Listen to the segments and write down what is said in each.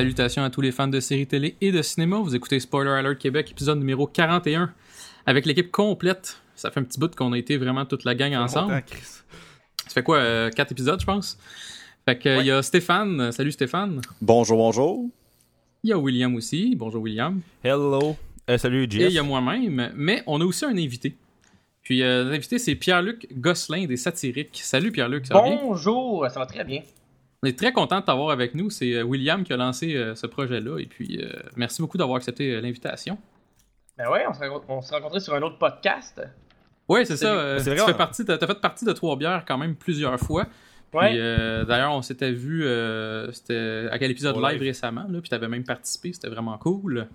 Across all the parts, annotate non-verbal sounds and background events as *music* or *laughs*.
Salutations à tous les fans de séries télé et de cinéma. Vous écoutez Spoiler Alert Québec, épisode numéro 41, avec l'équipe complète. Ça fait un petit bout qu'on a été vraiment toute la gang ensemble. Longtemps, Chris. Ça fait quoi, euh, quatre épisodes, je pense? Fait que, euh, il y a Stéphane. Euh, Salut Stéphane. Bonjour, bonjour. Il y a William aussi. Bonjour William. Hello. Euh, salut, Et Jess. il y a moi-même. Mais on a aussi un invité. Puis euh, l'invité, c'est Pierre-Luc Gosselin des Satiriques. Salut Pierre-Luc, ça va bien? Bonjour, ça va très bien. On est très content de t'avoir avec nous. C'est euh, William qui a lancé euh, ce projet-là. Et puis, euh, merci beaucoup d'avoir accepté euh, l'invitation. Ben ouais, on s'est rencontrés- sur un autre podcast. Ouais, c'est ça. Euh, tu vrai, fais partie, t'as, t'as fait partie de Trois Bières quand même plusieurs fois. Ouais. euh, d'ailleurs, on s'était vu, euh, c'était à quel épisode live. récemment, là, puis t'avais même participé, c'était vraiment cool.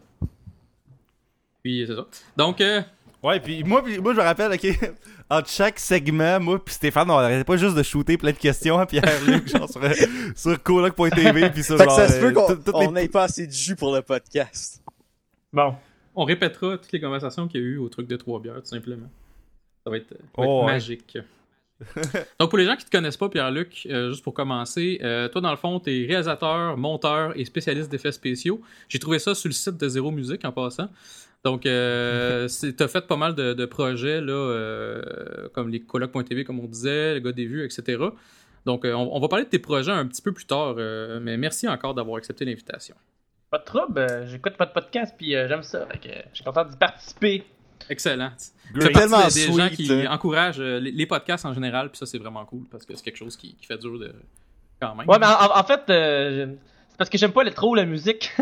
Puis c'est ça. Donc, euh, Ouais, puis moi, puis moi, je me rappelle, ok, entre chaque segment, moi puis Stéphane, on arrêtait pas juste de shooter plein de questions à Pierre-Luc, *laughs* genre sur, sur coloc.tv, puis sur Fait que genre, ça se peut euh, qu'on les- n'ait pas assez de jus pour le podcast. Bon. on répétera toutes les conversations qu'il y a eu au truc de Trois Bières, tout simplement. Ça va être, ça va être Oh, ouais. magique. *laughs* Donc, pour les gens qui te connaissent pas, Pierre-Luc, euh, juste pour commencer, euh, toi, dans le fond, t'es réalisateur, monteur et spécialiste d'effets spéciaux. J'ai trouvé ça sur le site de Zéro Musique en passant. Donc, euh, c'est- t'as fait pas mal de, de projets, là, euh, comme les colocs.tv, comme on disait, le gars des vues, etc. Donc, euh, on, on va parler de tes projets un petit peu plus tard, euh, mais merci encore d'avoir accepté l'invitation. Pas de trouble, j'écoute votre podcast puis euh, j'aime ça. Euh, je suis content d'y participer. Excellent. C'est tellement des, des gens sweet, qui hein. encouragent euh, les, les podcasts en général, puis ça, c'est vraiment cool, parce que c'est quelque chose qui, qui fait dur de... quand même. Ouais, mais en, en- fait, euh, c'est parce que j'aime pas le- trop la musique. *laughs*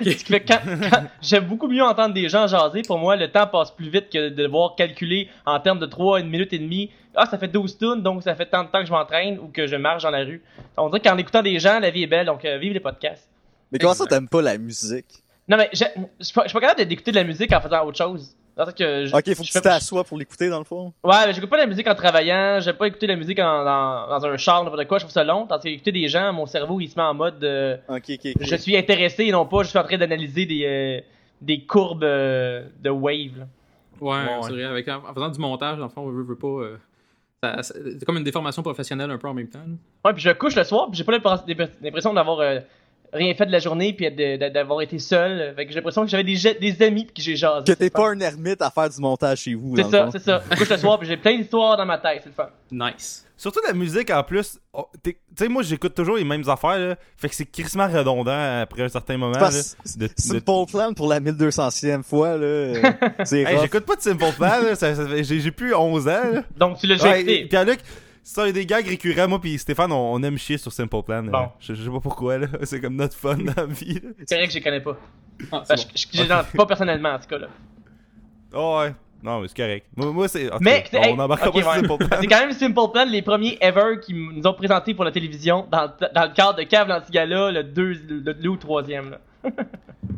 Ce qui fait que quand, quand- *laughs* j'aime beaucoup mieux entendre des gens jaser. Pour moi, le temps passe plus vite que de devoir calculer en termes de 3, une minute et demie. Ah, ça fait 12 tunes, donc ça fait tant de temps que je m'entraîne ou que je marche dans la rue. On dirait qu'en écoutant des gens, la vie est belle, donc euh, vive les podcasts. Mais comment ça, t'aimes pas la musique? Non, mais je suis pas, je suis pas capable d'écouter de la musique en faisant autre chose. C'est que je- Ok, faut je que tu t'assoies pour l'écouter, dans le fond. Ouais, mais j'écoute pas la musique en travaillant, j'aime pas écouter la musique en, dans, dans un char, n'importe quoi, je trouve ça long. Tandis qu'écouter des gens, mon cerveau il se met en mode euh, Ok, ok. ok. je suis intéressé et non pas je suis en train d'analyser des, euh, des courbes euh, de wave. là. Ouais, Ouais, c'est ouais. vrai. Avec, en faisant du montage, dans le fond, on veut, veut pas. euh, c'est comme une déformation professionnelle un peu en même temps. là. Ouais, puis je couche le soir, puis j'ai pas l'impr- l'impression d'avoir euh, rien fait de la journée puis de- de- d'avoir été seul. Fait que j'ai l'impression que j'avais des, des amis puis que j'ai jasé. Que c'est t'es pas un ermite à faire du montage chez vous, C'est ça, c'est ça. Je couche le soir puis j'ai plein d'histoires dans ma tête, c'est le fun. Nice. Surtout la musique en plus. oh, t'es- Tu sais, moi j'écoute toujours les mêmes affaires, là. Fait que c'est crissement redondant après un certain moment. là. De- de- Simple Plan pour la 1200e fois, là. *laughs* euh, c'est Hey, j'écoute pas de Simple Plan, J'ai plus 11 ans, là. Donc tu l'as Ouais, écouté. Pierre-Luc, c'est un des gags récurrents, moi puis Stéphane, on, on aime chier sur Simple Plan. là. Bon. Je, je sais pas pourquoi, là. *laughs* C'est comme notre fun dans la vie. C'est vrai que je les connais pas. Ah, Ben, bon. je- je- pas personnellement en tout cas là. Oh, ouais. Non, mais c'est correct. Moi, moi c'est. Mais, cas, on embarquera ok, pas ouais. Simple Plan. C'est quand même Simple Plan, les premiers ever qui nous ont présentés pour la télévision dans, dans le cadre de Cave l'Antigala, le 2 le, le, ou 3 là.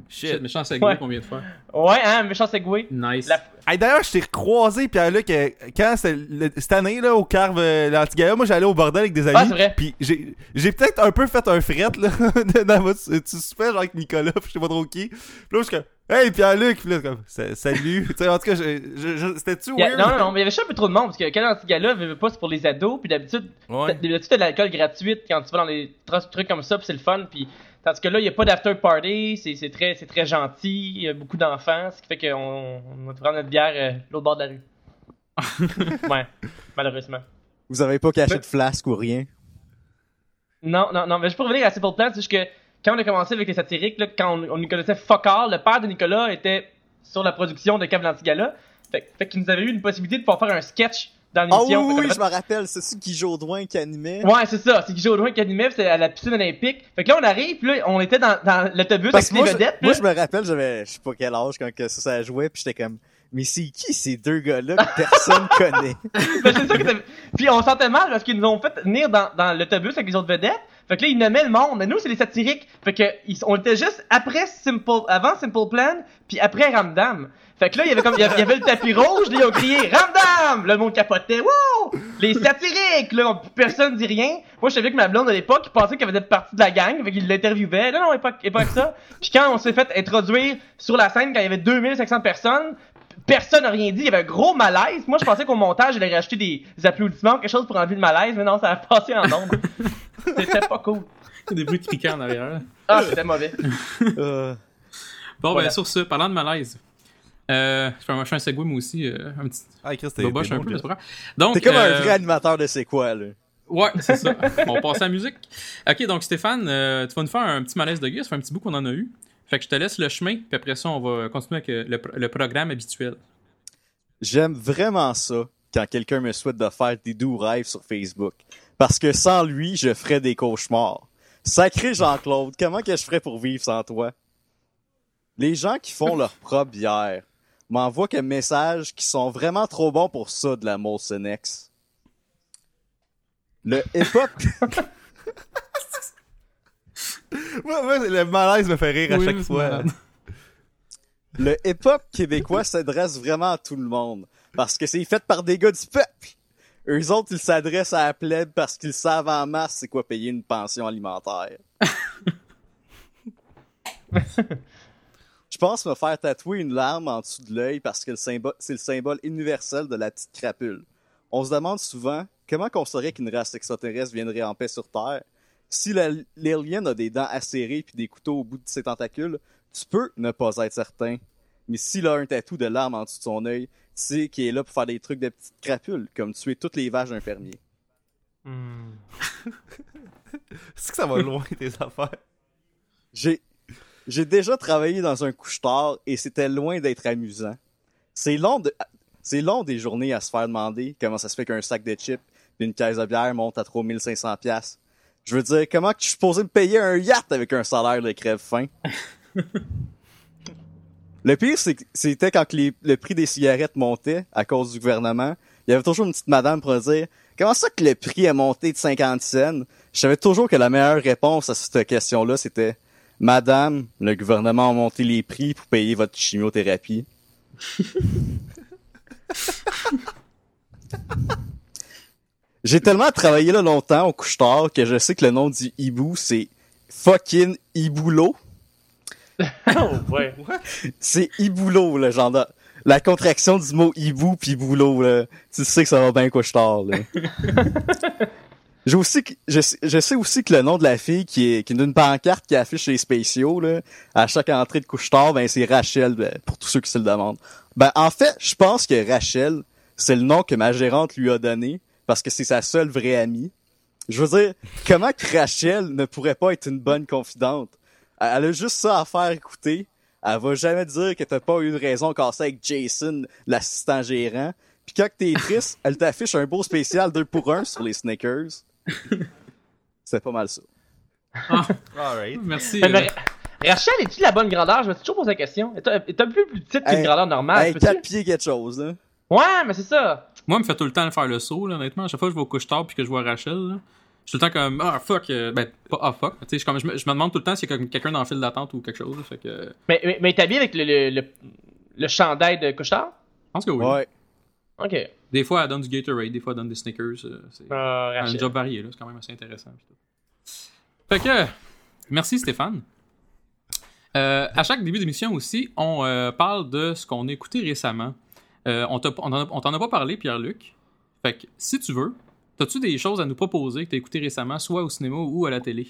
Shit, Shit. méchant segway Ouais. vient de faire. Ouais, hein, méchant segway. Nice. La- Hey, D'ailleurs, je t'ai recroisé, Pierre-Luc, euh, quand le- cette année, là, au Carve euh, l'Antigala, moi j'allais au bordel avec des amis. Ah, c'est vrai. Puis j'ai peut-être un peu fait un fret, là, *laughs* dans votre. Tu genre avec Nicolas, puis je sais pas trop qui. Puis là, je suis comme, hey, Pierre-Luc, puis là, comme, Sa- salut. *laughs* tu sais, en tout cas, c'était-tu weird? non, non, non, mais il y avait juste un peu trop de monde parce que Cave l'Antigala, veut veut pas, c'est pour les ados, puis d'habitude, Ouais. d'habitude t'as de l'alcool gratuite quand tu vas dans les trucs comme ça, puis c'est le fun, puis. Tandis que là, il n'y a pas d'after party, c'est c'est très, c'est très gentil, il y a beaucoup d'enfants, ce qui fait qu'on on va prendre notre bière euh, l'autre bord de la rue. *laughs* ouais, malheureusement. Vous avez pas caché Mais- de flasque ou rien? Non, non, non, mais juste pour revenir à Simple Plan, c'est juste que quand on a commencé avec les satiriques, là, quand on, on nous connaissait fuck all, le père de Nicolas était sur la production de Cave l'Antigala. Fait, fait qu'il nous avait eu une possibilité de pouvoir faire un sketch dans Ah l'émission. oui, oui, je me rappelle. C'est ça Guy Jodoin qui animait. Ouais, c'est ça. C'est Guy Jodoin qui animait, c'était à la piscine olympique. Fait que là, on arrive, puis là, on était dans, dans l'autobus avec les moi, je, vedettes. moi, je me rappelle, j'avais, je sais pas quel âge quand que ça, ça jouait, puis j'étais comme, mais c'est qui ces deux gars-là que personne connaît? *laughs* Ben, c'est ça que Puis on sentait mal parce qu'ils nous ont fait venir dans, dans l'autobus avec les autres vedettes. Fait que là, ils nommaient le monde. Mais nous, c'est les satiriques. Fait que on était juste après Simple, avant Simple Plan, puis après Ramdam. Fait que là, il y avait comme, il y avait, il le tapis rouge, là, ils ont crié Ramdam! Le monde capotait. Wouh! Les satiriques! Là, on- personne dit rien. Moi, je savais que ma blonde à l'époque, il pensait qu'elle faisait partie de la gang. Fait qu'il l'interviewait. Non, non, pas, pas que ça. Puis quand on s'est fait introduire sur la scène, quand il y avait 2500 personnes, personne n'a rien dit, il y avait un gros malaise. Moi, je pensais qu'au montage, il allait rajouter des applaudissements, quelque chose pour enlever le malaise, mais non, ça a passé en ondes. *laughs* C'était pas cool. Des bruits de criquets en arrière. Ah, c'était mauvais. *laughs* Euh, Bon, Voilà. ben, sur ce, parlant de malaise. Euh, je fais un, un segway, moi aussi. euh, un petit Ah, Chris, t'es boboche un bon, peu, c'est. Donc, T'es comme euh, un vrai animateur de c'est quoi, là? Ouais, c'est ça. *laughs* On passe à la musique. Ok, donc Stéphane, euh, tu vas nous faire un petit malaise de gars. Ça fait un petit bout qu'on en a eu. Fait que je te laisse le chemin, puis après ça, on va continuer avec euh, le, pro- le programme habituel. J'aime vraiment ça quand quelqu'un me souhaite de faire des doux rêves sur Facebook. Parce que sans lui, je ferais des cauchemars. Sacré Jean-Claude, comment que je ferais pour vivre sans toi? Les gens qui font leur *laughs* propre bière m'envoient comme message qui sont vraiment trop bons pour ça de la Molson X. Le hip-hop, *laughs* *laughs* Moi, moi, le malaise me fait rire à Oui, chaque fois. le hip-hop québécois s'adresse vraiment à tout le monde. Parce que c'est fait par des gars du peuple. Eux autres, ils s'adressent à la plèbe parce qu'ils savent en masse c'est quoi payer une pension alimentaire. *laughs* Je pense me faire tatouer une larme en dessous de l'œil parce que c'est le symbole universel de la petite crapule. On se demande souvent comment qu'on saurait qu'une race extraterrestre viendrait en paix sur Terre. Si la- l'alien a des dents acérées puis des couteaux au bout de ses tentacules, tu peux ne pas être certain. Mais s'il a un tatou de larme en dessous de son œil, tu sais qu'il est là pour faire des trucs de petites crapules, comme tuer toutes les vaches d'un fermier. *laughs* C'est que ça va loin, tes affaires? J'ai j'ai déjà travaillé dans un couche-tard et c'était loin d'être amusant. C'est long de c'est long des journées à se faire demander comment ça se fait qu'un sac de chips et une caisse de bière monte à 3500 pièces. Je veux dire comment que je suis supposé me payer un yacht avec un salaire de crève-faim *laughs* Le pire c'était quand les- le prix des cigarettes montait à cause du gouvernement, il y avait toujours une petite madame pour dire comment ça que le prix a monté de 50 cents Je savais toujours que la meilleure réponse à cette question-là c'était Madame, le gouvernement a monté les prix pour payer votre chimiothérapie. *laughs* J'ai tellement travaillé là longtemps au couche-tard que je sais que le nom du hibou, c'est fucking Iboulo. *laughs* oh, ouais. C'est Iboulo, le genre de... La contraction du mot hibou pis boulot, là. Tu sais que ça va bien couche-tard, là. *laughs* J'ai aussi, que- je, sais- je sais aussi que le nom de la fille qui est, qui est d'une pancarte qui affiche les spéciaux, là, à chaque entrée de couche-tard, ben, c'est Rachel, ben, pour tous ceux qui se le demandent. Ben, en fait, je pense que Rachel, c'est le nom que ma gérante lui a donné, parce que c'est sa seule vraie amie. Je veux dire, comment que Rachel ne pourrait pas être une bonne confidente? Elle a juste ça à faire écouter. Elle va jamais dire que t'as pas eu une raison cassée avec Jason, l'assistant gérant. Puis quand t'es triste, elle t'affiche un beau spécial 2 pour 1 sur les Snickers. C'est pas mal ça. Alright. Merci. Euh, mais, Rachel, es-tu la bonne grandeur? Je me suis toujours posé la question. Est un peu plus petite qu'une Hey, grandeur normale? hey, peux-tu? 4 pieds quelque chose, là. Ouais, mais c'est ça. Moi, elle me fait tout le temps faire le saut, là, honnêtement. À chaque fois que je vais au couche-tard puis que je vois Rachel, là, je suis tout le temps comme, ah fuck, euh, ben, pas ah fuck, tu sais, je, je me, je me demande tout le temps s'il y a comme quelqu'un dans le fil d'attente ou quelque chose, fait que, je Mais, mais, mais t'es habillé avec le, le, le, le chandail de couche-tard? pense que oui. Ouais. Ok. Des fois, elle donne du Gatorade, des fois, elle donne des Snickers. euh, c'est Ah, un job varié, là, c'est quand même assez intéressant. Fait que, merci Stéphane. Euh, à chaque début d'émission aussi, on euh, parle de ce qu'on a écouté récemment. Euh, on t'en a pas parlé, Pierre-Luc. Fait que, si tu veux, as-tu des choses à nous proposer que t'as écouté récemment, soit au cinéma ou à la télé?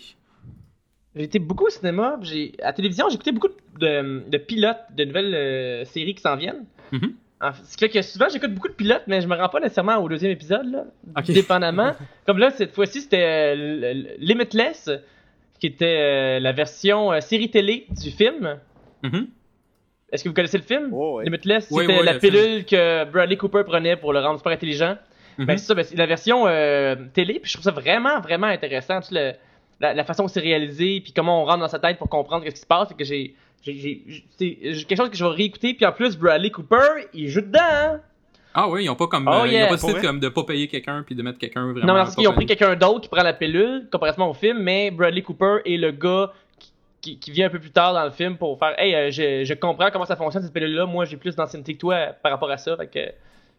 J'ai été beaucoup au cinéma, j'ai à la télévision, j'ai écouté beaucoup de, de pilotes de nouvelles euh, séries qui s'en viennent. En fait, Ce qui fait que souvent j'écoute beaucoup de pilotes, mais je me rends pas nécessairement au deuxième épisode, là, dépendamment. *laughs* Comme là, cette fois-ci, c'était euh, le- le- Limitless, qui était la version série télé du film. Mhm. Est-ce que vous connaissez le film? Oh, ouais. Limitless, c'était oui, la film. pilule que Bradley Cooper prenait pour le rendre super intelligent. Mhm. Ben, c'est ça, ben, c'est la version euh, télé, puis je trouve ça vraiment, vraiment intéressant. Le- la, la façon où c'est réalisé, puis comment on rentre dans sa tête pour comprendre ce qui se passe. Fait que j'ai. j'ai- j'ai- C'est quelque chose que je vais réécouter, puis en plus, Bradley Cooper, il joue dedans. hein. Ah oui, ils ont pas comme. Oh, euh, ils ont pas décidé comme de pas payer quelqu'un puis de mettre quelqu'un vraiment. non, parce qu'ils ont pris quelqu'un d'autre qui prend la pilule, comparativement au film, mais Bradley Cooper est le gars qui, vient un peu plus tard dans le film pour faire Hey, euh, je, je comprends comment ça fonctionne cette pilule-là, moi j'ai plus d'ancienneté que toi euh, par rapport à ça, fait que je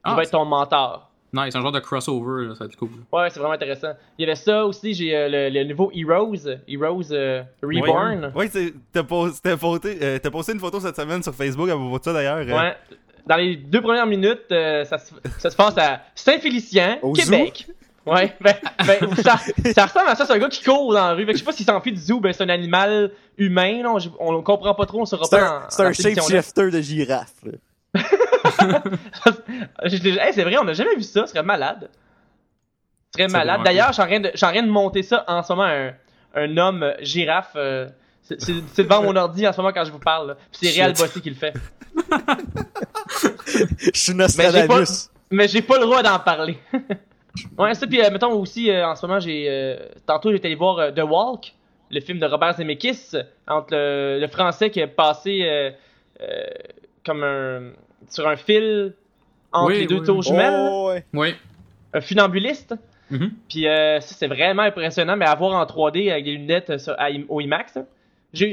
Ah, vais être ton mentor. Nice, un genre de crossover, là, ça va être cool. Ouais, c'est vraiment intéressant. Il y avait ça aussi, j'ai euh, le, le nouveau Heroes, Heroes euh, Reborn. Oui, c'est- t'as posté, t'as posté, euh, t'as posté une photo cette semaine sur Facebook à propos de ça d'ailleurs. euh. Ouais. Dans les deux premières minutes, euh, ça, se, ça se passe à Saint-Félicien, Au Québec. Ouais, *laughs* ben, ben ça, ça ressemble à ça, c'est un gars qui court dans la rue. Fait que je sais pas s'il s'enfuit du zoo, ben c'est un animal humain, non, je- on, comprend pas trop, on saura pas un, dans- c'est un émission-là. shapeshifter de girafe. *laughs* hey, c'est vrai, on a jamais vu ça, ce serait malade. Ce serait C'est malade. D'ailleurs, de- je suis en train de monter ça en ce moment, un, un homme euh, girafe. euh, c'est- devant mon ordi en ce moment quand je vous parle. c'est. Réal Bossy qui le fait. *laughs* Je suis Mais j'ai pas, Nostradamus. mais j'ai pas le droit d'en parler. Ouais, ça, puis euh, mettons aussi, euh, en ce moment, j'ai. euh, tantôt, j'étais allé voir euh, The Walk, le film de Robert Zemeckis, entre le, le français qui est passé euh, euh, comme un. sur un fil entre Oui, les deux oui. tours jumelles, Oh, ouais. Oui. un funambuliste. Mhm. Puis euh, ça, c'est vraiment impressionnant, mais à voir en 3D avec des lunettes sur- à au IMAX. J'ai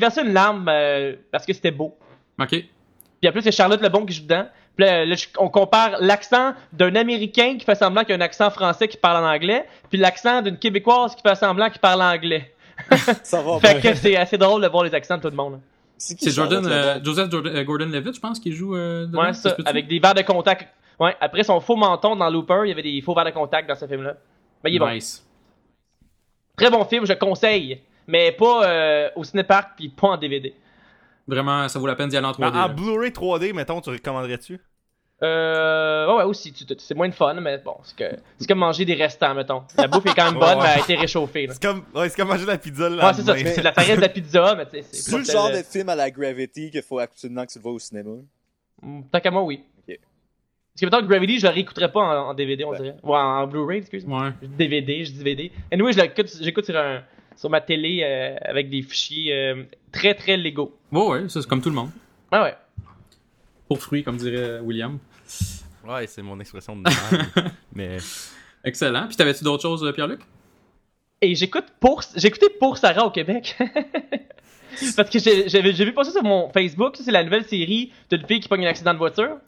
versé une larme euh, parce que c'était beau. Ok. Puis en plus, c'est Charlotte Lebon qui joue dedans. Puis là, là, je- on compare l'accent d'un Américain qui fait semblant qu'il y a un accent français qui parle en anglais, puis l'accent d'une Québécoise qui fait semblant qu'il parle anglais. *laughs* Ça va *laughs* Fait bien. que c'est assez drôle de voir les accents de tout le monde. C'est qui C'est Jordan, euh? Joseph Jordan- euh, Gordon-Levitt, je pense, qui joue. Euh, dedans, Ouais, ça, avec des verres de contact. Ouais, après son faux menton dans Looper, il y avait des faux verres de contact dans ce film-là. Ben, il est bon. Nice. Très bon film, je conseille. Mais pas euh, au cinépark puis pas en DVD. Vraiment, ça vaut la peine d'y aller en 3D. En, en là. Blu-ray 3D, mettons, tu recommanderais-tu? Euh, ouais, ouais, aussi, tu- tu- c'est moins de fun, mais bon, c'est que c'est comme manger des restants, mettons. La bouffe est quand même *laughs* bonne, ouais. mais elle a été réchauffée. Là. C'est comme, ouais, c'est comme manger de la pizza le Ouais, c'est ça, c'est la farine de la pizza, mais tu sais, c'est le genre de film à la Gravity qu'il faut absolument que tu le vois au cinéma? Mm, Tant qu'à moi, oui. Ok. Parce que mettons que Gravity, je le réécouterais pas en, en DVD, on Ouais. dirait. Ouais, en Blu-ray, excuse-moi. Ouais. Je dis DVD, je dis DVD. Anyway, je l'écoute, j'écoute sur, un, sur ma télé euh, avec des fichiers euh, très très légaux. Ouais, ouais, ça, c'est comme tout le monde. Ah ouais. Pour fruits, comme dirait William. Ouais, c'est mon expression de merde. *laughs* mais. Excellent. Puis t'avais-tu d'autres choses, euh, Pierre-Luc? Et j'écoute pour j'écoutais pour Sarah au Québec. *laughs* Parce que j'ai j'avais- j'ai vu passer sur mon Facebook, ça, c'est la nouvelle série d'une fille qui pogne un accident de voiture.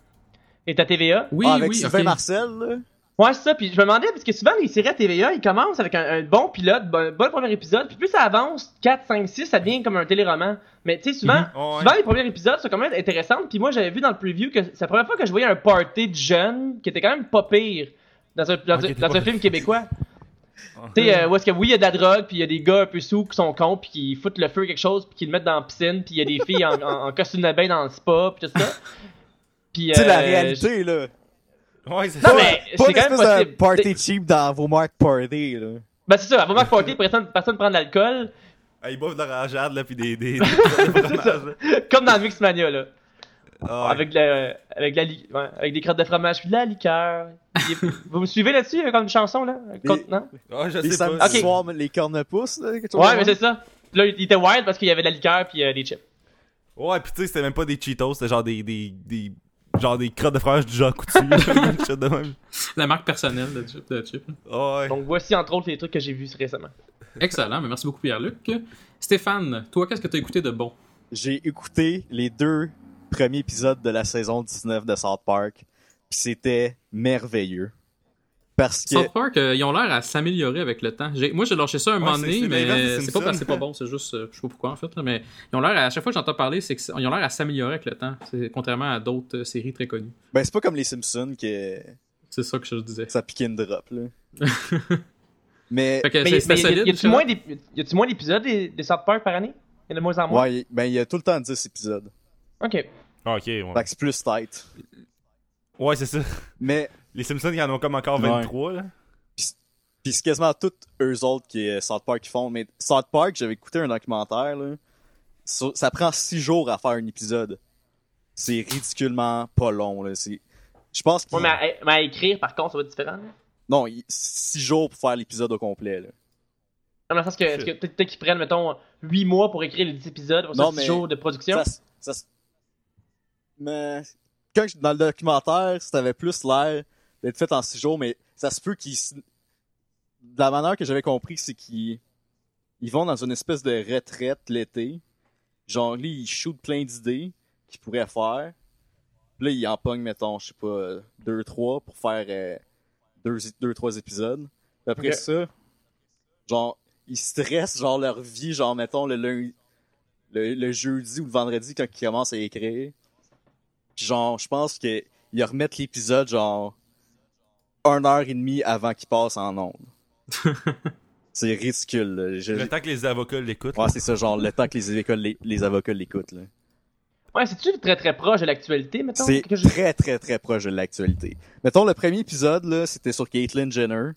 Et à TVA. Oui, Ah, avec oui, Sylvain. Marcel, là. Ouais, c'est ça. Puis je me demandais, parce que souvent les séries à TVA, ils commencent avec un, un bon pilote, bon, bon premier épisode. Puis plus ça avance, 4, 5, 6, ça devient comme un téléroman. Mais tu sais, souvent, Mhm. Ouais. souvent les premiers épisodes sont quand même intéressants. Puis moi, j'avais vu dans le preview que c'est la première fois que je voyais un party de jeunes qui était quand même pas pire dans un, dans, dans pas- un film québécois. Tu sais, euh, où est-ce que oui, il y a de la drogue, puis il y a des gars un peu sous qui sont cons, puis qui foutent le feu quelque chose, puis qui le mettent dans la piscine, puis il y a des filles en, en, en costume de bain dans le spa, puis tout ça. *laughs* Puis, Tu sais, la euh, réalité, là. Ouais, c'est Non, ça. mais Pas c'est quand même espèce de possible. party cheap dans vos marques party, là. Ben c'est ça, à moment party, personne, personne prend de l'alcool, Ah, ils boivent de l'orangeade, là, pis des. des, *laughs* des, là. comme dans le Mixmania, là. Ouais. Avec, le, avec, la, li- ouais, avec des crottes de fromage, puis de la liqueur. Puis, Vous me suivez là-dessus, euh, comme une chanson, là? Les- Contenant? Ah, je Les sais pas. Ok. soirs, les cornepousses, là. quelque chose Ouais, de mais c'est ça. Puis là, il était wild parce qu'il y avait de la liqueur, puis euh, des chips. Ouais, pis tu sais, c'était même pas des Cheetos, c'était genre des. des, des genre des crottes de fromage du Jean Coutu. *laughs* de même. La marque personnelle de chip. De chip. Ouais. Donc voici entre autres les trucs que j'ai vus récemment. Excellent, mais merci beaucoup, Pierre-Luc. Stéphane, toi, qu'est-ce que t'as écouté de bon? J'ai écouté les deux premiers épisodes de la saison 19 de South Park, puis c'était merveilleux. Parce que South Park, euh, ils ont l'air à s'améliorer avec le temps. J'ai- Moi, j'ai lâché ça un Ouais, moment donné, mais c'est pas parce que c'est pas bon, c'est juste, euh, je sais pas pourquoi en fait, là, mais ils ont l'air, à, à chaque fois que j'entends parler, c'est qu'ils ont l'air à s'améliorer avec le temps. C'est contrairement à d'autres euh, séries très connues. ben c'est pas comme les Simpsons que C'est ça que je disais. ça pique and drop là. *laughs* mais Fait que Mais, mais y a- solide. y a-tu moins d'épisodes des, des South Park par année? Il y en a de moins en moins? ouais, ben il y a tout le temps 10 épisodes. Ok. Ah, ok, ouais. Fait que c'est plus tight. Ouais, c'est ça. Mais Les Simpsons, ils en ont comme encore Ouais. 23, là. Puis c'est quasiment tous eux autres qui euh, South Park qui font. Mais South Park, j'avais écouté un documentaire, là. Ça, ça prend six jours à faire un épisode. C'est ridiculement pas long, là. C'est... Je pense qu'il... Ouais, mais à, mais à écrire, par contre, ça va être différent. là. Non, il- six jours pour faire l'épisode au complet, là. Dans le sens que, est-ce que peut-être qu'ils prennent, mettons, 8 mois pour écrire les 10 épisodes, pour ça, Non, 6 mais jours de production. Ça, ça Mais... Quand je- dans le documentaire, ça avait plus l'air d'être fait en six jours, mais ça se peut qu'ils... De la manière que j'avais compris, c'est qu'ils... Ils vont dans une espèce de retraite l'été. Genre, lui, ils shootent plein d'idées qu'ils pourraient faire. Puis là, ils en pognent, mettons, je sais pas, deux, trois pour faire euh, deux, deux, trois épisodes. Puis après ça, genre, ils stressent, genre, leur vie, genre, mettons, le lundi, le, le jeudi ou le vendredi quand ils commencent à écrire. Puis genre, je pense que ils remettent l'épisode, genre, une heure et demie avant qu'il passe en ondes. *laughs* c'est ridicule. Je- Le temps que les avocats l'écoutent. Ouais, c'est ça, genre le temps que les, écoles, les, les avocats l'écoutent. là. Ouais, c'est-tu très très proche de l'actualité, mettons? C'est que je- très, très, très proche de l'actualité. Mettons, le premier épisode, là, c'était sur Caitlyn Jenner.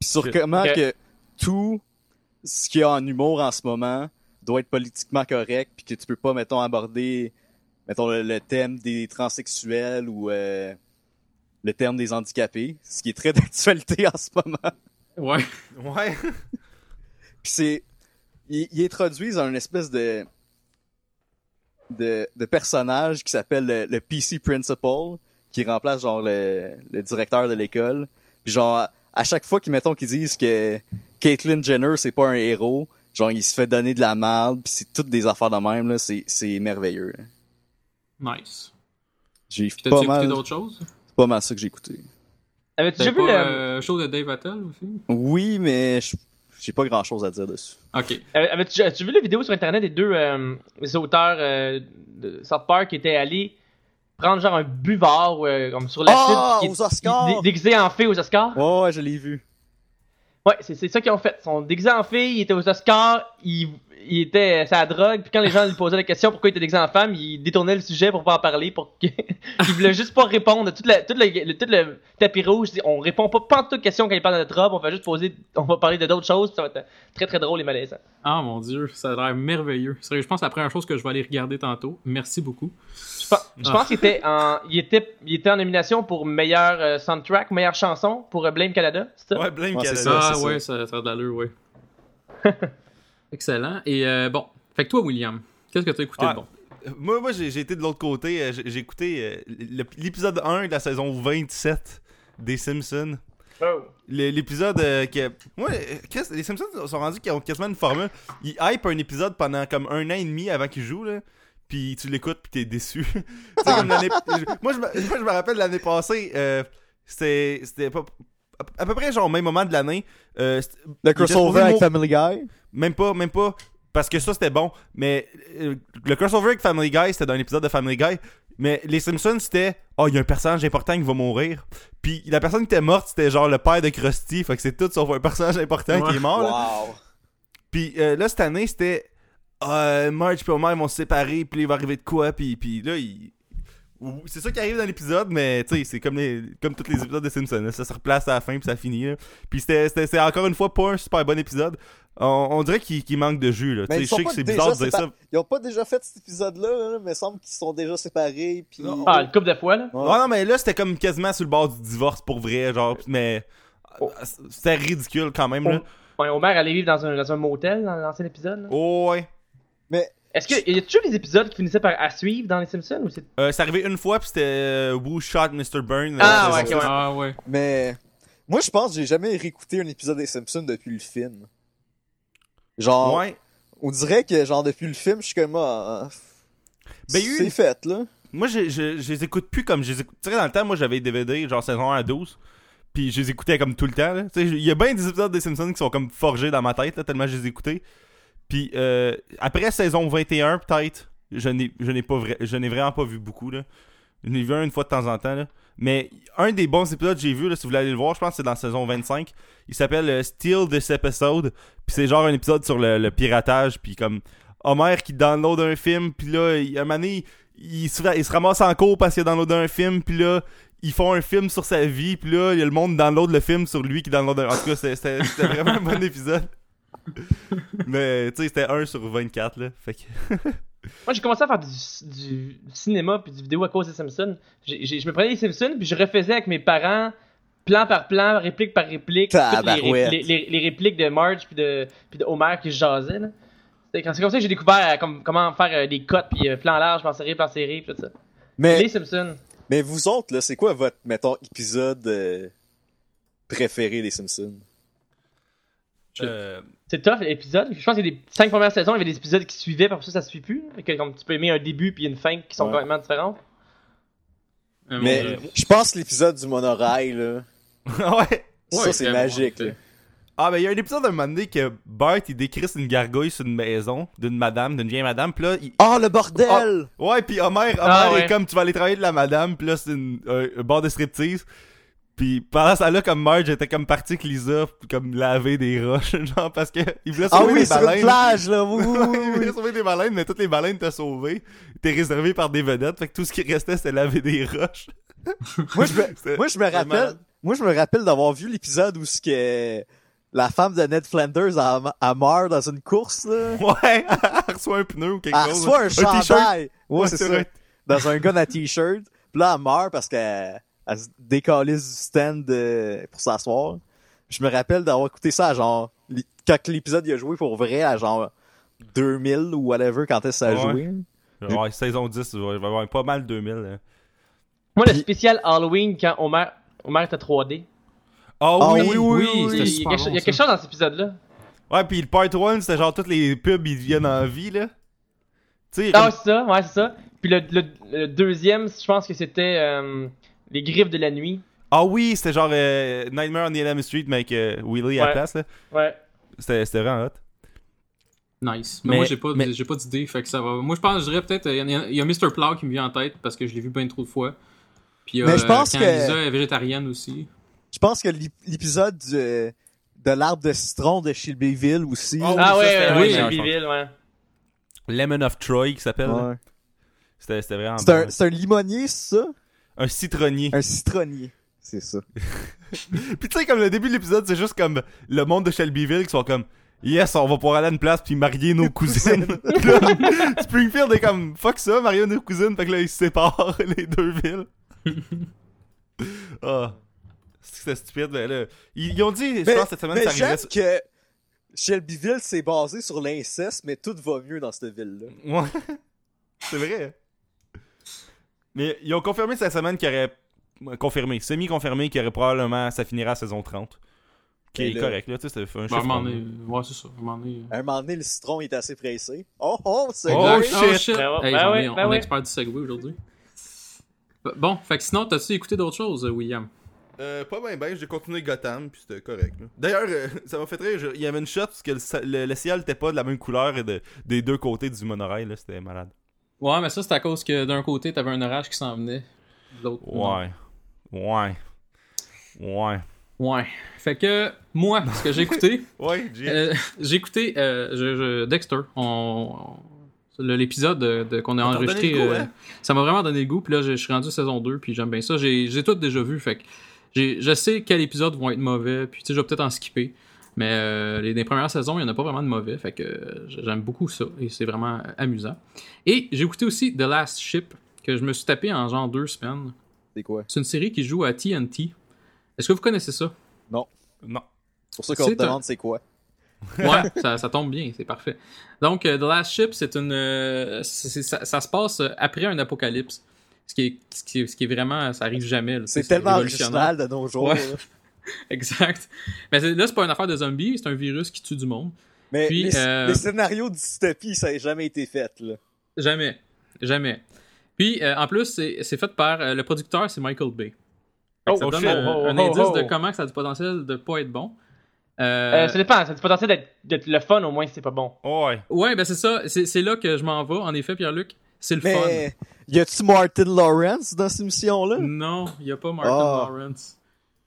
Puis sur comment que tout ce qu'il y a en humour en ce moment doit être politiquement correct, puis que tu peux pas, mettons, aborder, mettons, le, le thème des transsexuels ou euh, le thème des handicapés, ce qui est très *laughs* d'actualité en ce moment. Ouais. Ouais. Puis c'est... Ils, ils introduisent un espèce de... de, de personnage qui s'appelle le, le PC Principal, qui remplace genre le, le directeur de l'école. Puis genre, à, à chaque fois qu'ils mettons qu'ils disent que Caitlyn Jenner c'est pas un héros, genre il se fait donner de la merde, puis c'est toutes des affaires de même là, c'est c'est merveilleux. là. Nice. J'ai pas mal, d'autres choses? C'est pas mal ça que j'ai écouté. Avais-tu T'as déjà vu le... euh, show de Dave Attell aussi? Oui, mais je- j'ai pas grand chose à dire dessus. Ok. Euh, Avais-tu as-tu vu la vidéo sur internet des deux euh, les auteurs euh, de South Park qui étaient allés prendre genre un buvard euh, comme sur la Ah, qui- aux Oscars! dé- déguisé en fée aux Oscars? Ouais, ouais, je l'ai vu. Ouais, c'est c'est ça qu'ils ont fait. Ils sont déguisés en fille, ils étaient aux Oscars, ils, ils étaient sa drogue, puis quand les gens lui posaient la question pourquoi il était déguisé en femme, ils détournaient le sujet pour pas en parler, pour que... *laughs* ils voulaient juste pas répondre. Tout le, tout le, le- tout le tapis rouge, on répond pas, pas en toute question quand ils parlent de notre robe, on va juste poser, on va parler de d'autres choses, puis ça va être très très drôle et malaisant. Ah mon dieu, ça a l'air merveilleux. Sérieux, je pense que c'est la première chose que je vais aller regarder tantôt. Merci beaucoup. Je pense, je pense qu'il était en, il était, il était en nomination pour meilleur euh, soundtrack, meilleure chanson pour euh, Blame Canada, c'est ça? Ouais, Blame Ouais, Canada. ça. ah ouais, ça, ça a de l'allure, ouais. *laughs* Excellent. Et euh, bon, fait que toi, William, qu'est-ce que t'as écouté Ah. de bon? Moi, moi j'ai été de l'autre côté. euh, J'ai écouté euh, l'épisode 1 de la saison 27 des Simpsons. Oh. L'épisode euh, que. Moi, les Simpsons sont rendus qu'ils ont quasiment une formule. Ils hype un épisode pendant comme un an et demi avant qu'ils jouent, là. Puis tu l'écoutes, puis t'es déçu. *laughs* Tu comme moi, je me, moi, je me rappelle l'année passée, euh, c'était c'était pas. À peu près, genre, au même moment de l'année. euh, Le crossover avec Family Guy? Même pas, même pas. Parce que ça, c'était bon. Mais euh, le crossover avec Family Guy, c'était dans un épisode de Family Guy. Mais les Simpsons, c'était Oh, il y a un personnage important qui va mourir. Puis la personne qui était morte, c'était genre le père de Krusty. Fait que c'est tout sauf un personnage important Ouais. qui est mort. là. Wow. Puis euh, là, cette année, c'était euh, Marge et Homer ils vont se séparer. Puis là, il va arriver de quoi. Puis, puis là, il. C'est ça qui arrive dans l'épisode, mais tu sais, c'est comme, les, comme tous les épisodes de Simpsons. Ça se replace à la fin, puis ça finit. là. Puis c'était c'était- c'est encore une fois pas un super bon épisode. On, on dirait qu'il qu'il manque de jus. Là. Tu Mais sais, ils Je sais que pas c'est déjà bizarre de dire ça. Ils ont pas déjà fait cet épisode-là, là, mais il semble qu'ils sont déjà séparés. Puis... Non. Ah, une couple de fois, là. Ouais. Ouais, non, mais là, c'était comme quasiment sur le bord du divorce pour vrai, genre, mais Oh. c'était ridicule quand même, là. Ouais, Homer allait vivre dans un, dans un motel dans l'ancien épisode. là. Oh, ouais. Est-ce que y a toujours des épisodes qui finissaient par à suivre dans les Simpsons ou c'est Euh, c'est arrivé une fois, puis c'était euh, Who Shot Mr. Burn. Ah, euh, ouais, six. Ah ouais. Mais moi, je pense que j'ai jamais réécouté un épisode des Simpsons depuis le film. Genre, Ouais. on dirait que genre depuis le film, je suis comme ah, Ben, il y a eu c'est une- fait là. Moi, je, je, je les écoute plus comme je les écoute. Tu sais, dans le temps, moi, j'avais DVD, genre saison 1 à 12. Puis je les écoutais comme tout le temps. là. Tu sais, Il y a bien des épisodes des Simpsons qui sont comme forgés dans ma tête, là, tellement je les écoutais. Puis euh, après saison 21, peut-être, je n'ai je n'ai vraiment pas vu beaucoup. Là. Je n'ai vu un une fois de temps en temps. Là. Mais un des bons épisodes que j'ai vu, là, si vous voulez aller le voir, je pense que c'est dans la saison 25. Il s'appelle euh, Steal This Episode. Puis c'est genre un épisode sur le, piratage. Puis comme Homer qui download un film. Puis là, il, un moment il se, il se ramasse en cours parce qu'il a downloadé un film. Puis là, ils font un film sur sa vie. Puis là, il y a le monde download le film sur lui qui download un. En tout cas, c'était vraiment un bon *laughs* épisode. Mais tu sais, c'était 1 sur 24. Là. Fait que. *laughs* Moi, j'ai commencé à faire du, du cinéma puis du vidéo à cause des Simpsons. J'ai- j'ai- je me prenais les Simpsons puis je refaisais avec mes parents plan par plan, réplique par réplique, toutes les, Tabarouette. ré- les- les- les répliques de Marge puis de, puis de Homer qui se jasaient. là. C'est quand- c'est comme ça que j'ai découvert euh, comme- comment faire euh, des cotes puis euh, plan large, plan serré, plan serré puis tout ça. Mais Les Simpsons. mais vous autres là, c'est quoi votre mettons épisode euh, préféré des Simpsons? Euh, C'est tough l'épisode. Je pense que les cinq premières saisons, il y avait des épisodes qui suivaient, puis après ça, ça suit plus. Que comme tu peux aimer un début puis une fin qui sont Ouais. complètement différentes. Euh, Mais Dieu. je pense que l'épisode du monorail là, *laughs* ouais. ça Ouais, c'est magique. là. Ah, ben, il y a un épisode d'un moment donné que Bart, il décrisse une gargouille sur une maison d'une madame, d'une vieille madame. Puis là, il... Oh le bordel ouais, puis Homer, Homer Ah, est ouais. comme tu vas aller travailler de la madame. Puis là, c'est une, un, un bar de striptease. Puis pendant ça là comme Marge était comme partie avec Lisa comme laver des roches *laughs* genre parce que il voulait Ah sauver oui, des sur une baleines. plage, là. Oui, *laughs* oui, il voulait sauver des baleines mais toutes les baleines t'as sauvé. T'es réservé par des vedettes fait que tout ce qui restait c'était laver des roches. *laughs* Moi, je me, moi, je me rappelle, moi, je me rappelle d'avoir vu l'épisode où ce que la femme de Ned Flanders a, a meurt dans une course, là. Ouais, elle reçoit un pneu ou quelque Elle chose. reçoit un chandail. Ouais, Ouais, c'est ça. vrai. Dans un gun à t-shirt. Puis là, elle meurt parce qu'elle elle se du stand euh, pour s'asseoir. Je me rappelle d'avoir écouté ça à genre, quand l'épisode il a joué pour vrai à genre 2000 ou whatever quand est-ce que ça a Ouais. joué. Ouais, saison 10, il va y avoir pas mal 2000. hein. Moi, le spécial Halloween quand Homer, Homer était 3D. Ah Ah oui, oui, oui, oui, oui. Il y a super quelque, chose- il y a quelque chose dans cet épisode-là. Ouais, puis le part 1, c'était genre toutes les pubs, ils deviennent en vie, là. Tu sais, Ah, comme- c'est ça, ouais, c'est ça. Puis le, le, le deuxième, je pense que c'était euh, Les Griffes de la Nuit. ah oui, c'était genre euh, Nightmare on Elm Street, mais avec euh, Willy à la place, là. Ouais. C'était c'était vraiment hot. Nice. Mais, Mais- moi, j'ai pas, mais- j'ai pas d'idée, fait que ça va. Moi, je pense, je dirais peut-être, il y, a- il y a Mr. Plow qui me vient en tête parce que je l'ai vu bien trop de fois. Puis, Mais je euh, pense quand que- Lisa est végétarienne aussi. Je pense que l'ép- l'épisode de l'arbre de citron de Shelbyville aussi. Oh, Ah ça, ouais, c'était ouais, oui, Shelbyville, ouais. Lemon of Troy, qui s'appelle. là. Ouais. C'était c'était vraiment C'est bon. un, c'est un limonier, c'est ça? Un citronnier. Un citronnier. C'est ça. *laughs* Puis tu sais, comme le début de l'épisode, c'est juste comme le monde de Shelbyville qui sont comme Yes, on va pouvoir aller à une place puis marier nos cousines. Là, *laughs* Springfield est comme fuck ça, marier nos cousines. Fait que là, ils se séparent *laughs* les deux villes. Ah. C'était stupide, mais là. Ils, ils ont dit, je Mais, pense, cette semaine, mais ça j'aime arriverait. que Shelbyville, c'est basé sur l'inceste, mais tout va mieux dans cette ville-là. Ouais. C'est vrai. Mais ils ont confirmé cette semaine qu'il y aurait. Confirmé, semi-confirmé qu'il y aurait probablement. Ça finira à saison 30. Qui Mais est là- correct, là. Tu sais, c'est un Ben, à un chiffre moment rond. donné, ouais, c'est ça. À un moment donné. À un moment donné, le citron est assez pressé. Oh, oh, c'est Oh, vrai. shit. Ben Hey, ben ouais, on ben est expert du segway aujourd'hui. Bon, fait que sinon, t'as-tu écouté d'autres choses, William? Euh, pas bien, ben, j'ai continué Gotham, puis c'était correct. là. D'ailleurs, euh, *laughs* ça m'a fait rire, je- il y avait une shot parce que le, le- le ciel était pas de la même couleur et de, des deux côtés du monorail, là, c'était malade. Ouais, mais ça, c'est à cause que d'un côté, t'avais un orage qui s'en venait. L'autre. Ouais. Ouais. Ouais. Ouais. Fait que, moi, ce que j'ai écouté, *laughs* Ouais, euh, j'ai écouté euh, je- je- Dexter. On, l'épisode de, de- qu'on a enregistré. euh, hein? Ça m'a vraiment donné le goût. Puis là, je, suis rendu saison 2, puis j'aime bien ça. J'ai, tout déjà vu. Fait que je sais quels épisodes vont être mauvais. Puis tu sais, je vais peut-être en skipper. Mais euh, les, les premières saisons, il n'y en a pas vraiment de mauvais. Fait que euh, j'aime beaucoup ça. Et c'est vraiment euh, amusant. Et j'ai écouté aussi The Last Ship, que je me suis tapé en genre deux semaines. C'est quoi? C'est une série qui joue à TNT. Est-ce que vous connaissez ça? Non. C'est pour ça qu'on te demande c'est quoi. Ouais, ça, ça tombe bien, c'est parfait. Donc, euh, The Last Ship, c'est une. euh, ça, ça se passe après un apocalypse. Ce qui est, ce qui est, ce qui est vraiment. Ça arrive jamais. C'est tellement original de nos jours. Ouais. *laughs* Exact. Mais là, c'est pas une affaire de zombies, c'est un virus qui tue du monde. Mais Puis, les, euh, les scénarios de dystopie, ça n'a jamais été fait. Là. Jamais. Jamais. Puis, euh, en plus, c'est fait par. euh, le producteur, c'est Michael Bay. Que ça Oh, donne shit. un, Oh, un oh, indice oh. de comment ça a du potentiel de pas être bon. Euh, Euh, ça dépend, ça a du potentiel d'être, le fun au moins si c'est pas bon. Ouais. Ouais, ben c'est ça. C'est là que je m'en vais. En effet, Pierre-Luc, c'est le fun. Mais y a-tu Martin Lawrence dans cette émission-là? Non, il n'y a pas Martin Ah. Lawrence.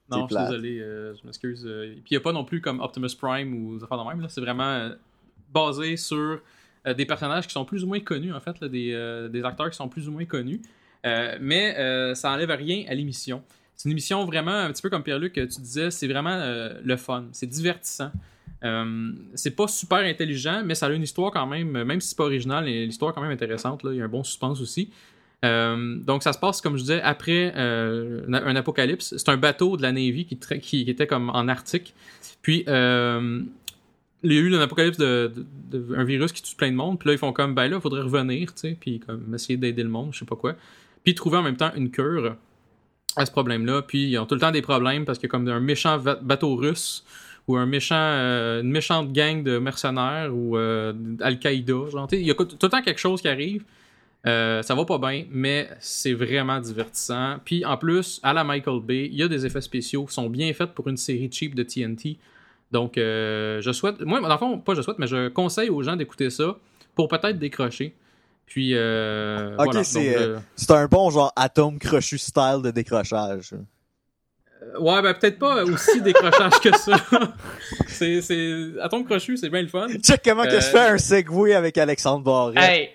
Non, je suis désolé, euh, je m'excuse. euh, Puis il n'y a pas non plus comme Optimus Prime ou des affaires de même. là. C'est vraiment euh, basé sur des personnages qui sont plus ou moins connus, en fait, là, des, des acteurs qui sont plus ou moins connus. Mais ça enlève rien à l'émission. C'est une émission vraiment, un petit peu comme Pierre-Luc, tu disais, c'est vraiment le fun. C'est divertissant. Euh, c'est pas super intelligent, mais ça a une histoire quand même, même si c'est pas original, l'histoire est quand même intéressante. Là. Il y a un bon suspense aussi. Euh, donc ça se passe, comme je disais, après euh, un apocalypse. C'est un bateau de la Navy qui, était comme en Arctique. Puis euh, il y a eu un apocalypse de, virus qui tue plein de monde. Puis là, ils font comme, ben là, il faudrait revenir, tu sais, puis comme essayer d'aider le monde, je sais pas quoi. Puis trouver en même temps une cure à ce problème-là. Puis ils ont tout le temps des problèmes parce a comme un méchant bateau russe ou un méchant, une méchante gang de mercenaires ou euh, Al-Qaïda. Il y a tout le temps quelque chose qui arrive. Euh, ça va pas bien, mais c'est vraiment divertissant. Puis en plus, à la Michael Bay, il y a des effets spéciaux qui sont bien faits pour une série cheap de TNT. Donc, euh, je souhaite, moi, dans le fond, pas je souhaite, mais je conseille aux gens d'écouter ça pour peut-être décrocher. Puis, euh, Ok, voilà. c'est, Donc, euh, C'est un bon genre atome crochu style de décrochage. Ouais, ben peut-être pas aussi décrochage que ça. *laughs* c'est, c'est... Atome crochu, c'est bien le fun. Check comment que je fais un segway avec Alexandre Barrette. Hey,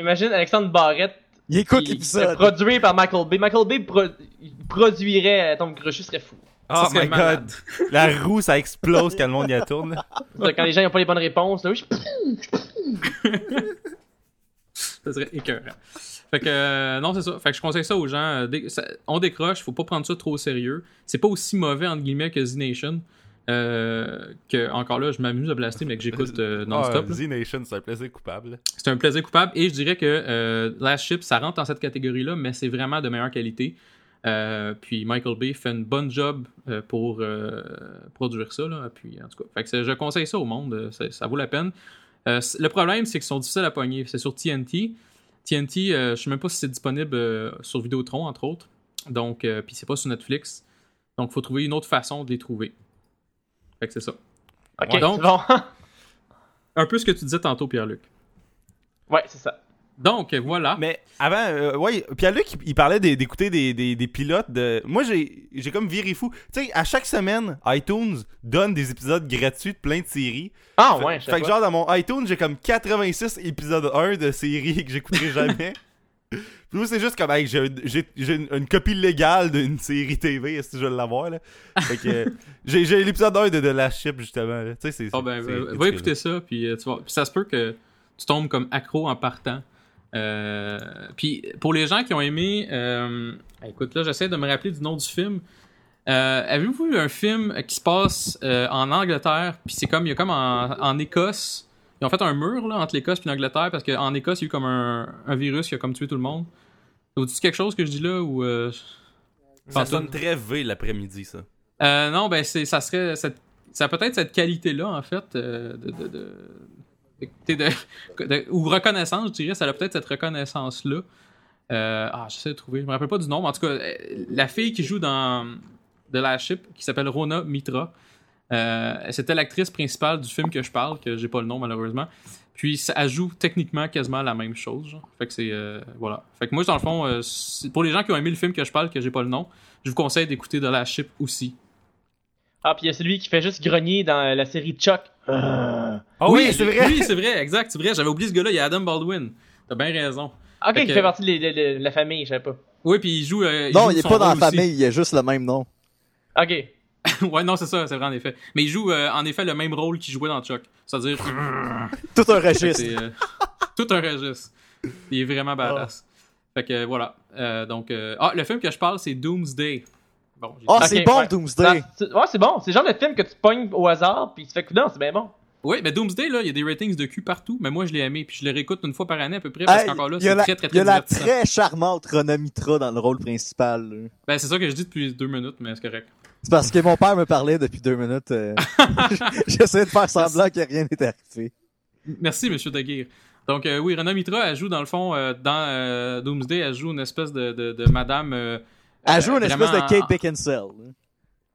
imagine Alexandre Barrette, Il écoute qui- l'épisode. produit par Michael Bay. Michael Bay pro- il produirait Tom Crochu, serait fou. Oh Ça serait my malade. god. La roue, ça explose quand le monde y la tourne. là. *laughs* Quand les gens n'ont pas les bonnes réponses, là, oui, *laughs* Ça serait écœurant. Fait que, euh, non, c'est ça. Fait que je conseille ça aux gens. euh, dé- ça- on décroche, faut pas prendre ça trop au sérieux. C'est pas aussi mauvais, entre guillemets, que Z-Nation. Euh, que, encore là, je m'amuse à blaster, mais que j'écoute euh, non-stop. Ah. Z-Nation, c'est un plaisir coupable. C'est un plaisir coupable et je dirais que euh, Last Ship, ça rentre dans cette catégorie-là, mais c'est vraiment de meilleure qualité. Euh, puis Michael Bay fait une bonne job pour produire ça. Là. Puis, en tout cas, fait que c'est- je conseille ça au monde, ça, ça vaut la peine. Le problème, c'est qu'ils sont difficiles à pogner. C'est sur TNT. TNT, je sais même pas si c'est disponible sur Vidéotron, entre autres. Donc, puis c'est pas sur Netflix. Donc, il faut trouver une autre façon de les trouver. Fait que c'est ça. Ok. Donc- bon. *laughs* Un peu ce que tu disais tantôt, Pierre-Luc. ouais, c'est ça. Donc, voilà. Mais avant, euh, ouais, Pierre-Luc, il, il parlait d'écouter des, des, des pilotes de. Moi, j'ai j'ai comme viré fou. Tu sais, à chaque semaine, iTunes donne des épisodes gratuits de plein de séries. Ah Fait- ouais, je sais Fait que genre, dans mon iTunes, j'ai comme 86 épisodes 1 de séries *laughs* que j'écouterai jamais. Puis c'est juste comme, hey, j'ai une, une copie légale d'une série TV, si je veux l'avoir, là? Fait que *laughs* j'ai l'épisode 1 de The Last Ship, justement. là. Tu sais, c'est. Ah ben, va- écouter ça, puis euh, tu vois. Puis ça se peut que tu tombes comme accro en partant. Euh, puis pour les gens qui ont aimé, euh, écoute là, j'essaie de me rappeler du nom du film. Euh, Avez-vous vu un film qui se passe en Angleterre, puis c'est comme il y a comme en, en Écosse, ils ont fait un mur là entre l'Écosse et l'Angleterre parce qu'en Écosse il y a eu comme un, un virus qui a comme tué tout le monde. Vous dites quelque chose que je dis là ou euh, Ça sonne très V l'après-midi, ça. Euh, non, ben c'est, ça serait cette, ça a peut-être cette qualité-là en fait euh, de, de, de- de- de- *laughs* de- ou reconnaissance, je dirais, ça a peut-être cette reconnaissance-là. Euh, ah, j'essaie de trouver, je me rappelle pas du nom, mais en tout cas, euh, la fille qui joue dans The Last Ship, qui s'appelle Rona Mitra, c'était l'actrice principale du film que je parle, que j'ai pas le nom malheureusement. Puis ça- elle joue techniquement quasiment la même chose. genre. Fait que c'est euh, voilà. Fait que moi dans le fond, euh, pour les gens qui ont aimé le film que je parle, que j'ai pas le nom, je vous conseille d'écouter The Last Ship aussi. Ah, puis il y a celui qui fait juste grogner dans la série Chuck. Euh. Ah oui, c'est vrai! Oui, c'est vrai, exact, c'est vrai. J'avais oublié ce gars-là, il y a Adam Baldwin. T'as bien raison. Ok, Fait qui que- fait partie de, de- de- de la famille, je savais pas. Oui, puis il joue. euh, Non, joue il est pas dans la aussi. famille, il a juste le même nom. Ok. *laughs* ouais, non, c'est ça, c'est vrai en effet. Mais il joue euh, en effet le même rôle qu'il jouait dans Chuck. C'est-à-dire. *laughs* Tout un que registre. euh, *laughs* tout un registre. Il est vraiment badass. Fait que euh, voilà. Euh, donc. euh, Ah, le film que je parle, c'est Doomsday. Bon, j'ai Ah, dit- c'est bon, ouais. Doomsday. Ah, c'est- ouais, c'est bon. C'est le genre de film que tu pognes au hasard, puis tu fais coudon, c'est bien bon. Oui, mais Doomsday, là, il y a des ratings de cul partout, mais moi je l'ai aimé, puis je le réécoute une fois par année à peu près, parce Hey, qu'encore là, c'est la, très très il y très a la très charmante Rona Mitra dans le rôle principal. là. Ben, c'est ça que je dis depuis deux minutes, mais c'est correct. C'est parce que mon père me parlait depuis deux minutes. euh, *laughs* *laughs* J'essayais de faire semblant que rien n'était arrivé. Merci, Monsieur Daguerre. Donc, euh, oui, Rena Mitra, elle joue dans le fond, euh, dans Doomsday, elle joue une espèce de, de, de madame. Elle joue une espèce de Kate Beckinsale. là.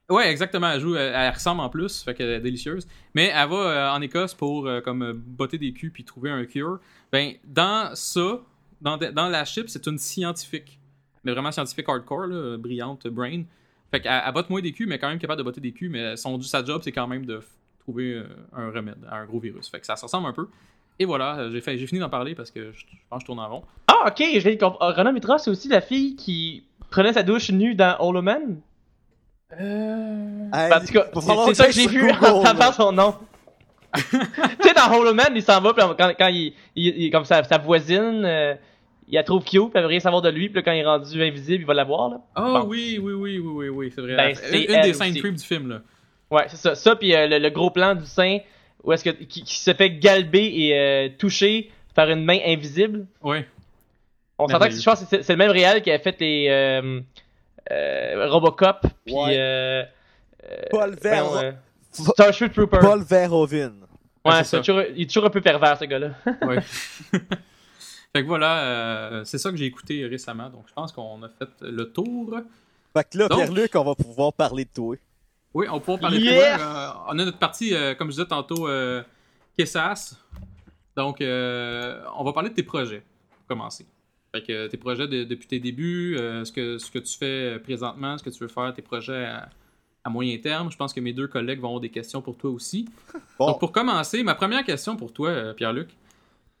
Ouais, exactement. Elle joue, elle, elle ressemble en plus, fait qu'elle est délicieuse. Mais elle va euh, en Écosse pour euh, comme botter des culs puis trouver un cure. Ben, dans ça, dans, dans la chip, c'est une scientifique. Mais vraiment scientifique hardcore, là, brillante, brain. Fait qu'elle elle botte moins des culs, mais quand même capable de botter des culs. Mais son, sa job, c'est quand même de trouver euh, un remède à un gros virus. Fait que ça se ressemble un peu. Et voilà, euh, j'ai fini d'en parler parce que je, je pense que je tourne en rond. Ah, ok, je de comprendre. Rona Mitra, c'est aussi la fille qui prenait sa douche nue dans Hollow Man? Euh... Hey, En tout cas, va c'est ça que j'ai vu en tapant son nom. *laughs* tu sais, dans Hollow Man, il s'en va, puis quand, quand il, il, il- comme sa, sa voisine, euh, il la trouve cute, puis elle veut rien savoir de lui, puis là, quand il est rendu invisible, il va la voir, là. Oh Bon. oui, oui, oui, oui, oui, oui, c'est vrai. Ben, une c'est une des scènes creep du film, là. Ouais, c'est ça. Ça, puis euh, le, le gros plan du sein, où est-ce que, qui, qui se fait galber et euh, toucher par une main invisible. Ouais. On s'entend que je pense que c'est c'est le même réal qui a fait les euh, euh, Robocop, puis Ouais. Paul Ver- voyons, euh, Starship Trooper. Paul Verhoeven. Ouais, Ouais, ça. toujours- il est toujours un peu pervers, ce gars-là. Ouais. *laughs* *laughs* fait que voilà, euh, c'est ça que j'ai écouté récemment. Donc je pense qu'on a fait le tour. Fait que là, Donc- Pierre-Luc, on va pouvoir parler de toi. Oui, on pourra parler Yes! de toi. Euh, on a notre partie, euh, comme je disais tantôt, euh, Kessas. Donc, euh, on va parler de tes projets, pour commencer. Fait que tes projets de- depuis tes débuts, euh, ce, que, ce que tu fais présentement, ce que tu veux faire, tes projets à, à moyen terme. Je pense que mes deux collègues vont avoir des questions pour toi aussi. Bon. Donc pour commencer, ma première question pour toi, euh, Pierre-Luc.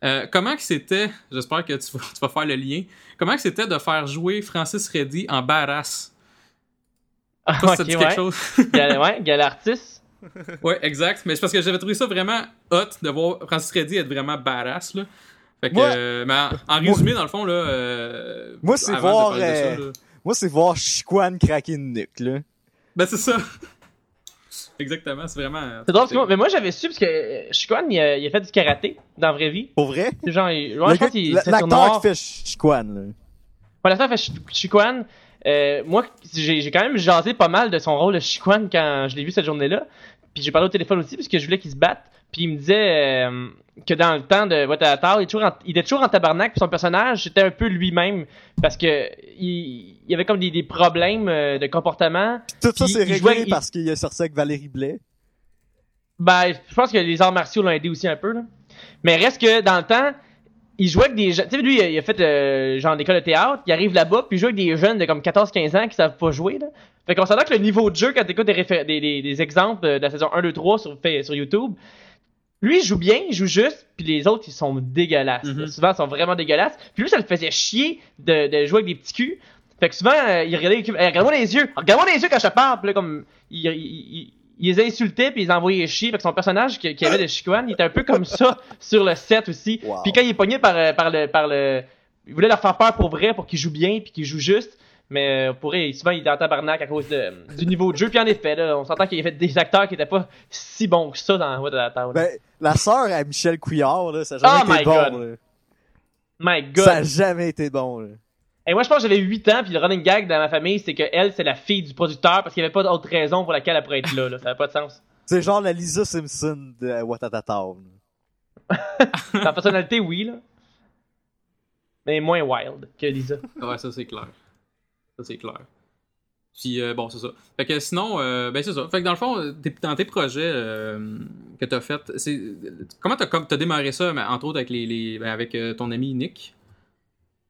Euh, comment que c'était, j'espère que tu vas, *laughs* tu vas faire le lien, comment que c'était de faire jouer Francis Reddy en badass? Ah, Toi, ça ok, te dit quelque ouais. chose? *laughs* Gal- ouais, gal artiste. Ouais, exact. Mais c'est parce que j'avais trouvé ça vraiment hot de voir Francis Reddy être vraiment badass, là. Fait que, Moi- euh, mais en, en résumé, dans le fond, là. euh, Moi, c'est voir, ça, là. Moi, c'est voir Chiquan craquer une nuque, là. Ben, c'est ça. Exactement, c'est vraiment. C'est drôle parce que moi, mais moi j'avais su parce que euh, Shikwan il a, il a fait du karaté dans la vraie vie. Pour vrai? C'est genre, il, ouais, je pense qu'il L'acteur qui fait Chiquan, là. Ouais, l'acteur fait Sh- Shikwan. Euh, moi, j'ai j'ai quand même jasé pas mal de son rôle de Shikwan quand je l'ai vu cette journée-là. Puis j'ai parlé au téléphone aussi parce que je voulais qu'il se batte. Puis il me disait euh, que dans le temps de Watatata, il, était toujours en tabarnak. Puis son personnage, c'était un peu lui-même. Parce que il, avait comme des, des problèmes euh, de comportement. Tout ça, c'est réglé jouait- parce qu'il est sorti avec Valérie Blais. Ben, je pense que les arts martiaux l'ont aidé aussi un peu, là. Mais reste que, dans le temps, il jouait avec des jeunes. Tu sais, lui, il a, a fait, euh, genre, l'école de théâtre. Il arrive là-bas, puis il joue avec des jeunes de comme 14-15 ans qui savent pas jouer, là. Fait qu'on s'entend que le niveau de jeu, quand t'écoutes des, des, des, des exemples de la saison 1, 2, 3 sur, fait- sur YouTube, lui, il joue bien, il joue juste, puis les autres, ils sont dégueulasses. Mhm. Souvent, ils sont vraiment dégueulasses. Puis lui, ça le faisait chier de, de jouer avec des petits culs. Fait que souvent, euh, il regardait les culs. Hey, regarde-moi les yeux! Regarde-moi les yeux quand je parle! Puis là, comme, il, il, il- il les insultait puis il les envoyait chier. Fait que son personnage qui, avait de Shikuan, il était un peu comme ça *laughs* sur le set aussi. Wow. Puis quand il est pogné par, euh, par le, par le, il voulait leur faire peur pour vrai, pour qu'ils jouent bien puis qu'ils jouent juste. Mais euh, pour eux, souvent il était en tabarnak à cause de, du niveau de jeu. Puis en effet, là, on s'entend qu'il y avait des acteurs qui étaient pas si bons que ça dans What the Town. Ben, la sœur à Michel Couillard, là, ça a jamais Oh my été bon, God. là. My God! Ça a jamais été bon, là. Et moi, je pense que j'avais 8 ans, puis le running gag dans ma famille, c'est que elle, c'est la fille du producteur parce qu'il n'y avait pas d'autre raison pour laquelle elle pourrait être là. là. Ça n'avait pas de sens. *laughs* C'est genre la Lisa Simpson de Watatata. *laughs* Dans la personnalité, oui, là. Mais moins wild que Lisa. Ouais, ça c'est clair. Ça c'est clair. Puis euh, bon, c'est ça. Fait que sinon, euh, ben c'est ça. Fait que dans le fond, dans tes projets euh, que t'as fait, c'est comment t'as comme t'as démarré ça, mais entre autres avec les, les ben, avec euh, ton ami Nick,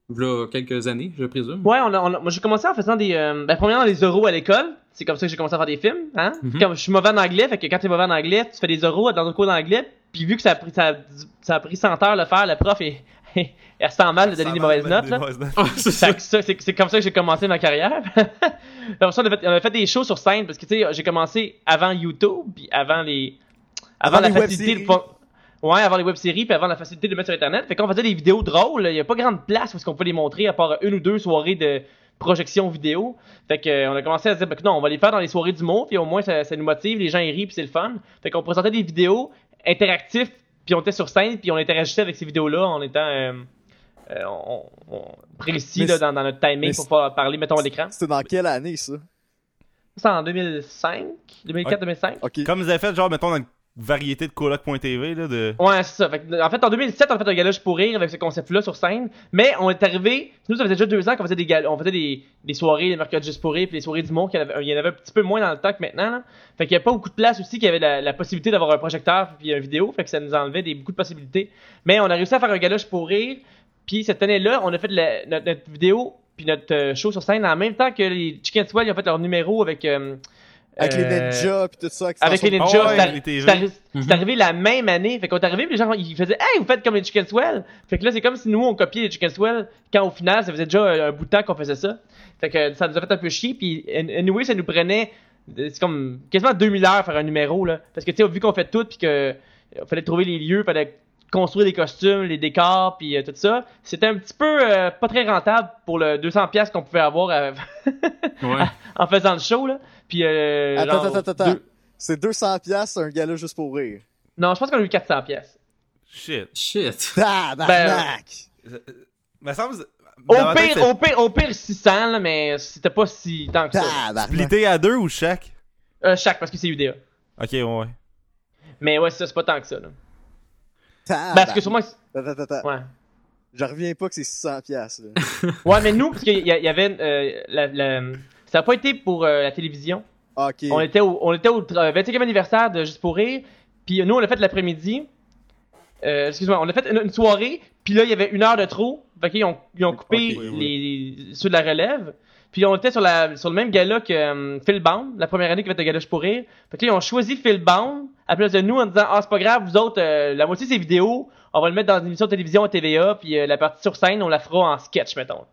là quelques années, je présume. Ouais, on a- on a- moi j'ai commencé en faisant des. Euh, ben, premièrement, les euros à l'école. C'est comme ça que j'ai commencé à faire des films. Hein? Mhm. Comme je suis mauvais en anglais, fait que quand t'es mauvais en anglais, tu fais des euros dans un cours d'anglais. Puis vu que ça a pris, ça, a- ça a pris 100 heures de le faire, le prof, est, *laughs* elle se sent mal de donner des mauvaises notes. *laughs* C'est comme ça que j'ai commencé ma carrière. *laughs* On a, fait, on a fait des shows sur scène parce que tu sais, j'ai commencé avant YouTube, puis avant les, avant, Avant la facilité de Ouais, avant les web-séries, puis avant la facilité de mettre sur Internet. Fait qu'on faisait des vidéos drôles. Il y a pas grande place où est-ce qu'on peut les montrer à part une ou deux soirées de projection vidéo. Fait que, euh, on a commencé à se dire, ben, que non, on va les faire dans les soirées du mot, puis au moins ça, ça nous motive, les gens y rient, puis c'est le fun. Fait qu'on présentait des vidéos interactifs, puis on était sur scène, puis on interagissait avec ces vidéos-là en étant euh, euh, on, on- précis là, dans, dans notre timing pour pouvoir parler, mettons, à l'écran. C'était dans quelle année, ça? C'est en 2005, 2004-2005. Ok. Comme vous avez fait, genre, mettons, dans une variété de coloc.tv, là, de. Ouais, c'est ça. Fait que, en fait, en 2007, on a fait un galage pour rire avec ce concept-là sur scène. Mais on est arrivé. Nous, ça faisait déjà deux ans qu'on faisait des gal- on faisait des, des soirées, les mercredis juste pour rire, puis les soirées du monde. Il y, en avait, il y en avait un petit peu moins dans le temps que maintenant. Là. Fait qu'il n'y avait pas beaucoup de place aussi, qu'il y avait la, possibilité d'avoir un projecteur puis une vidéo. Fait que ça nous enlevait des, beaucoup de possibilités. Mais on a réussi à faire un galage pour rire. Puis cette année-là, on a fait notre, notre vidéo puis notre euh, show sur scène en même temps que les Chicken Swell, ils ont fait leur numéro avec. euh, Avec les euh, ninjas pis tout ça. avec les ninjas, c'est arrivé la même année. Fait qu'on est arrivé, puis les gens ils faisaient Hey, vous faites comme les Chicken Swell. Fait que là, c'est comme si nous on copiait les Chicken Swell quand au final, ça faisait déjà un, un bout de temps qu'on faisait ça. Fait que ça nous a fait un peu chier. Puis an- anyway, ça nous prenait c'est comme quasiment 2000 heures faire un numéro là. Parce que tu sais, vu qu'on fait tout, puis que euh, fallait trouver les lieux, fallait construire les costumes, les décors, puis euh, tout ça, c'était un petit peu euh, pas très rentable pour le 200 pièces qu'on pouvait avoir euh, *laughs* Ouais. en faisant le show là. Puis euh, Attends, genre, attends, attends. deux- C'est 200 piastres, un gala juste pour rire. Non, je pense qu'on a eu 400 pièces. Shit. Shit. Tabarnak! Me semble. Au tête, pire, au pire, au pire 600, là, mais c'était pas si tant que ça. splitté à deux ou chaque? Euh, chaque, parce que c'est UDA. Ok, ouais, ouais. Mais ouais, c'est ça, c'est pas tant que ça. Là. Parce que sûrement. Ouais. Je reviens pas que c'est 600 piastres, là. *laughs* Ouais, mais nous, parce qu'il y, y avait. euh, la, la- ça a pas été pour euh, la télévision. Ok. On était au, on était au tra- 25e anniversaire de Juste pour Rire. Puis nous, on l'a fait l'après-midi. Euh, excuse-moi, on a fait une, une soirée. Puis là, il y avait une heure de trop. Fait qu'ils ont, ils ont coupé oui, les, ceux de la relève. Puis on était sur, la, sur le même gala que euh, Phil Bound, la première année qu'il avait été gala Je pour rire. Fait que là, ils ont choisi Phil Bound à place de nous en disant Ah, c'est pas grave, vous autres, euh, la moitié de ces vidéos, on va le mettre dans une émission de télévision à TVA, puis euh, la partie sur scène, on la fera en sketch, mettons.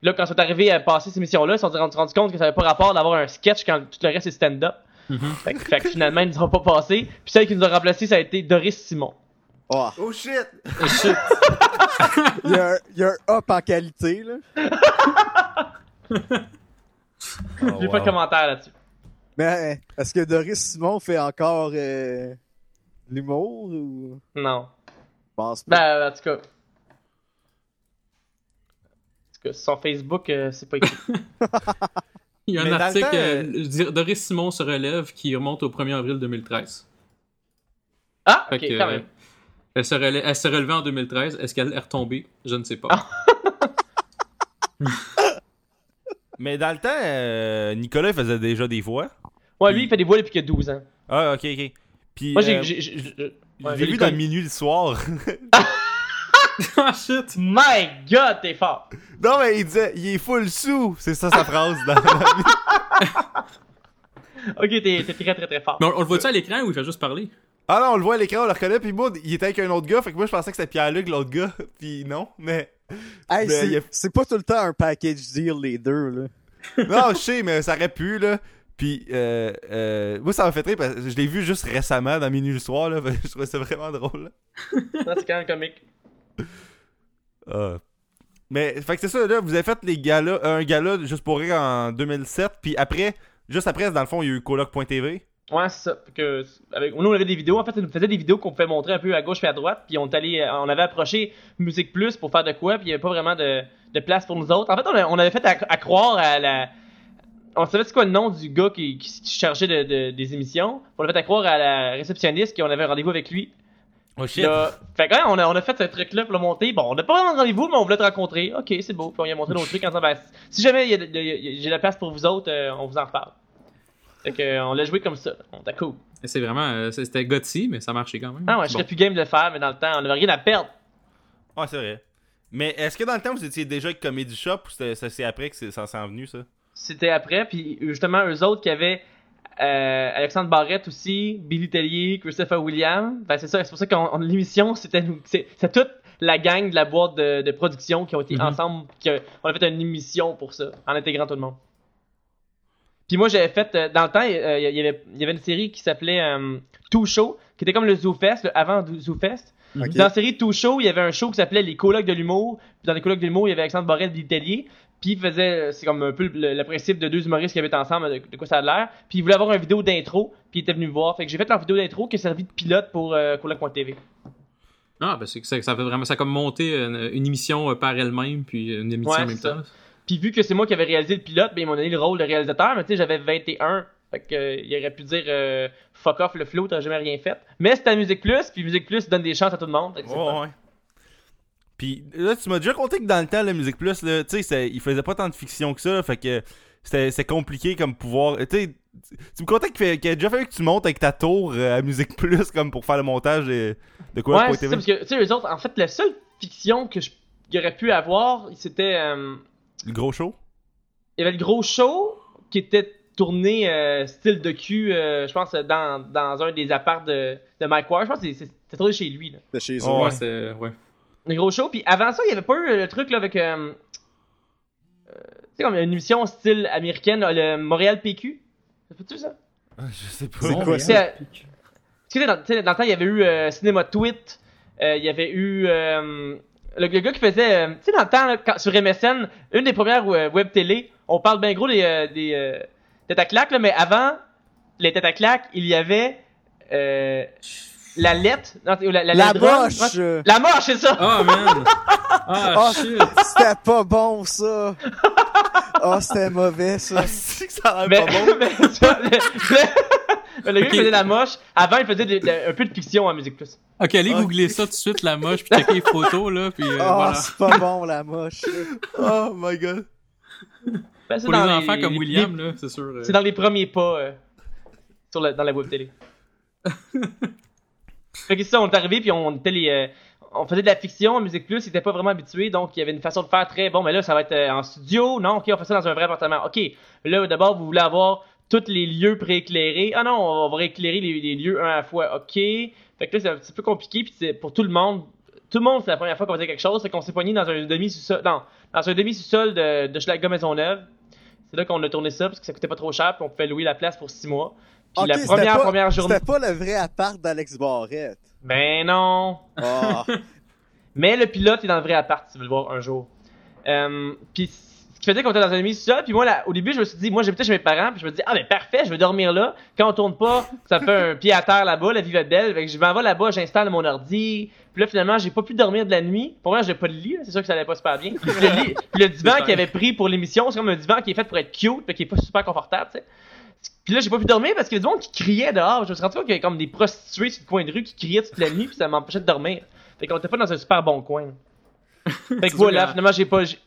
Puis là, quand ils sont arrivés à passer cette émission-là, ils se sont rendu, rendu compte que ça avait pas rapport d'avoir un sketch quand tout le reste est stand-up. Mhm. Fait, que- fait que finalement, ils nous ont pas passé. Puis celle qui nous a remplacé, ça a été Doris Simon. Oh, Oh shit! *laughs* il y, a un- il y a un up en qualité, là. *laughs* Oh, *laughs* J'ai pas de commentaire là-dessus. Mais euh, est-ce que Doris Simon fait encore euh, l'humour ou? Non. Je pense pas. Ben, en tout cas. En tout cas, sur son Facebook, euh, c'est pas écrit. *laughs* Il y a Mais un article temps, euh, dire- Doris Simon se relève qui remonte au 1er avril 2013. Ah, Fait ok, que, quand euh, même. Elle se, relè- elle se relevait en 2013. Est-ce qu'elle est retombée? Je ne sais pas. *laughs* Mais dans le temps, euh, Nicolas il faisait déjà des voix. Ouais, lui, il fait des voix depuis qu'il a 12 ans. Ah, ok, ok. Puis, Moi, j'ai. euh, ouais, vu dans Minuit le soir. *laughs* Ah shit My god, t'es fort! non, mais il disait, il est full sous. C'est ça sa phrase. Dans la... *laughs* Ok, t'es t'es très très très fort. Mais on, on le voit-tu à l'écran ou il fait juste parler? Ah non, on le voit à l'écran, on le reconnaît. Puis moi, il était avec un autre gars. Fait que moi, je pensais que c'était Pierre-Luc, l'autre gars. *laughs* Puis non, mais. Hey, c'est, a- *laughs* pas tout le temps un package deal, les deux, là. Non, je sais, mais ça aurait pu, là. Puis, euh, euh, moi, ça m'a fait rire parce que je l'ai vu juste récemment dans Minuit le soir, là. *laughs* Je trouvais ça vraiment drôle, c'est quand même comique. Ah. Mais, fait que c'est ça, là, vous avez fait les galas, un gala juste pour rire en 2007, puis après, juste après, dans le fond, il y a eu coloc.tv. Ouais, c'est ça. Que, avec, nous, on avait des vidéos. En fait, ça nous faisait des vidéos qu'on pouvait montrer un peu à gauche et à droite. Puis on, allé, euh, on avait approché Musique Plus pour faire de quoi. Puis il n'y avait pas vraiment de, de place pour nous autres. En fait, on, a- on avait fait à, à croire à la. On savait c'est quoi le nom du gars qui, qui, chargeait de, de- des émissions. On a fait à croire à la réceptionniste qu'on avait un rendez-vous avec lui. Oh Là, fait que, ouais, on, a, on a fait ce truc-là pour le monter. Bon, on n'a pas vraiment de rendez-vous, mais on voulait te rencontrer. Ok, c'est beau. Puis on lui a montré nos *laughs* trucs en disant, ben, si jamais j'ai la place pour vous autres, euh, on vous en reparle. Fait que, euh, on l'a joué comme ça. On était cool. C'est vraiment. euh, C'était gutsy, mais ça marchait quand même. Ah ouais, je Bon. serais plus game de le faire, mais dans le temps, on avait rien à perdre. Ouais, c'est vrai. Mais est-ce que dans le temps, vous étiez déjà avec Comedy Shop ou c'est après que ça s'en venu, ça? C'était après, puis justement, eux autres qui avaient euh, Alexandre Barrette aussi, Billy Tellier, Christopher Williams. Ben, c'est ça, c'est pour ça qu'on on- l'émission, c'était nous- c'est toute la gang de la boîte de, de production qui ont été Mhm. ensemble, qui on a fait une émission pour ça, en intégrant tout le monde. Puis moi, j'avais fait, euh, dans le temps, euh, il y avait, il y avait une série qui s'appelait euh, Two Show, qui était comme le Zoo Fest, le avant Zoo Fest. Dans la série Two Show, il y avait un show qui s'appelait Les Colocs de l'humour. Puis dans les Colocs de l'humour, il y avait Alexandre Borel et Tellier. Puis il faisait, c'est comme un peu le, le principe de deux humoristes qui habitent ensemble, de, de quoi ça a l'air. Puis il voulait avoir une vidéo d'intro, puis il était venu me voir. Fait que j'ai fait leur vidéo d'intro qui a servi de pilote pour euh, Coloc.tv. Ah, ben c'est que ça, ça fait vraiment. Ça a comme monté une, une émission par elle-même, puis une émission Ouais, en même ça. Puis vu que c'est moi qui avais réalisé le pilote, ben ils m'ont donné le rôle de réalisateur, mais tu sais, j'avais 21. Fait que, euh, il aurait pu dire euh, fuck off le flow, t'as jamais rien fait. Mais c'était à Musique Plus, puis Musique Plus donne des chances à tout le monde. Fait que Ouais. Puis là, tu m'as déjà conté que dans le temps, la Musique Plus, là, tu sais, il faisait pas tant de fiction que ça, fait que c'était c'est compliqué comme pouvoir. Tu sais, tu me contais qu'il qu'il a déjà fallu que tu montes avec ta tour euh, à Musique Plus, comme pour faire le montage de, de quoi Ouais, c'est parce que, tu sais, eux autres, en fait, la seule fiction que aurait pu avoir, c'était. euh, Le gros show? il y avait le gros show qui était tourné euh, style de cul, euh, je pense, dans, dans un des apparts de, de Mike Ward. Je pense que c'est- c'est- c'était tourné chez lui. Là. De chez eux. Oh, Ouais, ouais. c'est. Ouais. Le gros show. Puis avant ça, il y avait pas eu le truc là, avec. euh, euh, tu sais, comme une émission style américaine, là, le Montréal PQ. Ça fait-tu ça? Ah, Je sais pas. C'est quoi ça? Tu sais, dans, tu sais, dans le temps, il y avait eu euh, Cinéma Tweet, euh, il y avait eu euh, le, le gars qui faisait, euh, tu sais, dans le temps, là, quand- sur MSN, une des premières euh, web télé, on parle bien gros des, euh, des euh, têtes à claques, là, mais avant les têtes à claques, il y avait euh, la lettre, non, la, la, La moche! la moche, c'est ça. Ah, man! Ah, shit! C'était pas bon, ça! Ah, c'était mauvais, ça. Ah, *laughs* c'est que ça a Mais, l'air pas bon. *laughs* mais, tu vois, le, le- le gars qui Ok. faisait la moche, avant il faisait de- de- un peu de fiction en musique plus. Ok, allez Ok. googler ça tout de suite, la moche, puis checker les photos, là, puis euh, Ah, voilà. c'est pas bon, la moche. *laughs* Oh my god. Ben, c'est Pour les dans enfants comme les- William, là, c'est sûr. euh, C'est dans les premiers pas euh, sur la- dans la web télé. *laughs* fait que c'est ça, on est arrivé puis on était les. euh, on faisait de la fiction en Musique Plus, ils étaient pas vraiment habitués, donc il y avait une façon de faire très bon, mais là, ça va être en studio. Non, ok, on fait ça dans un vrai appartement. Ok, là, d'abord, vous voulez avoir tous les lieux prééclairés. Ah non, on va rééclairer les, les lieux un à la fois. Ok. Fait que là, c'est un petit peu compliqué, puis c'est pour tout le monde. Tout le monde, c'est la première fois qu'on faisait quelque chose, c'est qu'on s'est poigné dans un demi-sous-sol, non, dans un demi-sous-sol de, de Schlager Maisonneuve. C'est là qu'on a tourné ça, parce que ça coûtait pas trop cher, puis on pouvait louer la place pour six mois. Puis la première, pas- première journée. C'était pas le vrai appart d'Alex Barrette. Ben non! Ah. *laughs* Mais le pilote est dans le vrai appart, si tu veux le voir un jour. Euh, puis ce qui faisait qu'on était dans un demi-sol, puis moi, là, au début, je me suis dit, moi, j'habitais chez mes parents, puis je me dis, ah, ben parfait, je vais dormir là. Quand on tourne pas, ça fait un pied à terre là-bas, la vie va être belle. Fait que je m'en vais là-bas, j'installe mon ordi. Puis là, finalement, j'ai pas pu dormir de la nuit. Pour moi, j'ai pas de lit, c'est sûr que ça allait pas super bien. Le, lit- *laughs* le divan qu'il avait pris pour l'émission, c'est comme un divan qui est fait pour être cute, mais qui est pas super confortable, tu sais. Puis là, j'ai pas pu dormir parce qu'il y avait du monde qui criait dehors. Je me suis rendu compte qu'il y avait comme des prostituées sur le coin de rue qui criaient toute la nuit, puis ça m'empêchait de dormir. Fait qu'on était pas dans un super bon coin. *laughs* Fait que voilà, finalement, j'ai pas. j'ai-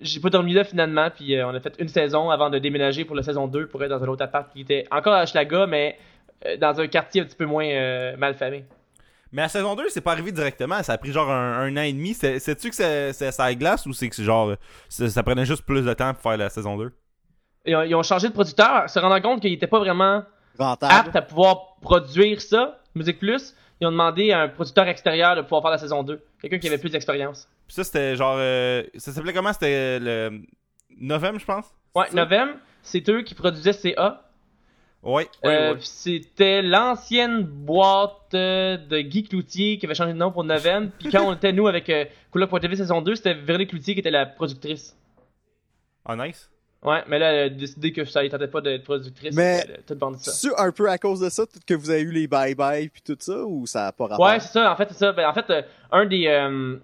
J'ai pas dormi là finalement, puis euh, on a fait une saison avant de déménager pour la saison 2 pour être dans un autre appart qui était encore à Schlaga, mais euh, dans un quartier un petit peu moins euh, mal famé. Mais la saison 2, c'est pas arrivé directement. Ça a pris genre un, un an et demi. C'est- Sais-tu que c'est ça glace ou c'est que genre. ça, ça prenait juste plus de temps pour faire la saison 2? Ils ont, ils ont changé de producteur, se rendant compte qu'ils étaient pas vraiment Rentable. aptes à pouvoir produire ça, Musique Plus. Ils ont demandé à un producteur extérieur de pouvoir faire la saison 2. Quelqu'un qui avait plus d'expérience. Puis ça, c'était genre. euh, ça s'appelait comment? C'était le. Novembre, je pense? Ouais? Novembre, c'est eux qui produisaient CA. Ouais. Euh, ouais. C'était l'ancienne boîte euh, de Guy Cloutier qui avait changé de nom pour Novembre. Puis quand on était, nous, avec euh, Coloc.tv saison 2, c'était Véronique Cloutier qui était la productrice. Ah, nice. Ouais, mais là, elle a décidé que ça ne tentait pas d'être productrice. Mais- tout ça. C'est un peu à cause de ça que vous avez eu les bye-bye puis tout ça ou ça a pas rapport? Ouais, c'est ça. En fait, c'est ça. Ben, en fait, euh, un des euh,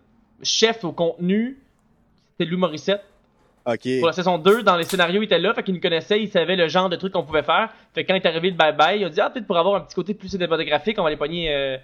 chefs au contenu, c'était Lou Morissette. ok. Pour la saison 2, dans les scénarios, il était là, fait qu'il nous connaissait, il savait le genre de trucs qu'on pouvait faire. Fait que quand il est arrivé le bye-bye, il a dit Ah, peut-être pour avoir un petit côté plus cinématographique, on va les pogner euh,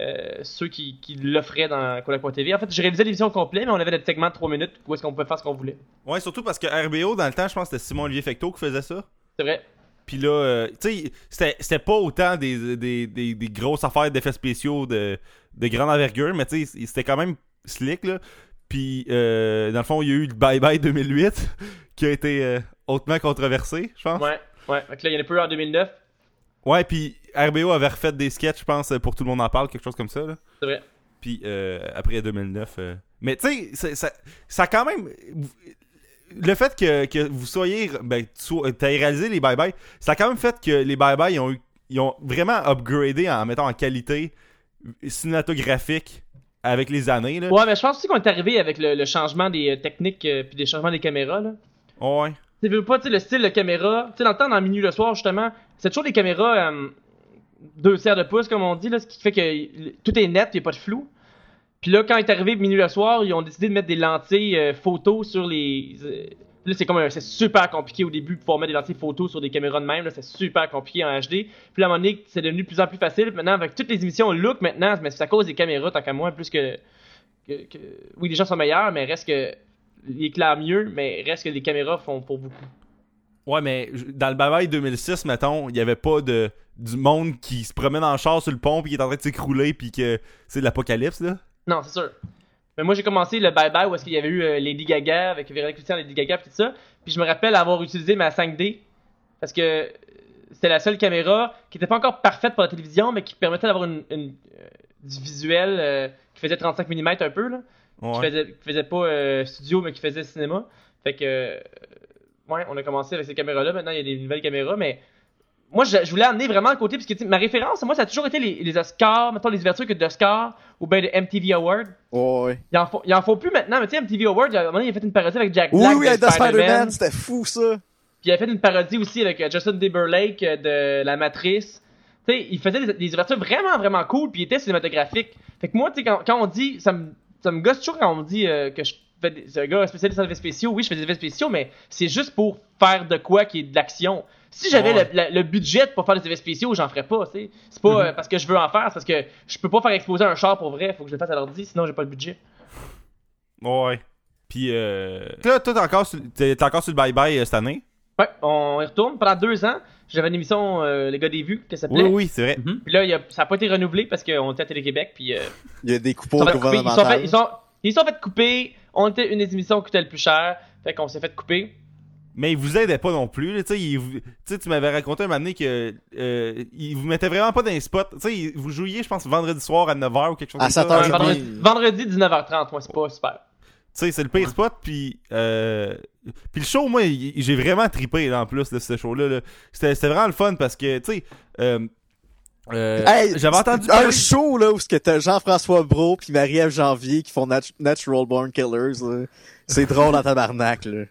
euh, ceux qui, qui l'offraient dans Coloc.tv. En fait, j'ai réalisé l'émission au complet, mais on avait des segments de 3 minutes où est-ce qu'on pouvait faire ce qu'on voulait. Ouais, surtout parce que RBO, dans le temps, je pense que c'était Simon-Olivier Fecteau qui faisait ça. C'est vrai. Puis là, euh, tu sais, c'était- c'était pas autant des, des, des, des grosses affaires d'effets spéciaux de, de grande envergure, mais tu sais, c'était quand même slick, là. Puis, euh, dans le fond, il y a eu le Bye Bye 2008, qui a été euh, hautement controversé, je pense. Ouais, ouais. Que là, il y en a plus eu en 2009. Ouais, puis RBO avait refait des sketchs, je pense, pour Tout le monde en parle, quelque chose comme ça, là. C'est vrai. Puis euh, après 2009. euh, Mais tu sais, ça, ça, a quand même. Le fait que, que vous soyez. Ben, tu t'aies réalisé les bye-bye, ça a quand même fait que les bye-bye, ils ont, eu- ils ont vraiment upgradé en mettant en qualité cinématographique avec les années. Là. Ouais, mais je pense aussi qu'on est arrivé avec le, le changement des euh, techniques euh, puis des changements des caméras. Là. Ouais. Tu veux pas, tu le style de caméra. Tu sais, dans le temps, dans Minuit le soir, justement, c'est toujours des caméras euh, deux tiers de pouce, comme on dit, là, ce qui fait que tout est net, il n'y a pas de flou. Puis là, quand est arrivé Minuit le soir, ils ont décidé de mettre des lentilles euh, photos sur les. Là, c'est comme c'est super compliqué au début de pouvoir mettre des lentilles photos sur des caméras de même. Là, c'est super compliqué en HD. Puis là, à un moment donné, c'est devenu de plus en plus facile. Maintenant, avec toutes les émissions look maintenant, mais c'est à cause des caméras, tant qu'à moi, plus que, que, que- Oui, les gens sont meilleurs, mais reste que. Ils éclairent mieux, mais reste que les caméras font pour beaucoup. Ouais, mais dans le bye-bye 2006, mettons, il y avait pas de du monde qui se promène en char sur le pont puis qui est en train de s'écrouler puis que c'est de l'apocalypse, là. Non, c'est sûr. Mais moi, j'ai commencé le Bye Bye où est-ce qu'il y avait eu euh, Lady Gaga avec Véronique Cloutier, Lady Gaga, puis tout ça. Puis je me rappelle avoir utilisé ma 5D parce que euh, c'était la seule caméra qui était pas encore parfaite pour la télévision, mais qui permettait d'avoir une, une, euh, du visuel euh, qui faisait 35 mm un peu, là. Qui, faisait, qui faisait pas studio, mais qui faisait cinéma. Fait que, ouais, on a commencé avec ces caméras-là. Maintenant, il y a des nouvelles caméras, mais moi, je, je voulais amener vraiment le côté, parce que ma référence, moi, ça a toujours été les, les Oscars, mettons les ouvertures que d'Oscars ou bien de MTV Awards. Ouais, ouais. Ils en, font, ils en font plus maintenant, mais tu sais, MTV Awards, à un moment donné, il a fait une parodie avec Jack Oui, Black oui, de avec The Spider-Man. C'était fou ça. Puis il a fait une parodie aussi avec euh, Justin Timberlake euh, de La Matrice. Tu sais, il faisait des, des ouvertures vraiment, vraiment cool, puis il était cinématographique. Fait que moi, tu sais, quand, quand on dit, ça me, ça me gosse toujours quand on me dit euh, que je fais un gars spécialiste en effets spéciaux. Oui, je fais des effets spéciaux, mais c'est juste pour faire de quoi qui est de l'action. Si j'avais Ouais. le, budget pour faire des effets spéciaux, j'en ferais pas, tu sais. C'est pas Mhm. euh, parce que je veux en faire, c'est parce que je peux pas faire exploser un char pour vrai, faut que je le fasse à l'ordi, sinon j'ai pas le budget. Ouais. Puis euh... Là, toi, t'es encore, sur... t'es t'es encore sur le bye-bye euh, cette année? Ouais, on y retourne pendant deux ans. j'avais une émission, euh, les gars des vues, que ça Oui, s'appelait. oui, c'est vrai. Mhm. Puis là, y a- ça a pas été renouvelé parce qu'on était à Télé-Québec, puis euh, Il y a des coupons couper. ils, sont fait, gouvernementales. ils, sont, ils sont fait couper. On était une des émissions qui coûtait le plus cher, fait qu'on s'est fait couper. Mais il vous aidait pas non plus. là, Tu sais, il vous- tu m'avais raconté un moment donné que euh, il vous mettait vraiment pas dans les spots. Tu sais, il- vous jouiez, je pense, vendredi soir à 9h ou quelque chose À comme ça. 7h30. Ouais, vendredi, vendredi 19h30, moi, c'est pas super. Tu sais, c'est le pire spot, puis euh, puis le show, moi, j'ai vraiment trippé là, en plus de ce show-là. là. C'était c'était vraiment le fun parce que, tu sais, euh, euh, Hey, j'avais entendu un show là où ce que t'as Jean-François Brault puis Marie-Ève Janvier qui font Nat- Natural Born Killers. là. C'est drôle en tabarnak là.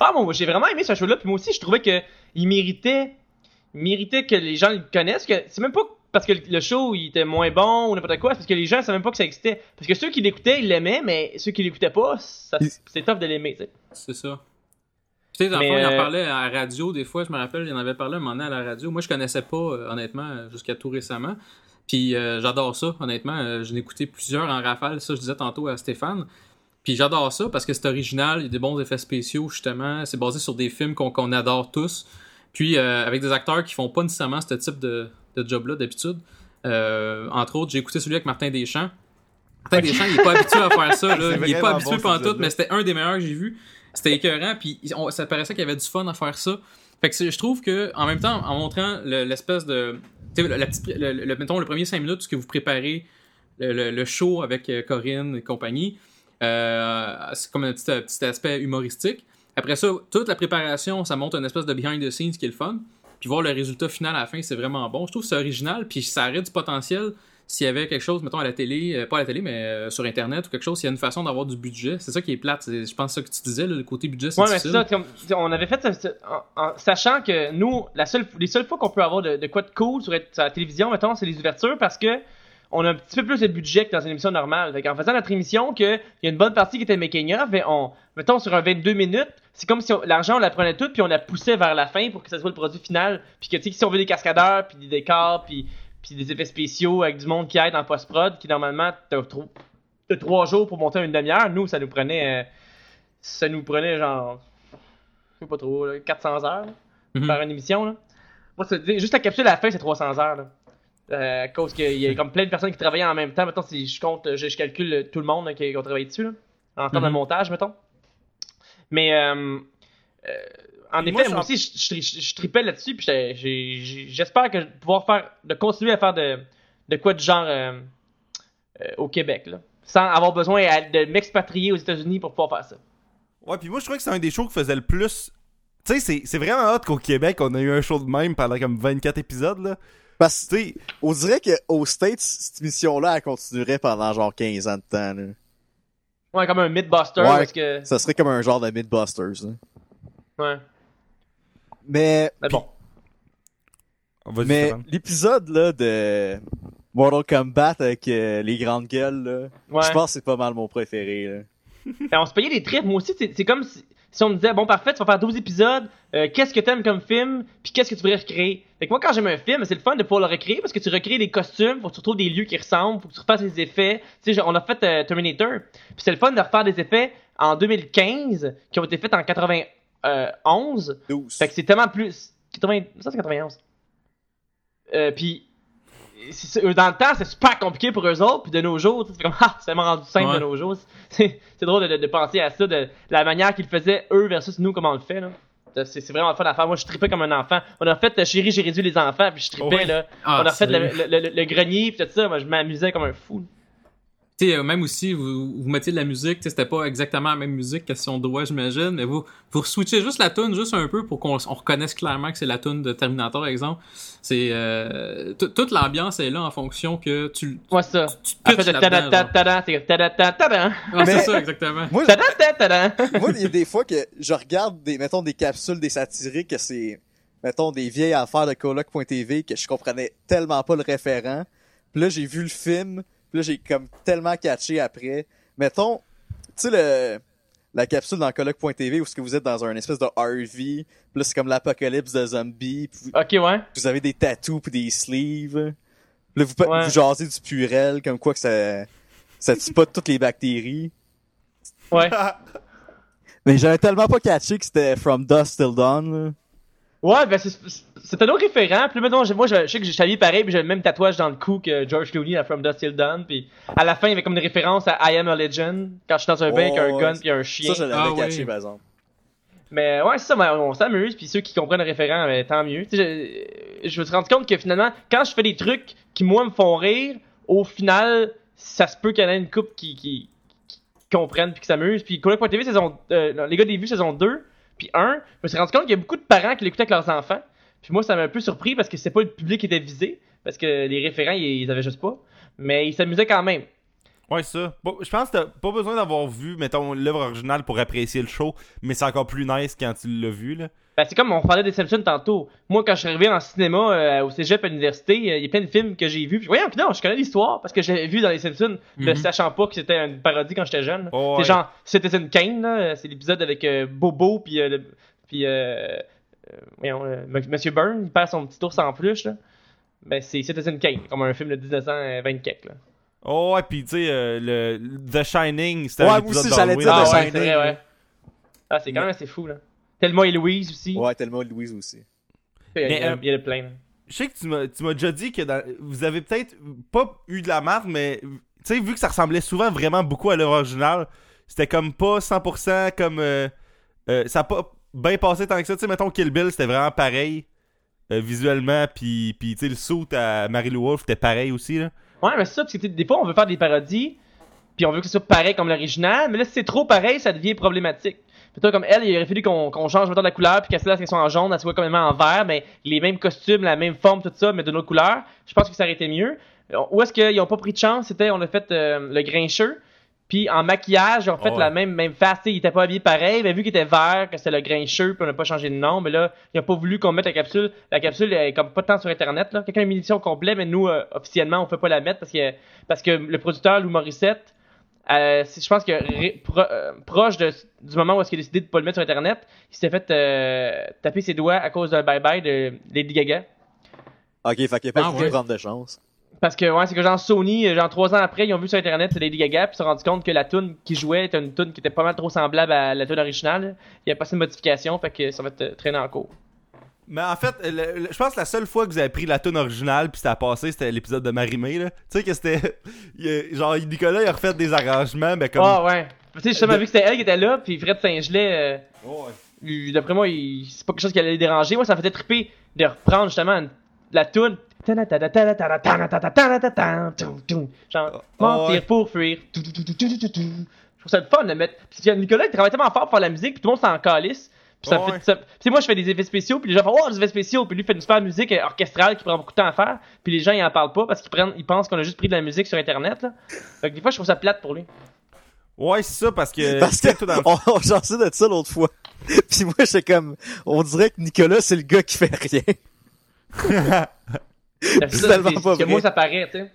Ah, bon, j'ai vraiment aimé ce show-là, puis moi aussi, je trouvais que il méritait, il méritait que les gens le connaissent. Que c'est même pas parce que le show il était moins bon ou n'importe quoi, c'est parce que les gens savaient même pas que ça existait. Parce que ceux qui l'écoutaient, ils l'aimaient, mais ceux qui l'écoutaient pas, c'est tough de l'aimer, tu sais. C'est ça. Tu sais, dans le Mais, fond, il en euh, parlait à la radio, des fois, je me rappelle, il en avait parlé un moment donné à la radio. Moi, je connaissais pas, euh, honnêtement, jusqu'à tout récemment. Puis euh, j'adore ça, honnêtement. Euh, J'en ai écouté plusieurs en rafale, ça je disais tantôt à Stéphane. Puis j'adore ça parce que c'est original, il y a des bons effets spéciaux, justement. C'est basé sur des films qu'on adore tous. Puis euh, avec des acteurs qui font pas nécessairement ce type de, de job-là d'habitude. Euh, entre autres, j'ai écouté celui avec Martin Deschamps. Martin Deschamps, il est pas habitué à faire ça. Là. *laughs* Il est pas habitué bon, tout, mais c'était un des meilleurs que j'ai vu. C'était écœurant, puis on- ça paraissait qu'il y avait du fun à faire ça. Fait que je trouve que en même temps, en montrant le- l'espèce de, tu sais, la petite, le, le- mettons le premier 5 minutes, ce que vous préparez le, le- show avec euh, Corinne et compagnie, c'est comme un petit, un petit aspect humoristique. Après ça, toute la préparation, ça montre une espèce de behind the scenes qui est le fun. Puis voir le résultat final à la fin, c'est vraiment bon. Je trouve que c'est original, puis ça aurait du potentiel s'il y avait quelque chose, mettons à la télé, euh, pas à la télé, mais euh, sur Internet ou quelque chose, s'il y a une façon d'avoir du budget. C'est ça qui est plate. Je pense que ça que tu disais, là, le côté budget, c'est Ouais, mais ça, on avait fait ça, en, en sachant que nous, la seule, les seules fois qu'on peut avoir de, de quoi de cool sur la télévision, mettons, c'est les ouvertures parce que on a un petit peu plus de budget que dans une émission normale. Fait en faisant notre émission, que il y a une bonne partie qui était making of, et on, mettons, sur un 22 minutes, c'est comme si l'argent, on la prenait toute, puis on la poussait vers la fin pour que ça soit le produit final. Puis que, tu sais, si on veut des cascadeurs, puis des décors, puis, puis des effets spéciaux avec du monde qui aide en post-prod, qui normalement, t'as trop- t'as trois jours pour monter une demi-heure, nous, ça nous prenait... euh, ça nous prenait genre je sais pas trop là, 400 heures là, Mhm. faire une émission là. Moi juste la capsule à la fin c'est 300 heures là. Euh, à cause qu'il y a comme plein de personnes qui travaillaient en même temps mettons si je compte je, je calcule tout le monde qui, qui ont travaillé dessus là, en termes de Mhm. montage mettons. Mais euh, euh, en effet moi, aussi je, je, je- je tripais là-dessus puis j'espère que je vais pouvoir faire de continuer à faire de de quoi de genre euh, euh, au Québec là sans avoir besoin à- de m'expatrier aux États-Unis pour pouvoir faire ça. Ouais, puis moi, je trouvais que c'est un des shows qui faisait le plus. Tu sais, c'est- c'est vraiment hot qu'au Québec, on a eu un show de même pendant comme 24 épisodes, là. Parce que, Tu sais, on dirait qu'aux States, cette émission-là, elle continuerait pendant genre 15 ans de temps, là. Ouais, comme un Mythbuster Ouais. parce que Ça serait comme un genre de Mythbusters, là. ouais. Mais, Mais bon. vas-y, mais l'épisode, là, de Mortal Kombat avec euh, les grandes gueules, là, Ouais. je pense que c'est pas mal mon préféré, là. Ben, on se payait des trips. Moi aussi, c'est c'est comme si, si on me disait, bon, parfait, tu vas faire 12 épisodes, euh, qu'est-ce que t'aimes comme film, puis qu'est-ce que tu voudrais recréer? Fait que moi, quand j'aime un film, c'est le fun de pouvoir le recréer parce que tu recrées des costumes, faut que tu retrouves des lieux qui ressemblent, faut que tu refasses des effets. Tu sais, on a fait euh, Terminator, puis c'est le fun de refaire des effets en 2015 qui ont été faits en 91. 12. Fait que c'est tellement plus. 80... Ça, c'est 91. Euh, puis. Eux, Dans le temps, c'est super compliqué pour eux autres, puis de nos jours, c'est comme, *laughs* ah, c'est tellement rendu simple Ouais. de nos jours. *laughs* C'est drôle de, de- de penser à ça, de la manière qu'ils faisaient, eux, versus nous, comment on le fait, là. C'est vraiment le fun à faire. Moi, je tripais comme un enfant. On a fait euh, Chérie, j'ai réduit les enfants, puis je tripais, là. Ah, on a fait le, sérieux. le- le- le grenier, puis tout ça. Moi, je m'amusais comme un fou. Sais, euh, même aussi, vous, vous mettiez de la musique, tu sais, c'était pas exactement la même musique question de droit, j'imagine, mais vous, vous switchez juste la tune juste un peu pour qu'on on reconnaisse clairement que c'est la tune de Terminator, exemple. C'est euh, tout- toute l'ambiance est là en fonction que tu, Moi, ça. tu te Après, c'est ça, exactement. Moi, il y a des fois que je regarde des, mettons, des capsules des satiriques que c'est, mettons, des vieilles affaires de coloc.tv que je comprenais tellement pas le référent. Puis là, j'ai vu le film. Puis là, j'ai comme tellement catché après. Mettons, tu sais, le, la capsule dans coloc.tv où est-ce que vous êtes dans un espèce de RV. Puis là, c'est comme l'apocalypse de zombies. Puis vous, Ok, ouais. vous avez des tattoos puis des sleeves. Puis là, vous, Ouais. vous jasez du purel, comme quoi que ça, ça tue pas toutes les bactéries. Ouais. *laughs* Mais j'avais tellement pas catché que c'était From Dust Till Dawn. là. Ouais, ben c'est- un autre référent. Puis maintenant, moi, je, je sais que j'ai pareil, puis j'ai le même tatouage dans le cou que George Clooney à From Dust Till Dawn. Puis à la fin, il y avait comme une référence à I Am a Legend quand je suis dans un bain avec un gun puis un chien. Ça, je l'avais Ah, catché, oui. par exemple. Mais ouais, c'est ça, mais on s'amuse, puis ceux qui comprennent le référent, ben, tant mieux. Je, je me suis rendu compte que finalement, quand je fais des trucs qui, moi, me font rire, au final, ça se peut qu'il y en ait une couple qui, qui, qui comprennent puis qui s'amusent. Puis Coloc.tv, saison, euh, les gars des vues, saison 2, puis 1, je me suis rendu compte qu'il y a beaucoup de parents qui l'écoutaient avec leurs enfants. Puis moi, ça m'a un peu surpris parce que c'est pas le public qui était visé, parce que les référents, ils, ils avaient juste pas. Mais ils s'amusaient quand même. Ouais, c'est ça. Bon, je pense que t'as pas besoin d'avoir vu, mettons, l'œuvre originale pour apprécier le show, mais c'est encore plus nice quand tu l'as vu, là. Ben, c'est comme on parlait des Simpsons tantôt. Moi, quand je suis arrivé en cinéma euh, au cégep à l'université, euh, il y a plein de films que j'ai vus. Puis, voyons, non, je connais l'histoire parce que j'avais vu dans les Simpsons, ne Mhm. sachant pas que c'était une parodie quand j'étais jeune. Oh, c'est ouais. genre Citizen Kane, là. C'est l'épisode avec euh, Bobo puis euh, le- puis voyons, Monsieur Byrne, il perd son petit ours en plus là. Ben, c'est Citizen Kane, comme un film de 1924 là. Oh, ouais, pis tu sais, euh, le The Shining, c'était Ouais, un moi épisode aussi, j'allais dire Ah The ouais, Shining, c'est vrai, là. ouais. Ah, c'est quand même assez fou là. Tellement et Louise aussi. Ouais, tellement Louise aussi. Il y a- Mais, il y a- euh, il y a le plein. Je sais que tu m'as tu m'as déjà dit que dans- vous avez peut-être pas eu de la marque, mais tu sais, vu que ça ressemblait souvent vraiment beaucoup à l'œuvre originale, c'était comme pas 100% comme. euh, euh, ça a pas bien passé tant que ça. Tu sais, mettons Kill Bill, c'était vraiment pareil euh, visuellement, puis puis tu sais, le suit à Mary-Lou Wolfe, c'était pareil aussi, là. Ouais, mais ça, parce que des fois, on veut faire des parodies, puis on veut que soit pareil comme l'original, mais là, si c'est trop pareil, ça devient problématique. Toi, comme elle, il aurait fallu qu'on qu'on change mettons, la couleur, puis qu'elle soit en jaune, elle soit complètement en vert, mais les mêmes costumes, la même forme, tout ça, mais d'une autre couleur. Je pense que ça aurait été mieux. Euh, Où est-ce qu'ils ont pas pris de chance? C'était, on a fait euh, le grincheux, puis en maquillage, ils ont fait Oh ouais. la même, même face, tu sais, il était pas habillé pareil, mais vu qu'il était vert, que c'était le grincheux, puis on a pas changé de nom, mais là, ils ont pas voulu qu'on mette la capsule. La capsule est comme pas tant sur internet, là. Quelqu'un a mis l'édition au complet, mais nous, euh, officiellement, on peut pas la mettre parce que, parce que le producteur, Lou Morissette, euh, c'est- je pense que ré- pro- euh, proche de- du moment où est-ce qu'il a décidé de pas le mettre sur internet, il s'était fait euh, taper ses doigts à cause d'un bye-bye de Lady Gaga. Ok, fait qu'il a pas Ah, voulu ouais. prendre de chance. Parce que ouais, c'est que genre Sony, euh, genre trois ans après, ils ont vu sur internet c'est Lady Gaga, puis ils se sont rendu compte que la tune qui jouait était une tune qui était pas mal trop semblable à la tune originale. Il y a pas assez de modifications, fait que ça va être traîné en cours. Mais en fait, le- le- je pense que la seule fois que vous avez pris la tune originale puis c'était à passer, c'était l'épisode de Marimé là. Tu sais que c'était *laughs* a- genre Nicolas il a refait des arrangements mais comme Ah ouais. Tu sais, justement, De- vu que c'était elle qui était là, puis Fred Saint-Gelais, euh, Oh, ouais. d'après moi, il- c'est pas quelque chose qui allait les déranger. Moi, ça me faisait triper de reprendre justement une- la toune. Genre, mentir pour fuir. Je trouve ça le fun de mettre. Puis Nicolas, il travaille tellement fort pour faire la musique, puis tout le monde s'en calisse. Puis ça fait. Tu sais, moi, je fais des effets spéciaux, puis les gens font Oh, des effets spéciaux, puis lui fait une super musique orchestrale qui prend beaucoup de temps à faire, puis les gens, ils en parlent pas parce qu'ils pensent qu'on a juste pris de la musique sur internet, là. Fait que des fois, je trouve ça plate pour lui. Ouais, c'est ça parce que Parce que dans on, on ça l'autre fois. Puis moi, j'étais comme, on dirait que Nicolas, c'est le gars qui fait rien. C'est ça, pas vrai. moi, ça paraît, tu sais.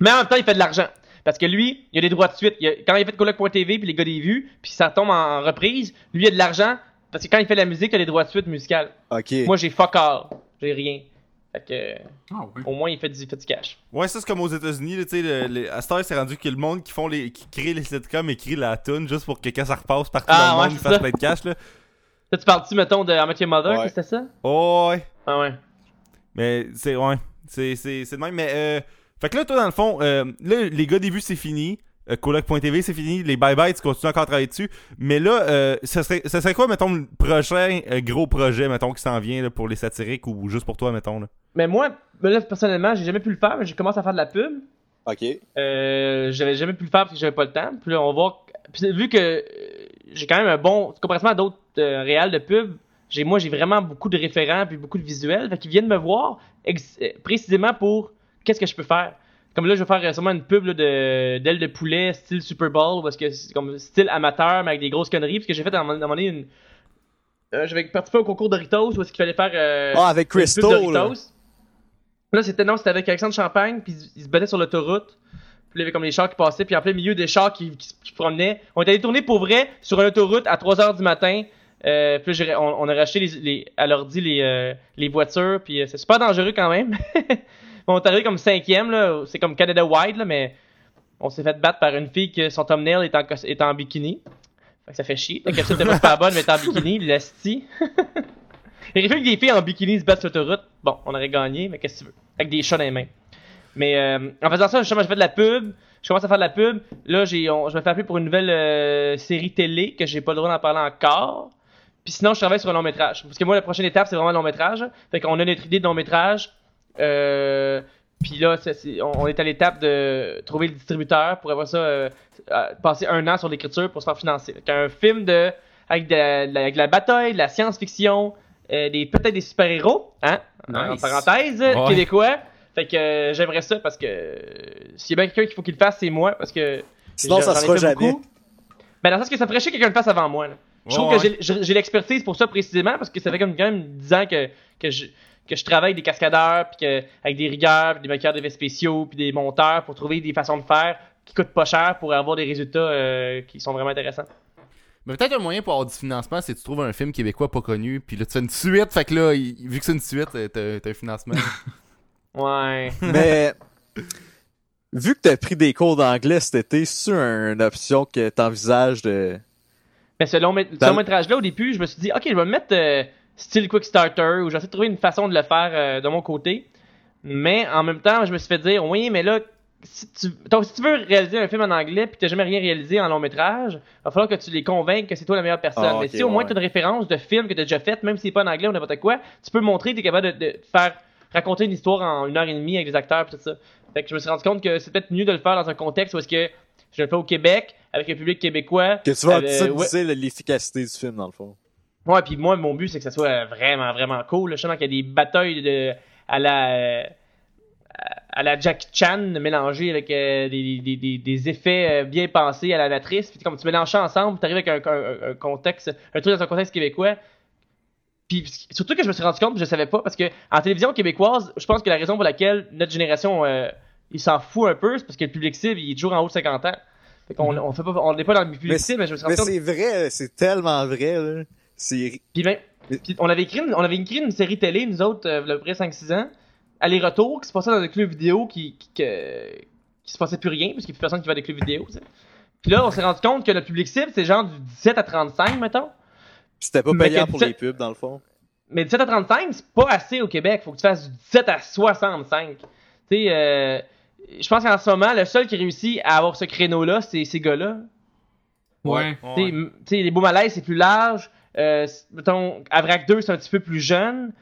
Mais en même temps, il fait de l'argent. Parce que lui, il a des droits de suite. Il a- quand il a fait Coloc.tv, puis les gars des vues, puis ça tombe en reprise, lui, il a de l'argent. Parce que quand il fait de la musique, il a des droits de suite musicales. Ok. Moi, j'ai fuck all. J'ai rien. Fait que, Ah ouais. au moins, il fait du, il fait du cash. Ouais, ça c'est comme aux États-Unis, à cette heure, c'est rendu que le monde qui font les qui crée les sitcoms écrit la tune juste pour que quand ça repasse partout Ah, dans le ouais, monde, il fasse plein de cash là. Tu parles-tu, mettons, de How Your Mother, Ouais. c'était ça? Oh, ouais. Ah ouais. Mais c'est ouais, c'est c'est c'est de même mais euh fait que là toi dans le fond euh, là les gars début c'est fini. Euh, Coloc.tv c'est fini, les bye bye tu continues encore à travailler dessus. Mais là euh, ça serait ça serait quoi mettons le prochain euh, gros projet mettons qui s'en vient là, pour les satiriques ou juste pour toi mettons là? Mais moi, ben là, personnellement, j'ai jamais pu le faire, mais j'ai commencé à faire de la pub. Ok. Euh, j'avais jamais pu le faire parce que j'avais pas le temps. Puis là, on va voir. Puis vu que euh, j'ai quand même un bon. Comparativement à d'autres euh, réals de pub, j'ai moi j'ai vraiment beaucoup de référents puis beaucoup de visuels. Fait qu'ils viennent me voir ex- euh, précisément pour qu'est-ce que je peux faire. Comme là, je vais faire euh, sûrement une pub là, de d'aile de poulet style Super Bowl parce que c'est comme style amateur mais avec des grosses conneries. Parce que j'ai fait à un moment donné une. Euh, j'avais participé au concours Doritos où est-ce qu'il fallait faire. euh, Ah, avec là. Doritos. Là, c'était non, c'était avec Alexandre Champagne, puis ils- se battaient sur l'autoroute. Puis il y avait comme les chars qui passaient, puis en plein milieu des chars qui, qui, qui promenaient. On est allé tourner pour vrai sur une autoroute à 3h du matin. Euh, on, a racheté à l'ordi les, euh, voitures, puis euh, c'est super dangereux quand même. *laughs* on est arrivé comme cinquième, là. C'est comme Canada Wide, mais on s'est fait battre par une fille que son thumbnail est en, est en bikini. Fait que ça fait chier. La capsule était pas bonne, mais est en bikini, *laughs* l'esti. *laughs* Il fallu que des filles en bikini se battent sur l'autoroute. Bon, on aurait gagné, mais qu'est-ce que tu veux? Avec des chats dans les mains. Mais euh, en faisant ça, justement, je fais de la pub. Je commence à faire de la pub. Là, j'ai, je me fais appeler pour une nouvelle série télé que j'ai pas le droit d'en parler encore. Puis sinon, je travaille sur un long métrage. Parce que moi, la prochaine étape, c'est vraiment le long métrage. Fait qu'on a notre idée de long métrage. Euh, puis là, on, on est à l'étape de trouver le distributeur pour avoir ça, euh, passer un an sur l'écriture pour se faire financer. Fait un film de avec de, la- de la- avec de la bataille, de la science-fiction, euh, des peut-être des super-héros, hein, en Nice. parenthèse, Ouais. québécois. Fait que euh, j'aimerais ça parce que euh, s'il y a bien quelqu'un qu'il faut qu'il le fasse, c'est moi parce que Sinon, ça se fera jamais. beaucoup. Ben dans le sens que ça ferait chier que quelqu'un le fasse avant moi. là. Je trouve Ouais, que j'ai- l'expertise pour ça précisément parce que ça fait comme quand même 10 ans que, que, je, que je travaille avec des cascadeurs, puis que, avec des rigueurs, puis des maquilleurs d'effets spéciaux, puis des monteurs pour trouver des façons de faire qui coûtent pas cher pour avoir des résultats euh, qui sont vraiment intéressants. Mais peut-être un moyen pour avoir du financement, c'est que tu trouves un film québécois pas connu, puis là tu fais une suite, fait que là, il- vu que c'est une suite, euh, t'as t'as un financement. *laughs* Ouais. *laughs* Mais vu que t'as pris des cours d'anglais cet été, c'est une option que t'envisages de. Mais ce long, long métrage-là, au début, je me suis dit, ok, je vais me mettre euh, style Quick Starter, ou je vais essayer de trouver une façon de le faire euh, de mon côté. Mais en même temps, je me suis fait dire, oui, mais là, si tu, donc, si tu veux réaliser un film en anglais puis t'as jamais rien réalisé en long métrage, il va falloir que tu les convainques que c'est toi la meilleure personne. Ah, mais si au moins ouais. tu as une référence de film que tu as déjà fait, même si c'est pas en anglais ou n'importe quoi, tu peux montrer que tu es capable de, de faire raconter une histoire en une heure et demie avec des acteurs et tout ça. Fait que je me suis rendu compte que c'est peut-être mieux de le faire dans un contexte où est-ce que je le fais au Québec avec un public québécois. Que tu vas Euh, optimiser l'efficacité du film, dans le fond. Ouais, puis moi, mon but, c'est que ça soit vraiment, vraiment cool. Je sens qu'il y a des batailles de, à la. euh, à la Jack Chan mélangées avec euh, des, des, des, des effets euh, bien pensés à la matrice. Puis comme tu mélanges ça ensemble, tu arrives avec un, un- un contexte, un truc dans un contexte québécois. Puis surtout que je me suis rendu compte, je savais pas, parce que en télévision québécoise, je pense que la raison pour laquelle notre génération, euh, il s'en fout un peu, c'est parce que le public cible, il est toujours en haut de 50 ans. Fait qu'on Mhm. on fait pas, on n'est pas dans le public Mais cible, mais je me suis Mais rendu compte. c'est vrai, c'est tellement vrai, là. C'est. Puis, ben, puis on avait écrit une, on avait écrit une série télé, nous autres, euh, il y a à peu près 5-6 ans, aller-retour, qui se passait dans des clubs vidéo qui, qui, que- qui se passait plus rien, parce qu'il n'y a plus personne qui va à des clubs vidéo. tu sais. Puis là, on s'est rendu compte que notre public cible, c'est genre du 17 à 35, mettons. C'était pas payant pour les pubs, dans le fond. Mais 17 à 35, c'est pas assez au Québec. Faut que tu fasses du 17 à 65. Tu sais, euh, je pense qu'en ce moment, le seul qui réussit à avoir ce créneau-là, c'est ces gars-là. Ouais. Tu sais, m- tu sais, les beaux malaises, c'est plus large. Euh, mettons, Avrac 2, c'est un petit peu plus jeune.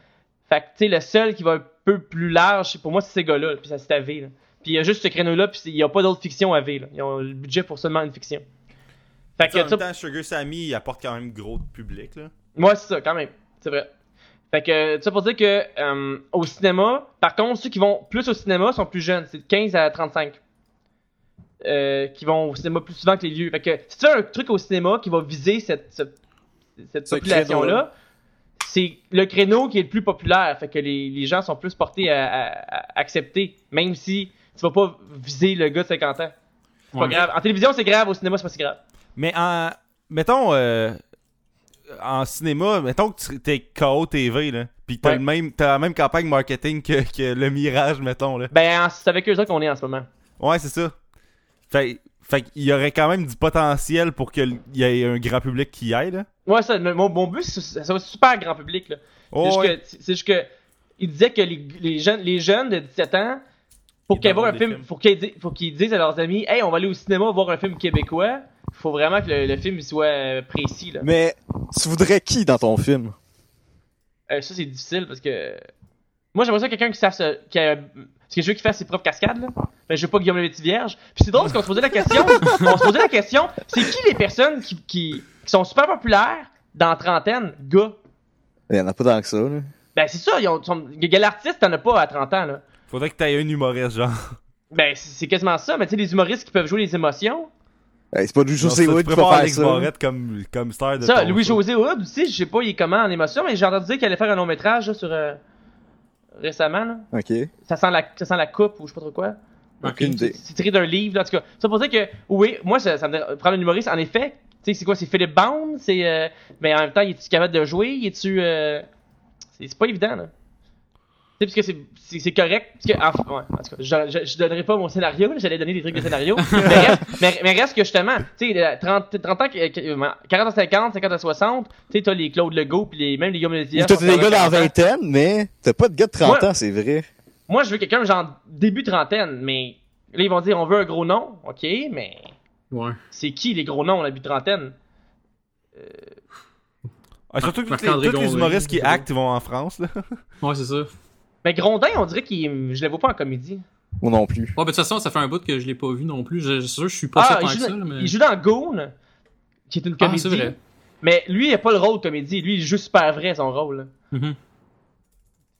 Fait que, tu sais, le seul qui va un peu plus large, pour moi, c'est ces gars-là. Puis ça, c'est AV. Là. Puis il y a juste ce créneau-là, puis il n'y a pas d'autres fictions AV. Là. Ils ont le budget pour seulement une fiction. Fait en que, même ça, temps, Sugar Sammy, il apporte quand même gros de public, là. moi, c'est ça, quand même. C'est vrai. Fait que, ça pour dire que euh, au cinéma, par contre, ceux qui vont plus au cinéma sont plus jeunes. C'est de 15 à 35. Euh, qui vont au cinéma plus souvent que les vieux. Fait que si tu fais un truc au cinéma qui va viser cette, cette, cette Ce population-là, c'est le créneau qui est le plus populaire. Fait que les, les gens sont plus portés à, à- à accepter, même si tu vas pas viser le gars de 50 ans. C'est pas Ouais. grave. En télévision, c'est grave. Au cinéma, c'est pas si grave. Mais en. Mettons. euh, en cinéma, mettons que tu- t'es KO TV, là. Pis t'as Ouais. le même, t'as la même campagne marketing que, que le Mirage, mettons, là. Ben, c'est avec eux autres qu'on est en ce moment. Ouais, c'est ça. Fait, fait qu'il y aurait quand même du potentiel pour qu'il y ait un grand public qui y aille, là. Ouais, ça, mon, mon but, c'est ça va super grand public. là. C'est juste ouais. que- c'est juste que il disait que les, les jeunes les jeunes de 17 ans pour Ils qu'ils voient un film, films. faut qu'ils faut qu'ils disent à leurs amis "Hey, on va aller au cinéma voir un film québécois." Faut vraiment que le, le film soit euh, précis là. Mais tu voudrais qui dans ton film? Euh, ça c'est difficile parce que moi j'aimerais ça quelqu'un qui sache se- qui a parce que je veux qu'il fasse ses propres cascades là. Mais je veux pas Guillaume le petit vierge. Puis c'est drôle parce qu'on se posait la question, *laughs* on se posait la question, c'est qui les personnes qui, qui, qui sont super populaires dans la trentaine, gars? Il y en a pas tant que ça, là. Ben c'est ça, ils ont, sont, quel artiste t'en as pas à 30 ans là? Faudrait que t'aies un humoriste, genre. Ben c'est c'est quasiment ça, mais tu sais, les humoristes qui peuvent jouer les émotions. C'est pas du José Wood qui va faire Alex ça. comme, comme star de Ça, Louis-José Hood aussi, je sais pas il est comment en émotion, mais j'ai entendu dire qu'il allait faire un long métrage là, sur euh, récemment là. Ok. Ça sent la ça sent la coupe ou je sais pas trop quoi. Aucune idée. C'est tiré d'un livre là, en tout cas. Ça pour dire que oui, moi ça, ça me prendre un humoriste en effet, tu sais c'est quoi, c'est Philippe Bound, c'est euh, mais en même temps, il est-tu capable de jouer, il est-tu euh, c'est c'est pas évident là. Sais, parce que c'est- correct. Parce que, enfin, ouais, en tout cas, je, je, je donnerai pas mon scénario, là, j'allais donner des trucs de scénario. *laughs* mais, reste, mais, mais reste que justement, tu sais, euh, 30, 30 ans, euh, euh, 40 à 50, 50 à 60, tu sais, t'as les Claude Legault, puis les, même les Guillaume Mézières. T'as des gars dans la 40 vingtaine, mais t'as pas de gars de 30 Ouais. ans, c'est vrai. Moi, je veux quelqu'un, genre, début trentaine, mais là, ils vont dire, on veut un gros nom. Ok, mais Ouais. c'est qui les gros noms, la début trentaine? Ah, surtout que tous les, humoristes qui actent ils vont en France. Là. Ouais, c'est ça. Mais Grondin, on dirait qu'il, je le vois pas en comédie. Moi non plus. Ouais, ben, de toute façon, ça fait un bout que je l'ai pas vu non plus. Je, sûr, je suis pas Ah, sûr il joue, que ça, mais. il joue dans Goon, qui est une Ah, comédie. c'est vrai. Mais lui, il a pas le rôle de comédie. Lui, il joue super vrai son rôle. Mhm.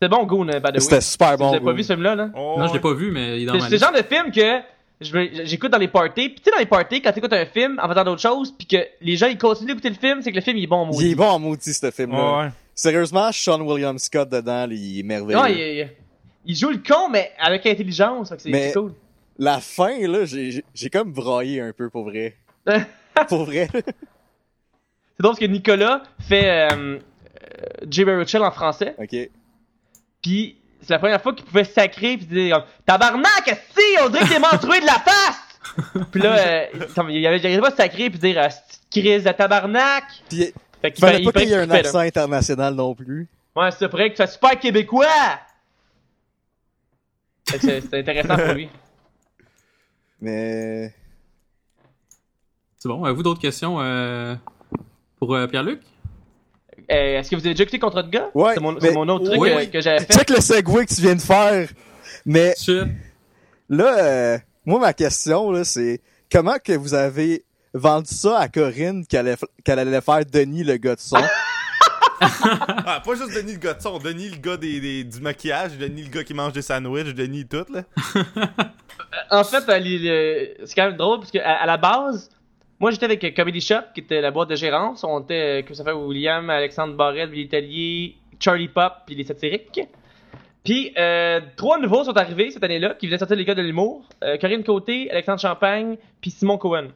C'était bon, Goon, by the way. C'était super Vous bon. avez pas vu ce film-là, là? Oh, Non, je l'ai pas vu, mais il est dans C'est ma c'est le genre de film que je j'écoute dans les parties. Puis tu sais, dans les parties, quand t'écoutes un film en faisant d'autres choses, puis que les gens ils continuent d'écouter le film, c'est que le film il est bon, Il maudit. est bon en maudit, ce film-là. Ouais, ouais. Sérieusement, Sean William Scott dedans, il est merveilleux. Non, il, il- il joue le con, mais avec intelligence. C'est cool. La fin, là, j'ai comme braillé un peu, pour vrai. *laughs* pour vrai. C'est drôle parce que Nicolas fait euh, Jay Baruchel en français. ok. Puis c'est la première fois qu'il pouvait sacrer puis dire comme, Tabarnak, si on dirait que t'es menstrué de la face! puis là, euh, comme, il avait, il arrivait pas à sacrer puis dire, de crise de tabarnak! Puis, Fait qu'il fallait pas qu'il y ait un accent international non plus. Ouais, c'est vrai que tu fais super québécois! C'est intéressant pour lui. *laughs* Mais. C'est bon. Avez-vous d'autres questions euh, pour euh, Pierre-Luc? Euh, Est-ce que vous avez déjà écouté Contre de gars? Ouais, C'est mon, mais- c'est mon autre truc Oui, oui. que j'avais fait. Check le segway que tu viens de faire. Mais Shit. là, euh, moi, ma question, là, c'est comment que vous avez vendu ça à Corinne qu'elle allait, allait faire Denis le gars de son? *laughs* Ah, pas juste Denis le gars de son, Denis le gars des, des- du maquillage, Denis le gars qui mange des sandwichs, Denis tout, là. *laughs* En fait, c'est quand même drôle parce que à, la base, moi j'étais avec Comedy Shop qui était la boîte de gérance. On était, euh, que ça fait William, Alexandre Barrette, Billy Tellier, Charlie Pop puis les satiriques. Puis euh, trois nouveaux sont arrivés cette année-là qui venaient sortir les gars de l'humour. Euh, Corinne Côté, Alexandre Champagne puis Simon Cohen.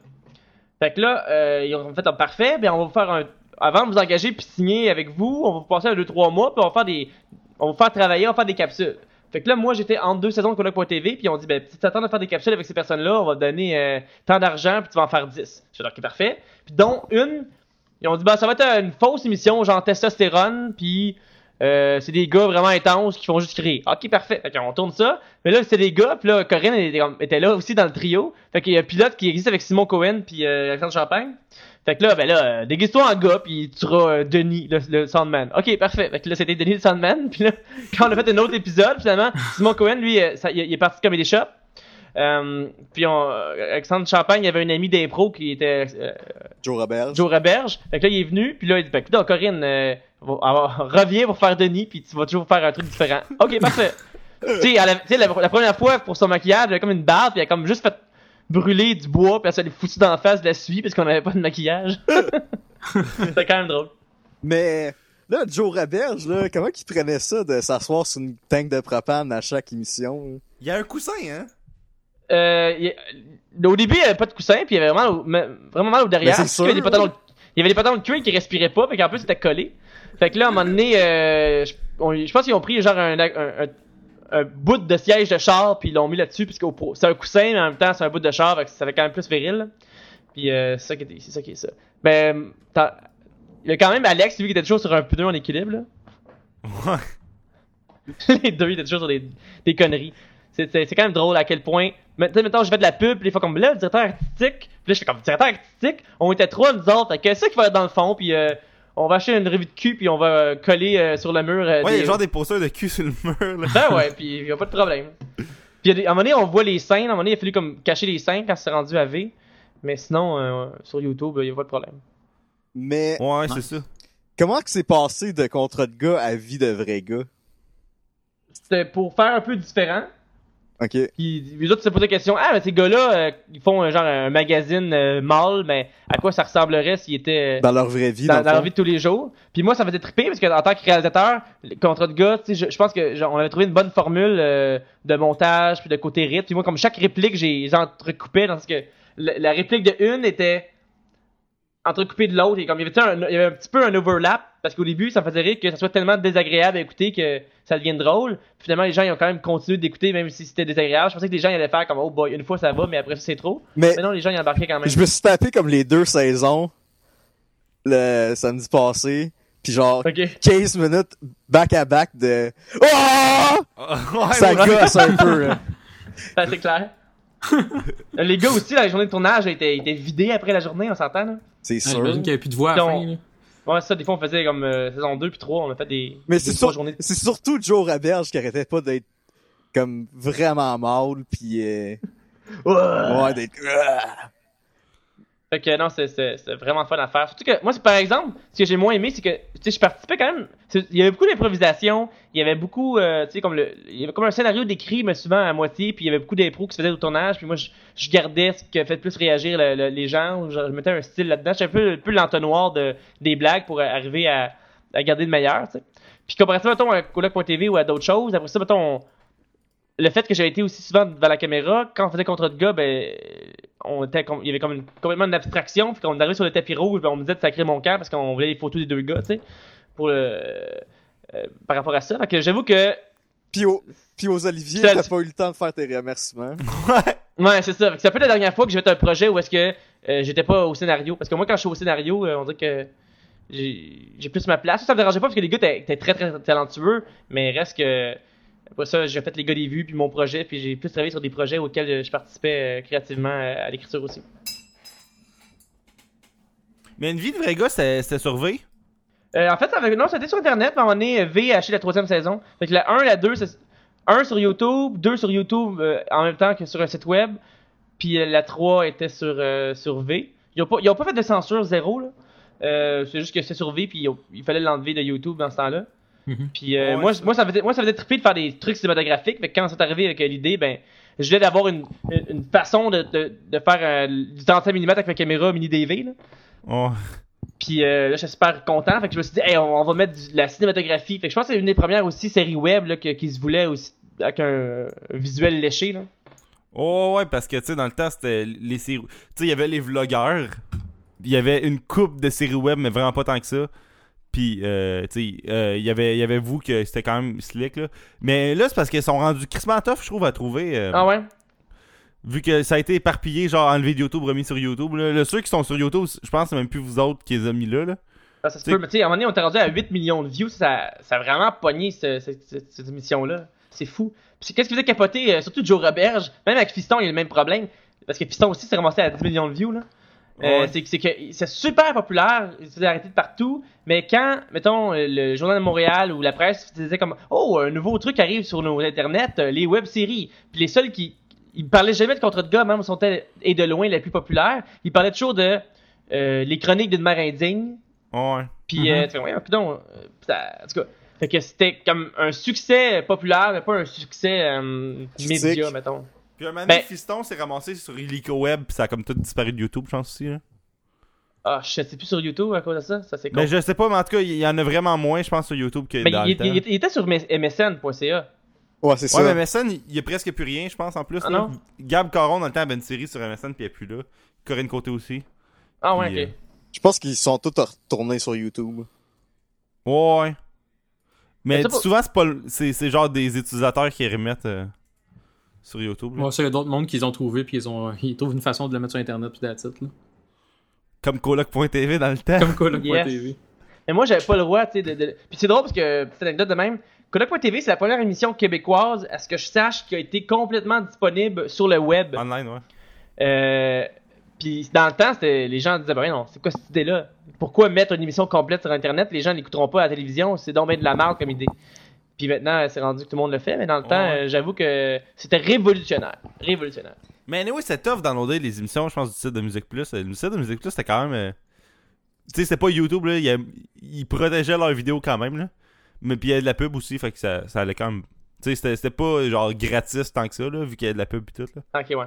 Fait que là, euh, ils ont fait un parfait, ben on va vous faire un. Avant de vous engager puis signer avec vous, on va vous passer un 2-3 mois, puis on va faire des. On va vous faire travailler, on va faire des capsules. Fait que là, moi, j'étais entre deux saisons de Coloc.tv, puis on dit, ben, si t'attends de faire des capsules avec ces personnes-là, on va te donner euh, tant d'argent, puis tu vas en faire 10. Je suis ok, parfait. Puis dont une, ils ont dit, ben, ça va être une fausse émission, genre testostérone, puis euh, c'est des gars vraiment intenses qui font juste crier. Ok, parfait. Fait qu'on tourne ça. Mais là, c'est des gars, puis là, Corinne était, était là aussi dans le trio. Fait qu'il y a un pilote qui existe avec Simon Cohen, puis euh, Alexandre Champagne. Fait que là, ben là, euh, déguise-toi en gars, puis tu seras euh, Denis, le, le Sandman. Ok, parfait. Fait que là, c'était Denis le Sandman. *laughs* Puis là, quand on a fait un autre épisode, finalement, Simon Cohen, lui, ça- il, il est parti de Comedy Shop. Euh, puis on, Alexandre Champagne, il y avait un ami d'impro qui était euh, Joe Roberge. Joe Roberge. Fait que là, il est venu, puis là, il dit, ben, écoute, Corinne, euh, *laughs* reviens pour faire Denis, puis tu vas toujours faire un truc différent. Ok, parfait. *laughs* tu sais, elle a- tu sais, la, la première fois, pour son maquillage, elle avait comme une barbe, puis elle a comme juste fait brûler du bois, puis elle s'est foutu dans la face de la suie, parce qu'on avait pas de maquillage. *laughs* C'était quand même drôle. Mais là, Joe Roberge, là, comment qu'il prenait ça de s'asseoir sur une tank de propane à chaque émission? Il y a un coussin, hein? Euh, il- au début, il y avait pas de coussin, puis il y avait vraiment, au- me- vraiment mal au derrière. Il y avait des pantalons de cuir qui respiraient pas, fait qu'en plus, c'était collé. Fait que là, à un moment donné, euh, je, on- je pense qu'ils ont pris genre un, un, un- un bout de siège de char, puis ils l'ont mis là-dessus, puisque c'est un coussin, mais en même temps, c'est un bout de char, fait que ça fait quand même plus viril. là. Puis euh, c'est ça qui est, c'est ça qui est ça. Ben, t'as- il y a quand même Alex, lui, qui était toujours sur un pneu en équilibre, là. Ouais. *laughs* les deux ils étaient toujours sur des, des conneries. C'est, c'est, c'est quand même drôle à quel point. Mais, tu sais, mettons, je fais de la pub, puis des fois, comme là, le directeur artistique, puis là, je fais comme directeur artistique, on était trois, nous autres, fait que c'est ça qui va être dans le fond, puis euh, on va acheter une revue de cul, puis on va euh, coller euh, sur le mur. euh, Ouais, il y des- a genre des posters de cul sur le mur, là. Ben ouais, puis y a pas de problème. Puis y a des- à un moment donné, on voit les scènes, à un moment donné, il a fallu comme cacher les scènes quand c'est rendu à V, mais sinon, euh, sur YouTube, il y a pas de problème. Mais Ouais, c'est ça. comment que c'est passé de contrat de gars à vie de vrai gars? C'était pour faire un peu différent. Ok. Puis les autres se posaient la question Ah, mais ces gars-là, euh, ils font genre un magazine euh, mâle, mais à quoi ça ressemblerait s'ils étaient euh, Dans leur vraie vie, dans, dans, le dans leur vie de tous les jours? Puis moi, ça me faisait triper parce que en tant que réalisateur, le contrat de gars, tu sais, je, je pense que genre, on avait trouvé une bonne formule euh, de montage puis de côté rythme. Puis moi, comme chaque réplique, j'ai les entrecoupais dans ce que la, la réplique de une était entrecoupée de l'autre. Et comme il y avait, un, il y avait un petit peu un overlap. Parce qu'au début, ça me faisait rire que ça soit tellement désagréable à écouter que ça devienne drôle. Puis finalement, les gens ils ont quand même continué d'écouter même si c'était désagréable. Je pensais que les gens ils allaient faire comme oh boy, une fois ça va, mais après ça c'est trop. Mais Mais non, les gens ils embarquaient quand même. je me suis tapé comme les deux saisons le samedi passé, puis genre Ok. 15 minutes back à back de oh! *laughs* ouais, ça ouais. gosse un peu. là. *laughs* Ça, c'est clair. les gars aussi, la journée de tournage a été, été vidée après la journée, on s'entend là. C'est Ah, sûr. J'imagine qu'il n'y avait plus de voix à la Donc, fin. Ouais, ça, des fois on faisait comme euh, saison 2 puis 3, on a fait des, Mais des c'est trois sur- journées. c'est surtout Joe Raberge qui arrêtait pas d'être comme vraiment mal puis euh, Ouais. ouais d'être Ah! Fait que non, c'est- vraiment fun à faire. Surtout que moi, par exemple, ce que j'ai moins aimé, c'est que tu sais, je participais quand même. Il y avait beaucoup d'improvisation, il y avait beaucoup, euh, tu sais, comme le, il y avait comme un scénario décrit, mais souvent à moitié, puis il y avait beaucoup d'impro qui se faisait au tournage, puis moi, je, je gardais ce qui fait plus réagir le- le- les gens, genre, je mettais un style là-dedans, j'étais un peu, un peu l'entonnoir de, des blagues pour arriver à, à garder le meilleur, tu sais. Puis comparativement, mettons, à Coloc.tv ou à d'autres choses, après ça, mettons, on- le fait que j'avais été aussi souvent devant la caméra, quand on faisait contre de gars, ben, on était comme, il y avait comme une, complètement une abstraction, puis quand on arrivait sur le tapis rouge, ben, on me disait de sacrer mon camp parce qu'on voulait les photos des deux gars, tu sais, pour le, euh, par rapport à ça. Fait que j'avoue que, puis, au- puis aux Olivier t'as pas eu le temps de faire tes remerciements. ouais, c'est ça. Fait que ça peut être la dernière fois que j'ai fait un projet où est-ce que euh, j'étais pas au scénario. Parce que moi, quand je suis au scénario, euh, on dirait que j'ai j'ai plus ma place. Ça, ça me dérangeait pas parce que les gars étaient étaient très très talentueux, mais reste que après ça, j'ai fait les gars des vues puis mon projet, puis j'ai plus travaillé sur des projets auxquels euh, je participais euh, créativement euh, à l'écriture aussi. Mais une vie de vrai gars, c'était sur V? Euh, en fait, ça avait- non, c'était sur internet, mais on est V a acheté la troisième saison. Fait que la 1, la 2, c'est 1 sur YouTube, 2 sur YouTube euh, en même temps que sur un site web, puis euh, la 3 était sur, euh, sur V. Ils ont, pas, ils ont pas fait de censure zéro, là. C'est juste que c'est sur V, puis il fallait l'enlever de YouTube dans ce temps-là. Mhm. Puis euh, Ouais, moi, ça- moi, ça faisait, moi, ça faisait triper de faire des trucs cinématographiques. Fait que quand c'est arrivé avec euh, l'idée, ben, je voulais d'avoir une, une, façon de, de, de faire euh, du 35 mm avec ma caméra mini DV, là. Oh. Puis euh, là, j'étais super content. Fait que je me suis dit, hey, on, on va mettre du- de la cinématographie. Fait que je pense que c'est une des premières aussi séries web là, que- qui se voulait aussi avec un, un visuel léché. Là. Oh ouais, parce que tu sais, dans le temps, c'était les séries. Tu sais, il y avait les vlogueurs. Il y avait une coupe de séries web, mais vraiment pas tant que ça. Puis, euh, tu sais, euh, il y avait- il y avait vous que c'était quand même slick, là. Mais là, c'est parce qu'ils sont rendus crissement tough, je trouve, à trouver. euh, Ah ouais? Vu que ça a été éparpillé, genre enlevé de YouTube, remis sur YouTube. Là. Là, ceux qui sont sur YouTube, je pense que c'est même plus vous autres qui les avez mis là. là. Ah, ça se peut. Mais tu sais, à un moment donné, on était rendu à 8 millions de views. Ça, ça a vraiment pogné ce- ce- ce- cette émission-là. C'est fou. Puis qu'est-ce qui faisait capoter, euh, surtout Joe Roberge, même avec Fiston, il y a le même problème. Parce que Fiston aussi s'est ramassé à 10 millions de views. Là. Euh, Ouais. c'est que c'est que c'est super populaire, il se faisait arrêter de partout, mais quand, mettons, euh, le Journal de Montréal ou la presse disait comme Oh, un nouveau truc arrive sur nos internets, euh, les web-séries. Puis les seuls qui. Ils parlaient jamais de contre de gars, même sont et de loin les plus populaires. Ils parlaient toujours de euh, les chroniques d'une mère indigne. Ouais. Puis, Mhm. euh, tu fais, ouais, euh, ça- en tout cas. Fait que c'était comme un succès populaire, mais pas un succès euh, média, mettons. Puis un moment Ben- Fiston s'est ramassé sur Illico Web, puis ça a comme tout disparu de YouTube, je pense aussi. Là. Ah, je sais plus sur YouTube à cause de ça, ça c'est con. Mais je sais pas, mais en tout cas, il y en a vraiment moins, je pense, sur YouTube que Mais dans il, le temps. il- il était sur msn.ca. Ouais, c'est Ouais, ça. mais MSN, il y a presque plus rien, je pense, en plus. Ah non? Gab Caron, dans le temps, avait une série sur MSN, puis elle est plus là. Corinne Côté aussi. Ah ouais, Puis, ok. euh, Je pense qu'ils sont tous retournés sur YouTube. Ouais. Mais souvent, c'est pas le- c'est c'est genre des utilisateurs qui remettent euh, sur YouTube. là. Ouais, ça, il y a d'autres mondes qu'ils ont trouvé, puis ils, ont, *laughs* ils trouvent une façon de le mettre sur Internet, puis that's it, là. Comme Coloc.tv dans le temps. Comme quoi, le Yes. TV. Mais moi, j'avais pas le droit, tu sais, de, de- Puis c'est drôle parce que, petite anecdote de même, Kodak.tv, c'est la première émission québécoise, à ce que je sache, qui a été complètement disponible sur le web. Online, ouais. Euh, puis dans le temps, c'était, les gens disaient, ben non, c'est quoi cette idée-là? Pourquoi mettre une émission complète sur Internet? Les gens n'écouteront pas à la télévision, c'est donc bien de la merde comme idée. Puis maintenant, c'est rendu que tout le monde le fait, mais dans le temps, Ouais. euh, j'avoue que c'était révolutionnaire. Révolutionnaire. Mais anyway, c'est tough downloader les émissions, je pense, du site de Musique Plus. Euh, Le site de Musique Plus, c'était quand même. euh, Tu sais, c'était pas YouTube, là. Ils, ils protégeaient leurs vidéos quand même, là. Mais puis il y avait de la pub aussi, fait que ça, ça allait quand même. Tu sais, c'était- c'était pas genre gratis tant que ça, là, vu qu'il y a de la pub et tout, là. Ok, ouais.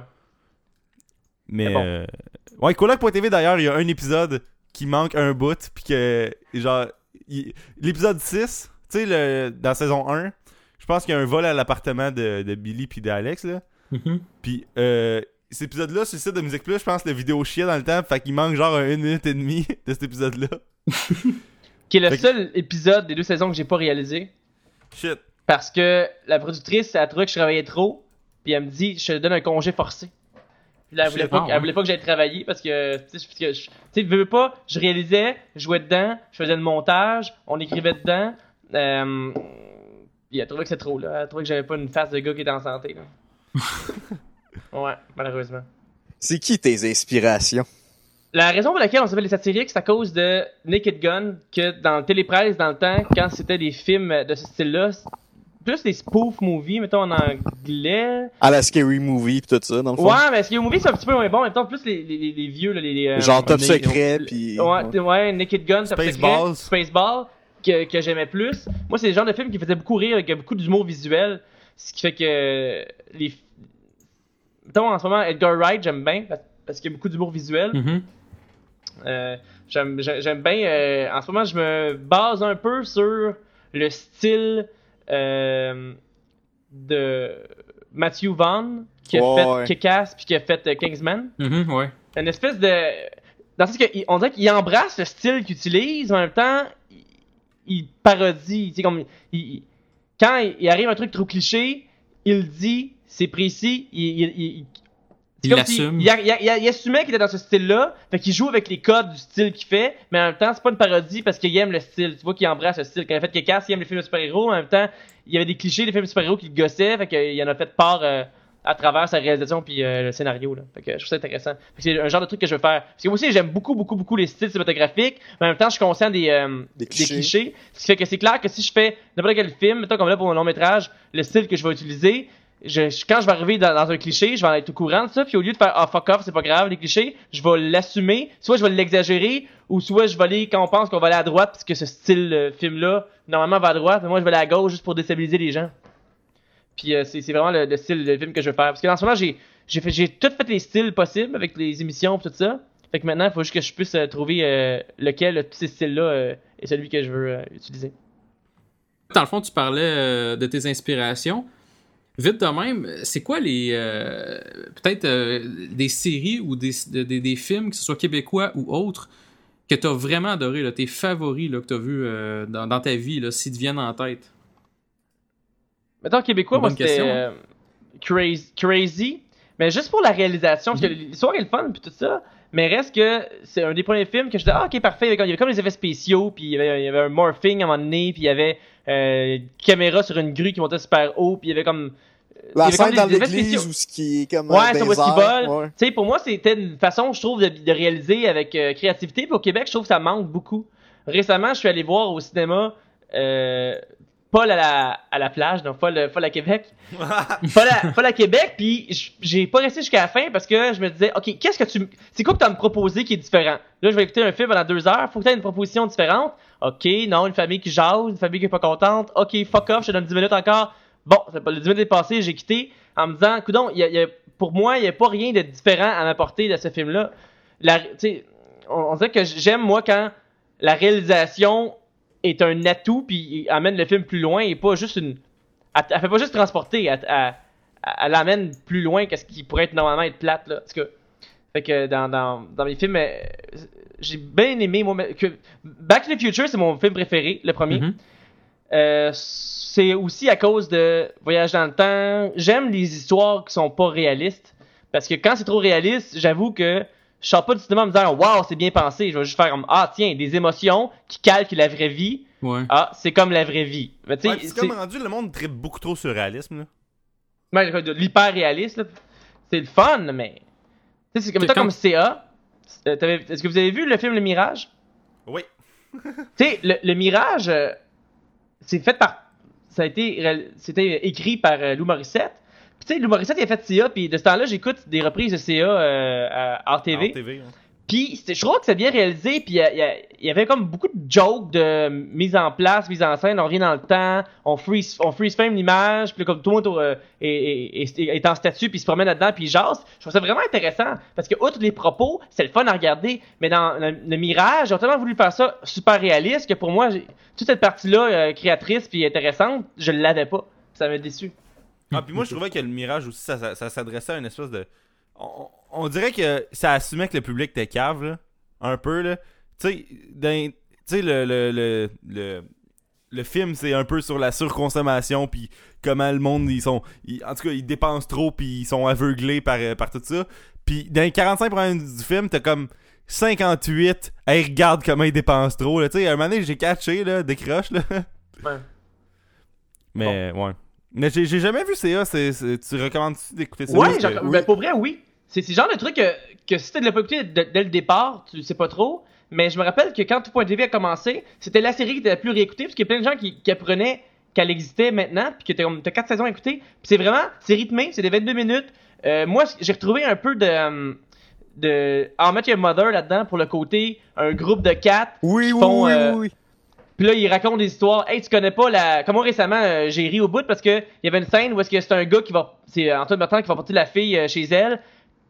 Mais. Mais bon. euh, Ouais, Coloc.tv d'ailleurs, il y a un épisode qui manque un bout, puis que. Genre. il- L'épisode 6, tu sais, le... dans saison 1, je pense qu'il y a un vol à l'appartement de, de Billy puis d'Alex, là. Mhm. Puis euh, cet épisode-là, sur le site de Musique Plus, je pense que la vidéo chiait dans le temps, fait qu'il manque genre une minute et demie *laughs* de cet épisode-là. *laughs* qui est le Fait que- seul épisode des deux saisons que j'ai pas réalisé. Shit. Parce que la productrice, elle a trouvé que je travaillais trop, puis elle me dit, je te donne un congé forcé. Puis là, elle voulait, pas, ouais. voulait pas que j'aille travailler parce que, tu sais, je- veux pas, je réalisais, je jouais dedans, je faisais le montage, on écrivait dedans. Euh, puis elle trouvait que c'est trop, là. Elle trouvait que j'avais pas une face de gars qui était en santé, là. *laughs* ouais, malheureusement. C'est qui tes inspirations? La raison pour laquelle on s'appelle les satiriques, c'est à cause de Naked Gun, que dans le télépresse, dans le temps, quand c'était des films de ce style-là, plus des spoof movies, mettons en anglais. À la Scary Movie pis tout ça, dans le fond. Ouais, mais Scary Movie, c'est un petit peu moins bon. Temps, plus les, les, les, les vieux, là, les. les, euh, Genre Top est- Secret pis... Ouais, ouais, Naked Gun, Top Spaceballs. Secret, Spaceball, que, que j'aimais plus. Moi, c'est le genre de film qui faisait beaucoup rire, avec beaucoup d'humour visuel. Ce qui fait que. Les. Mettons, en ce moment, Edgar Wright, j'aime bien, parce- qu'il y a beaucoup d'humour visuel. Mhm. Euh, j'aime j'ai- j'aime bien. euh, en ce moment, je me base un peu sur le style euh, de Matthew Vaughn qui a fait ouais. Kick-Ass puis qui a fait euh, Kingsman. Ouais. Une espèce de. Dans le sens que, il- on dirait qu'il embrasse le style qu'il utilise, mais en même temps, il, parodie. Tu sais, comme. il- quand il, arrive un truc trop cliché, il dit, c'est précis, il, il, il- c'est Il comme l'assume. s'il- Il, il, il- il assumait qu'il était dans ce style-là, fait qu'il joue avec les codes du style qu'il fait, mais en même temps, c'est pas une parodie parce qu'il aime le style. Tu vois qu'il embrasse le style. Quand il a fait Kick-Ass, il aime les films de super-héros, en même temps, il y avait des clichés des films de super-héros qui le gossaient, fait qu'il en a fait part euh, à travers sa réalisation puis euh, le scénario. Là. Fait que je trouve ça intéressant. C'est un genre de truc que je veux faire. Parce que moi aussi, j'aime beaucoup, beaucoup, beaucoup les styles cinématographiques, mais en même temps, je suis conscient des, euh, Des des clichés. Ce qui fait que c'est clair que si je fais n'importe quel film, mettons comme là pour mon long métrage, le style que je vais utiliser, je, je- quand je vais arriver dans, dans un cliché, je vais en être au courant de ça, puis au lieu de faire ah fuck off, c'est pas grave les clichés, je vais l'assumer, soit je vais l'exagérer, ou soit je vais aller quand on pense qu'on va aller à droite, parce que ce style euh, film-là, normalement va à droite, mais moi je vais aller à gauche juste pour déstabiliser les gens. Puis euh, c'est vraiment le, le style de film que je veux faire. Parce que dans ce moment, j'ai j'ai fait j'ai tout fait les styles possibles avec les émissions et tout ça. Fait que maintenant, il faut juste que je puisse euh, trouver euh, lequel de tous ces styles-là est celui que je veux utiliser. Dans le fond, tu parlais de tes inspirations. Vite de même, c'est quoi les. Peut-être des séries ou des, de- des, des films, que ce soit québécois ou autres, que tu as vraiment adoré, tes favoris que tu as vus dans, ta vie, s'ils te viennent en tête? Mettons québécois, moi c'était question. euh, crazy, crazy, mais juste pour la réalisation, parce que l'histoire est le fun puis tout ça, mais reste que c'est un des premiers films que je disais ah ok parfait, il y avait comme- des effets spéciaux, puis il y avait, il y avait un morphing à un moment donné, puis il y avait euh, une caméra sur une grue qui montait super haut, puis il y avait comme il y La scène dans des effets l'église spéciaux. où ce qui est comme Ouais, qu'il désert, vole. ouais. Tu sais, pour moi, c'était une façon, je trouve, de, de réaliser avec euh, créativité. Puis au Québec, je trouve que ça manque beaucoup. Récemment, je suis allé voir au cinéma euh, Paul à la, à la plage, non, Paul, Paul à Québec. *laughs* Paul à, Paul à Québec, puis j'ai pas resté jusqu'à la fin parce que je me disais, OK, qu'est-ce que tu... C'est quoi que tu as à me proposer qui est différent? Là, je vais écouter un film pendant deux heures, faut que tu aies une proposition différente. OK, non, une famille qui jase, une famille qui est pas contente. OK, fuck off, je te donne 10 minutes encore. Bon, le 10 minutes est passé, j'ai quitté en me disant, coudon, y a, y a- pour moi, il n'y a pas rien de différent à m'apporter de ce film-là. On, on dirait que j'aime, moi, quand la réalisation est un atout puis amène le film plus loin et pas juste une. Elle, elle fait pas juste transporter, elle, elle- elle l'amène plus loin que ce qui pourrait être normalement être plate, là. Cas, fait que dans, dans, dans mes films, euh, j'ai bien aimé, moi, que Back to the Future, c'est mon film préféré, le premier. Mhm. Euh, c'est aussi à cause de Voyage dans le temps. J'aime les histoires qui sont pas réalistes. Parce que quand c'est trop réaliste, j'avoue que je sors pas du cinéma en me disant Waouh, c'est bien pensé. Je vais juste faire comme Ah, tiens, des émotions qui calquent la vraie vie. Ouais. Ah, c'est comme la vraie vie. Mais tu sais, Ouais, c'est comme rendu, le monde tripe beaucoup trop sur le réalisme. Là. ouais, de l'hyper réaliste. là. C'est le fun, mais. Tu sais, c'est comme ça, quand- comme CA. Euh, t'avais- Est-ce que vous avez vu le film Le Mirage? Oui. *laughs* Tu sais, le, le Mirage, euh, c'est fait par. Ça a été. C'était écrit par euh, Lou Morissette. Tu sais, Lou Morissette, il a fait CA, puis de ce temps-là, j'écoute des reprises de CA euh, à RTV. En TV. hein. Puis c'était- je trouve que c'est bien réalisé, puis il y, avait comme beaucoup de jokes de mise en place, mise en scène, on revient dans le temps, on freeze, on freeze frame l'image, puis comme tout le monde euh, est, est- est- est en statut, puis se promène là-dedans, puis jase. Je trouve ça vraiment intéressant, parce que outre les propos, c'est le fun à regarder, mais dans le, le Mirage, j'ai tellement voulu faire ça super réaliste que pour moi, toute cette partie-là euh, créatrice puis intéressante, je l'avais pas. Ça m'a déçu. Ah, puis moi, je trouvais que le Mirage aussi, ça, ça, ça s'adressait à une espèce de. On, on dirait que ça assumait que le public était cave, là. Un peu, là. Tu sais, le, le, le, le, le film, c'est un peu sur la surconsommation, puis comment le monde, ils sont. ils- en tout cas, ils dépensent trop, puis ils sont aveuglés par, euh, par tout ça. Puis dans les 45 premières du film, t'as comme 58. Hey, regarde comment ils dépensent trop. Là. Tu sais, à un moment donné, j'ai catché, là, décroche. Là. Ouais. Mais, ouais. Mais j'ai jamais vu CA. tu recommandes-tu d'écouter ça? Ouais, que- genre, ben, pour vrai, oui. C'est le genre de truc que, que si tu ne l'as pas écouté de- dès le départ, tu sais pas trop. Mais je me rappelle que quand Tout.tv a commencé, c'était la série qui était la plus réécoutée, parce qu'il y a plein de gens qui, qui apprenaient qu'elle existait maintenant, puis que t'as comme- t'as quatre saisons à écouter. Puis c'est vraiment, c'est rythmé, c'est des 22 minutes. Euh, moi, j'ai retrouvé un peu de, de How I Met Your Mother là-dedans pour le côté un groupe de quatre Oui, qui oui, font, oui, euh, oui, oui. Puis là, il raconte des histoires. Hey, tu connais pas la. Comme moi récemment, euh, j'ai ri au bout parce que il y avait une scène où est-ce que c'est un gars qui va. C'est euh, Antoine Bertrand qui va porter la fille euh, chez elle.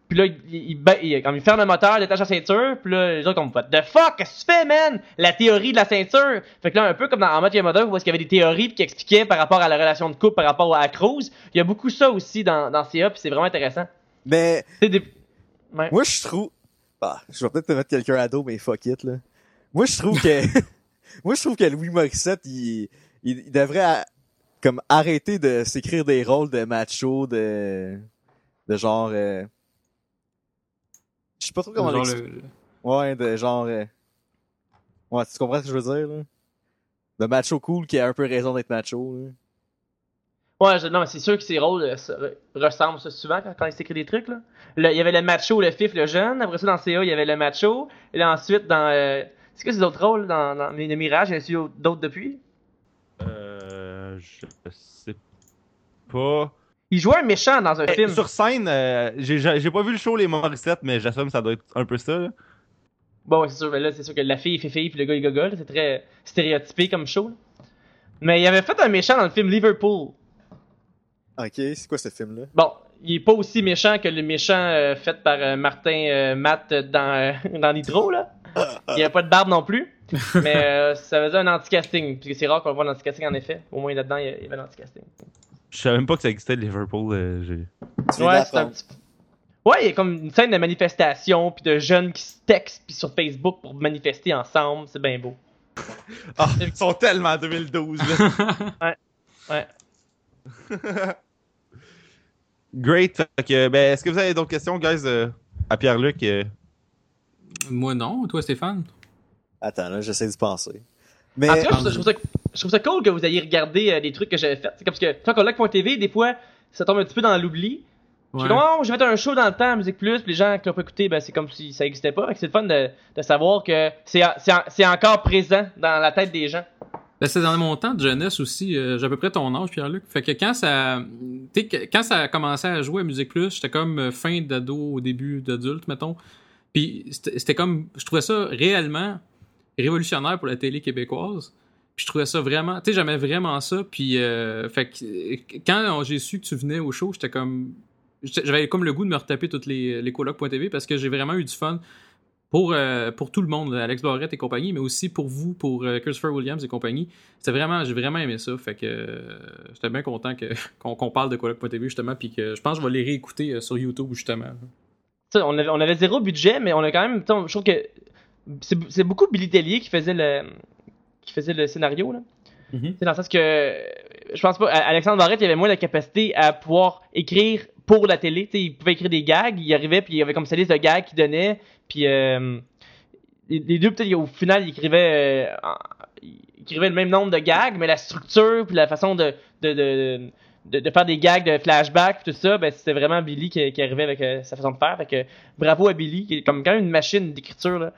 Puis là, il, il, il- comme il ferme le moteur, il détache la ceinture. Puis là, les autres comme What the fuck, qu'est-ce que tu fais, man? La théorie de la ceinture. Fait que là, un peu comme dans En mode Mother, où est-ce qu'il y avait des théories qui expliquaient par rapport à la relation de couple, par rapport à Cruz. Il y a beaucoup ça aussi dans, dans CA, puis c'est vraiment intéressant. Mais C'est des. Ouais. moi, je trouve. Ah, je vais peut-être te mettre quelqu'un à dos, mais fuck it, là. Moi, je trouve que. *laughs* moi, je trouve que Louis Morissette, il, il, il devrait a- comme arrêter de s'écrire des rôles de macho, de. de genre. euh, Je sais pas trop comment Genre l'expliquer. le- Ouais, de genre. euh, Ouais, tu comprends ce que je veux dire, là? De macho cool qui a un peu raison d'être macho, là. Ouais, je- non, mais c'est sûr que ses rôles euh, se re- ressemblent ça souvent quand, quand il s'écrit des trucs. Là. Le- il y avait le macho, le fif, le jeune. Après ça, dans CA, il y avait le macho. Et là, ensuite, dans. euh, c'est quoi ces autres rôles dans, dans le Mirage? Y a d'autres depuis? Euh. Je sais pas. Il jouait un méchant dans un Eh, film. Sur scène, euh, j'ai pas vu le show Les Morissettes, mais j'assume que ça doit être un peu ça. là. Bon, ouais, c'est sûr, mais là, c'est sûr que la fille fait fille puis le gars il gogole. C'est très stéréotypé comme show. là. Mais il avait fait un méchant dans le film Liverpool. Ok, c'est quoi ce film-là? Bon, il est pas aussi méchant que le méchant euh, fait par euh, Martin euh, Matt dans, euh, *laughs* dans Nitro, là. Il y a pas de barbe non plus. mais euh, ça faisait un anti-casting. Parce que c'est rare qu'on le voit en anti-casting, en effet. Au moins là-dedans, il y avait l'anti-casting. Je savais même pas que ça existait Liverpool. euh, j'ai- Ouais, c'est un petit Ouais, il y a comme une scène de manifestation, puis de jeunes qui se textent, puis sur Facebook pour manifester ensemble. C'est bien beau. *laughs* Ah, ils sont tellement 2012. là. *laughs* Ouais. Great. Fait que, ben, est-ce que vous avez d'autres questions, guys, euh, à Pierre-Luc? Moi non, toi Stéphane? Attends, là, j'essaie d'y penser. Mais. En tout cas, je trouve, ça, je trouve ça- je trouve ça cool que vous ayez regardé euh, des trucs que j'avais fait. C'est comme parce que tant qu'on TV, des fois, ça tombe un petit peu dans l'oubli. Je Ouais. suis comme, oh, j'ai fait un show dans le temps à Musique Plus, puis les gens qui l'ont pas écouté, ben, c'est comme si ça existait pas. C'est le fun de, de savoir que c'est c'est en- c'est encore présent dans la tête des gens. Ben, c'est dans mon temps de jeunesse aussi. euh, j'ai à peu près ton âge, Pierre-Luc. Fait que quand ça, quand ça a commencé à jouer à Musique Plus, j'étais comme euh, fin d'ado au début d'adulte, mettons. Puis c'était comme, je trouvais ça réellement révolutionnaire pour la télé québécoise. Puis je trouvais ça vraiment, tu sais, j'aimais vraiment ça. Puis euh, fait que quand j'ai su que tu venais au show, j'étais comme, j'avais comme le goût de me retaper toutes les, les colocs.tv parce que j'ai vraiment eu du fun pour, euh, pour tout le monde, Alex Barrette et compagnie, mais aussi pour vous, pour euh, Christopher Williams et compagnie. C'était vraiment, j'ai vraiment aimé ça. Fait que j'étais bien content *laughs* qu'on parle de coloc.tv justement, puis que je pense que je vais les réécouter euh, sur YouTube justement. On avait, on avait zéro budget, mais on a quand même. Je trouve que c'est beaucoup Billy Tellier qui faisait le qui faisait le scénario là. Mhm. C'est dans le sens que je pense pas. Alexandre Barrette il avait moins la capacité à pouvoir écrire pour la télé. Tu sais, il pouvait écrire des gags, il arrivait puis il y avait comme sa liste de gags qu'il donnait. Puis euh, les, deux peut-être au final il écrivait euh, en- il écrivait le même nombre de gags, mais la structure puis la façon de de, de, de, de faire des gags de flashback tout ça, ben c'était vraiment Billy qui, qui arrivait avec euh, sa façon de faire. Fait que bravo à Billy qui est comme quand même une machine d'écriture là.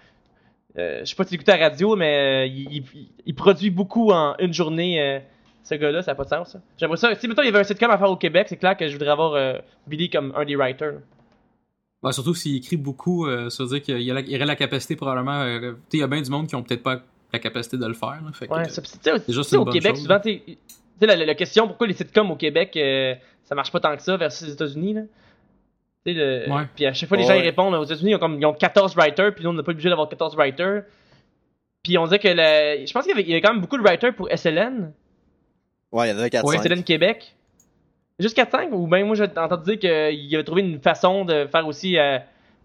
Euh, je sais pas si tu écoutes à la radio, mais euh, il, il- il produit beaucoup en une journée. euh, ce gars-là, ça n'a pas de sens. ça. J'aimerais ça. Si mettons il y avait un sitcom à faire au Québec, c'est clair que je voudrais avoir Billy comme un des writers. Ouais, surtout s'il écrit beaucoup, ça veut dire qu'il y, aurait la capacité probablement. il y a bien du monde qui ont peut-être pas la capacité de le faire. là. fait que, Ouais, c'est au Québec, chose. souvent, sais, tu sais, la, la- la question pourquoi les sitcoms au Québec, euh, ça marche pas tant que ça versus les États-Unis, là? Tu sais, le- Ouais. Puis à chaque fois, les Ouais. gens ils répondent, aux États-Unis, ils ont, comme, ils ont 14 writers, puis nous, on n'a pas le budget d'avoir 14 writers. Puis on disait que le... je pense qu'il y, avait, il y avait quand même beaucoup de writers pour SLN, Ouais, il y en a 4 Ouais, SLN Québec. Juste 4-5, ou bien moi j'ai entendu dire qu'il avait trouvé une façon de faire aussi euh,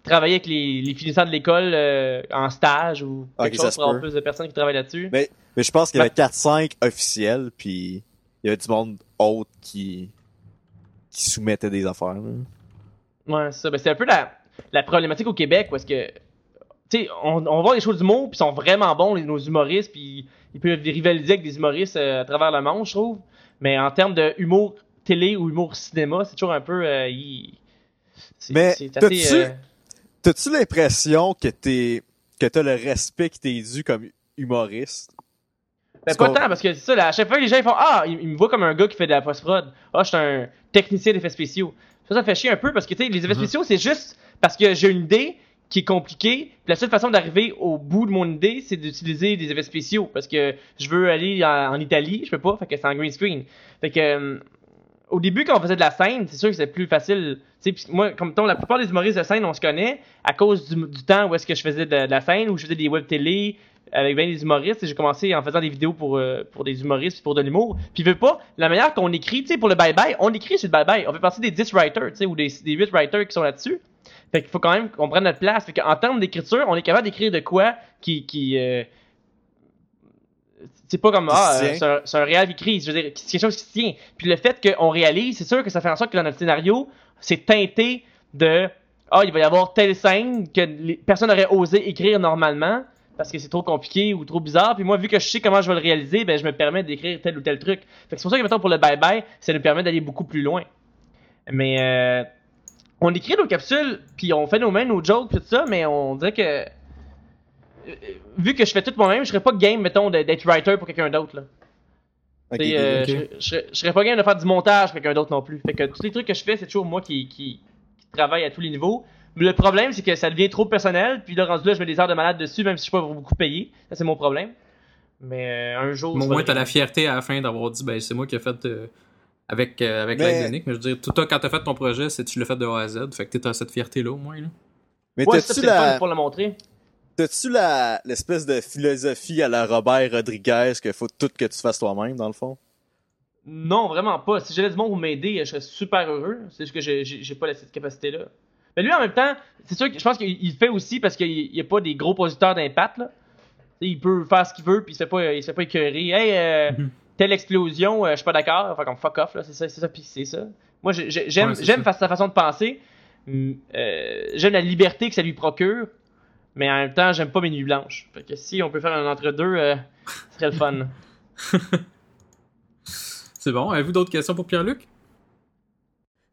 travailler avec les, les finissants de l'école euh, en stage ou quelque Ok, ça chose se pour avoir plus de personnes qui travaillent là-dessus. Mais, mais je pense qu'il y avait 4-5 officiels, puis il y avait du monde autre qui, qui soumettait des affaires. là. Ouais, c'est ça. Ben, c'est un peu la, la problématique au Québec, parce que, tu sais, on, on voit les shows d'humour, puis ils sont vraiment bons, les- nos humoristes, puis ils peuvent rivaliser avec des humoristes euh, à travers le monde, je trouve. Mais en termes de humour télé ou humour cinéma, c'est toujours un peu. euh, Mais t'as-tu- euh, l'impression que t'es que t'as le respect qui t'est dû comme humoriste? Parce pas tant, parce que c'est ça, là, à chaque fois que les gens ils font Ah, ils, ils me voient comme un gars qui fait de la post-prod. Ah, je suis un technicien d'effets spéciaux. Ça, ça fait chier un peu parce que, tu sais, les effets Mhm. spéciaux, c'est juste parce que j'ai une idée qui est compliquée. Puis la seule façon d'arriver au bout de mon idée, c'est d'utiliser des effets spéciaux. Parce que je veux aller en, en Italie, je peux pas, fait que c'est en green screen. Fait que. euh, au début, quand on faisait de la scène, c'est sûr que c'était plus facile. Tu sais, puis moi, comme ton, la plupart des humoristes de scène, on se connaît à cause du, du temps où est-ce que je faisais de, de la scène, où je faisais des web télé avec bien des humoristes. Et j'ai commencé en faisant des vidéos pour, euh, pour des humoristes pour de l'humour. Puis, veux pas, la manière qu'on écrit, tu sais, pour le bye-bye, on écrit sur le bye-bye. On fait partie des 10 writers, tu sais, ou des, des 8 writers qui sont là-dessus. Fait qu'il faut quand même qu'on prenne notre place. Fait qu'en termes d'écriture, on est capable d'écrire de quoi qui. qui euh, c'est pas comme ah euh, c'est un, c'est un réel qui crise je veux dire c'est quelque chose qui se tient puis le fait qu'on réalise c'est sûr que ça fait en sorte que dans notre scénario c'est teinté de ah il va y avoir telle scène que les personnes n'auraient osé écrire normalement parce que c'est trop compliqué ou trop bizarre puis moi vu que je sais comment je vais le réaliser ben je me permets d'écrire tel ou tel truc fait que c'est pour ça que mettons pour le bye bye ça nous permet d'aller beaucoup plus loin mais euh, on écrit nos capsules puis on fait nos mêmes nos jokes tout ça mais on dirait que euh, vu que je fais tout moi-même, je serais pas game, mettons, d'être writer pour quelqu'un d'autre. là. Ok, T'sais, euh, je, je serais- je serais pas game de faire du montage pour quelqu'un d'autre non plus. Fait que tous les trucs que je fais, c'est toujours moi qui, qui, qui travaille à tous les niveaux. Le problème, c'est que ça devient trop personnel, puis là, rendu là, je mets des heures de malade dessus, même si je suis pas beaucoup payé. Ça, c'est mon problème. Mais euh, un jour. Au moins, t'as la fierté à la fin d'avoir dit, ben, c'est moi qui ai fait euh, avec, euh, avec Mais- l'aide. Mais je veux dire, tout, quand t'as fait ton projet, c'est tu l'as fait de A à Z. Fait que t'as cette fierté-là au moins. Là. Mais Ouais, ça, t'as-tu c'est le fun la, pour le montrer. t'as-tu la, l'espèce de philosophie à la Robert Rodriguez que faut tout que tu fasses toi-même, dans le fond? Non, vraiment pas. Si j'avais du monde pour m'aider, je serais super heureux. C'est juste que j'ai- j'ai j'ai pas la- cette capacité-là. Mais lui, en même temps, c'est sûr que je pense qu'il fait aussi parce qu'il n'y a pas des gros producteurs d'impact. là. Il peut faire ce qu'il veut, puis il se fait pas, il se fait pas écœurer. Hey, euh, Mhm. telle explosion, euh, je suis pas d'accord. Enfin, comme fuck off, là, c'est ça, c'est ça, puis c'est ça. Moi, j'ai- j'ai- j'aime Ouais, c'est j'aime ça. sa façon de penser. Hum, euh, j'aime la liberté que ça lui procure, mais en même temps, j'aime pas mes nuits blanches. Fait que si on peut faire un entre-deux, euh, ce serait le fun. *laughs* C'est bon. Avez-vous d'autres questions pour Pierre-Luc?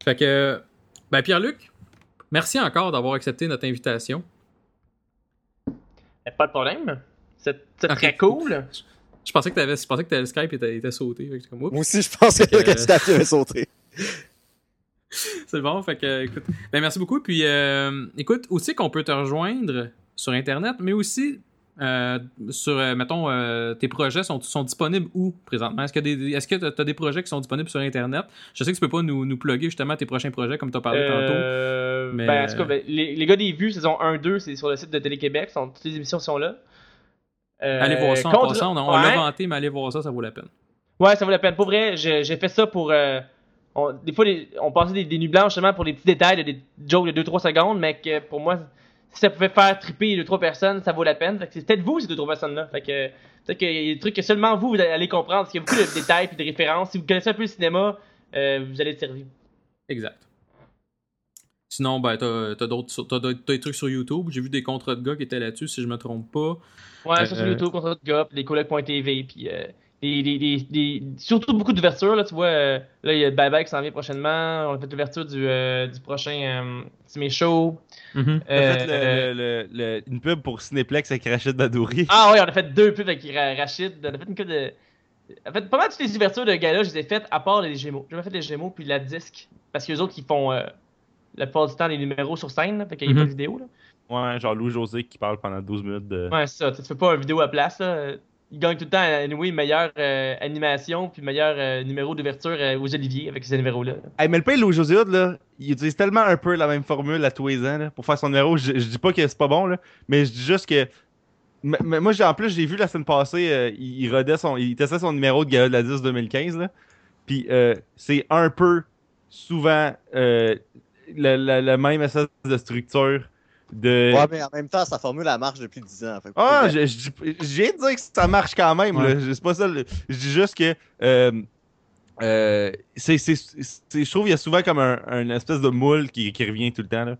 Fait que, ben, Pierre-Luc, merci encore d'avoir accepté notre invitation. Pas de problème. C'est très cool. Je pensais que, t'avais, je pensais que t'avais- le Skype était, était sauté. Comme. Moi aussi, je pense que Euh, le Skype avait sauté. *laughs* C'est bon, fait que, écoute, ben merci beaucoup. Puis, euh, écoute, aussi qu'on peut te rejoindre sur Internet, mais aussi euh, sur, euh, mettons, euh, tes projets sont, sont disponibles où présentement? Est-ce que des- est-ce que tu as des projets qui sont disponibles sur Internet? Je sais que tu peux pas nous, nous plugger justement tes prochains projets comme tu as parlé tantôt. Mais- Ben, en tout cas, ben, les, les gars des vues, saison 1-2, c'est sur le site de Télé-Québec. Toutes les émissions sont là. Allez voir ça en contre- passant. On, on l'a vanté, mais allez voir ça, ça vaut la peine. Ouais, ça vaut la peine. Pour vrai, j'ai fait ça pour. on- des fois, les- on passait des, des nuits blanches justement pour les petits détails, de, des jokes de 2-3 secondes, mais que pour moi, si ça pouvait faire triper 2-3 personnes, ça vaut la peine. Fait que c'est peut-être vous, ces 2-3 personnes-là. Fait que peut-être qu'il y a des trucs que seulement vous, vous allez comprendre, parce qu'il y a beaucoup de *laughs* détails et de références. Si vous connaissez un peu le cinéma, euh, vous allez être servi. Exact. Sinon, ben, t'as t'as d'autres t'as des trucs sur YouTube. J'ai vu des contrats de gars qui étaient là-dessus, si je me trompe pas. Ouais, Euh, ça sur YouTube, contre notre gars, les colocs.tv, puis euh, des, des, des, des- surtout beaucoup d'ouverture, là, tu vois, euh, là, il y a Bye Bye qui s'en vient prochainement, on a fait l'ouverture du, euh, du prochain euh, Timé Show. Mhm. T'as fait Euh, le- le- le- une pub pour Cinéplex avec Rachid Badouri. Ah ouais, on a fait deux pubs avec Ra- Rachid, on a fait une couple de... En fait, pas mal toutes les ouvertures de gars-là, je les ai faites à part les Gémeaux. J'ai fait les Gémeaux, puis la disque, parce que les autres, ils font euh, la plupart du temps les numéros sur scène, là, fait qu'il y a Mhm. pas de vidéo, là. Ouais, genre Louis José qui parle pendant 12 minutes de. Ouais, c'est ça. Tu fais pas une vidéo à place, là. Il gagne tout le temps, anyway, meilleure euh, animation puis meilleur euh, numéro d'ouverture euh, aux Oliviers avec ces numéros-là. Mais le pire, Louis José Hood, là, il utilise tellement un peu la même formule à tous les ans pour faire son numéro. Je, je dis pas que c'est pas bon, là, mais je dis juste que. M- m- moi, en plus, j'ai vu la semaine passée, il, il son. Il testait son numéro de Gala de la 10 2015, là. Puis c'est un peu souvent le même espèce de structure de... Ouais, mais en même temps, sa formule, elle marche depuis 10 ans. Fait Ah, j'ai dit que ça marche quand même. Ouais. C'est pas ça. le- Je dis juste que. Euh, euh, c'est, je trouve qu'il y a souvent comme un, un espèce de moule qui, qui revient tout le temps. Là.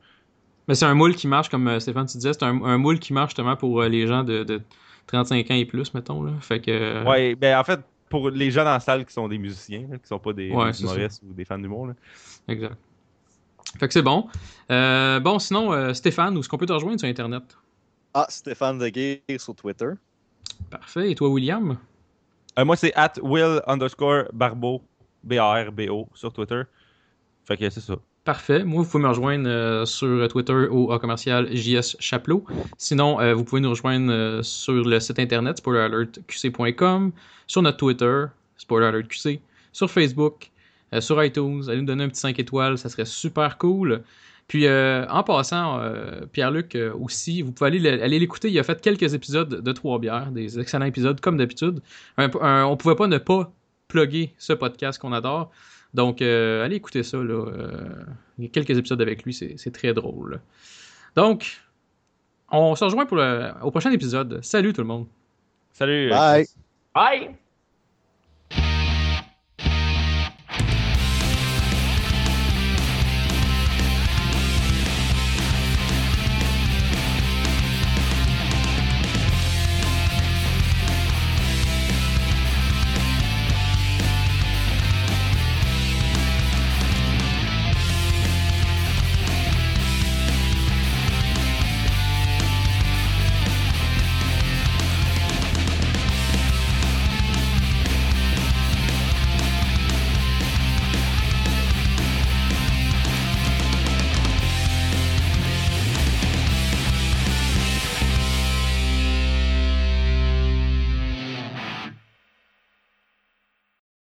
Mais c'est un moule qui marche, comme euh, Stéphane, tu disais, c'est un, un moule qui marche justement pour les gens de, de 35 ans et plus, mettons. Là. Fait que. Ouais, ben en fait, pour les gens dans la salle qui sont des musiciens, là, qui sont pas des, Ouais, humoristes ou des fans d'humour. Là. Exact. Fait que c'est bon. Euh, bon, sinon, euh, Stéphane, où est-ce qu'on peut te rejoindre sur Internet? Ah, Stéphane Deguay sur Twitter. Parfait. Et toi, William? Euh, moi, c'est at will underscore barbeau, B-A-R-B-O, sur Twitter. Fait que c'est ça. Parfait. Moi, vous pouvez me rejoindre euh, sur Twitter au A commercial JS Chaplot. Sinon, euh, vous pouvez nous rejoindre euh, sur le site internet spoileralertqc.com, sur notre Twitter, spoileralertqc, sur Facebook, euh, sur iTunes. Allez nous donner un petit 5 étoiles, ça serait super cool. Puis, euh, en passant, euh, Pierre-Luc euh, aussi, vous pouvez aller, le- aller l'écouter. Il a fait quelques épisodes de Trois Bières, des excellents épisodes, comme d'habitude. On pouvait pas ne pas plugger ce podcast qu'on adore. Donc, euh, allez écouter ça. Là. euh, il y a quelques épisodes avec lui, c'est très drôle. Donc, on se rejoint pour le, au prochain épisode. Salut tout le monde. Salut. Bye. Bye!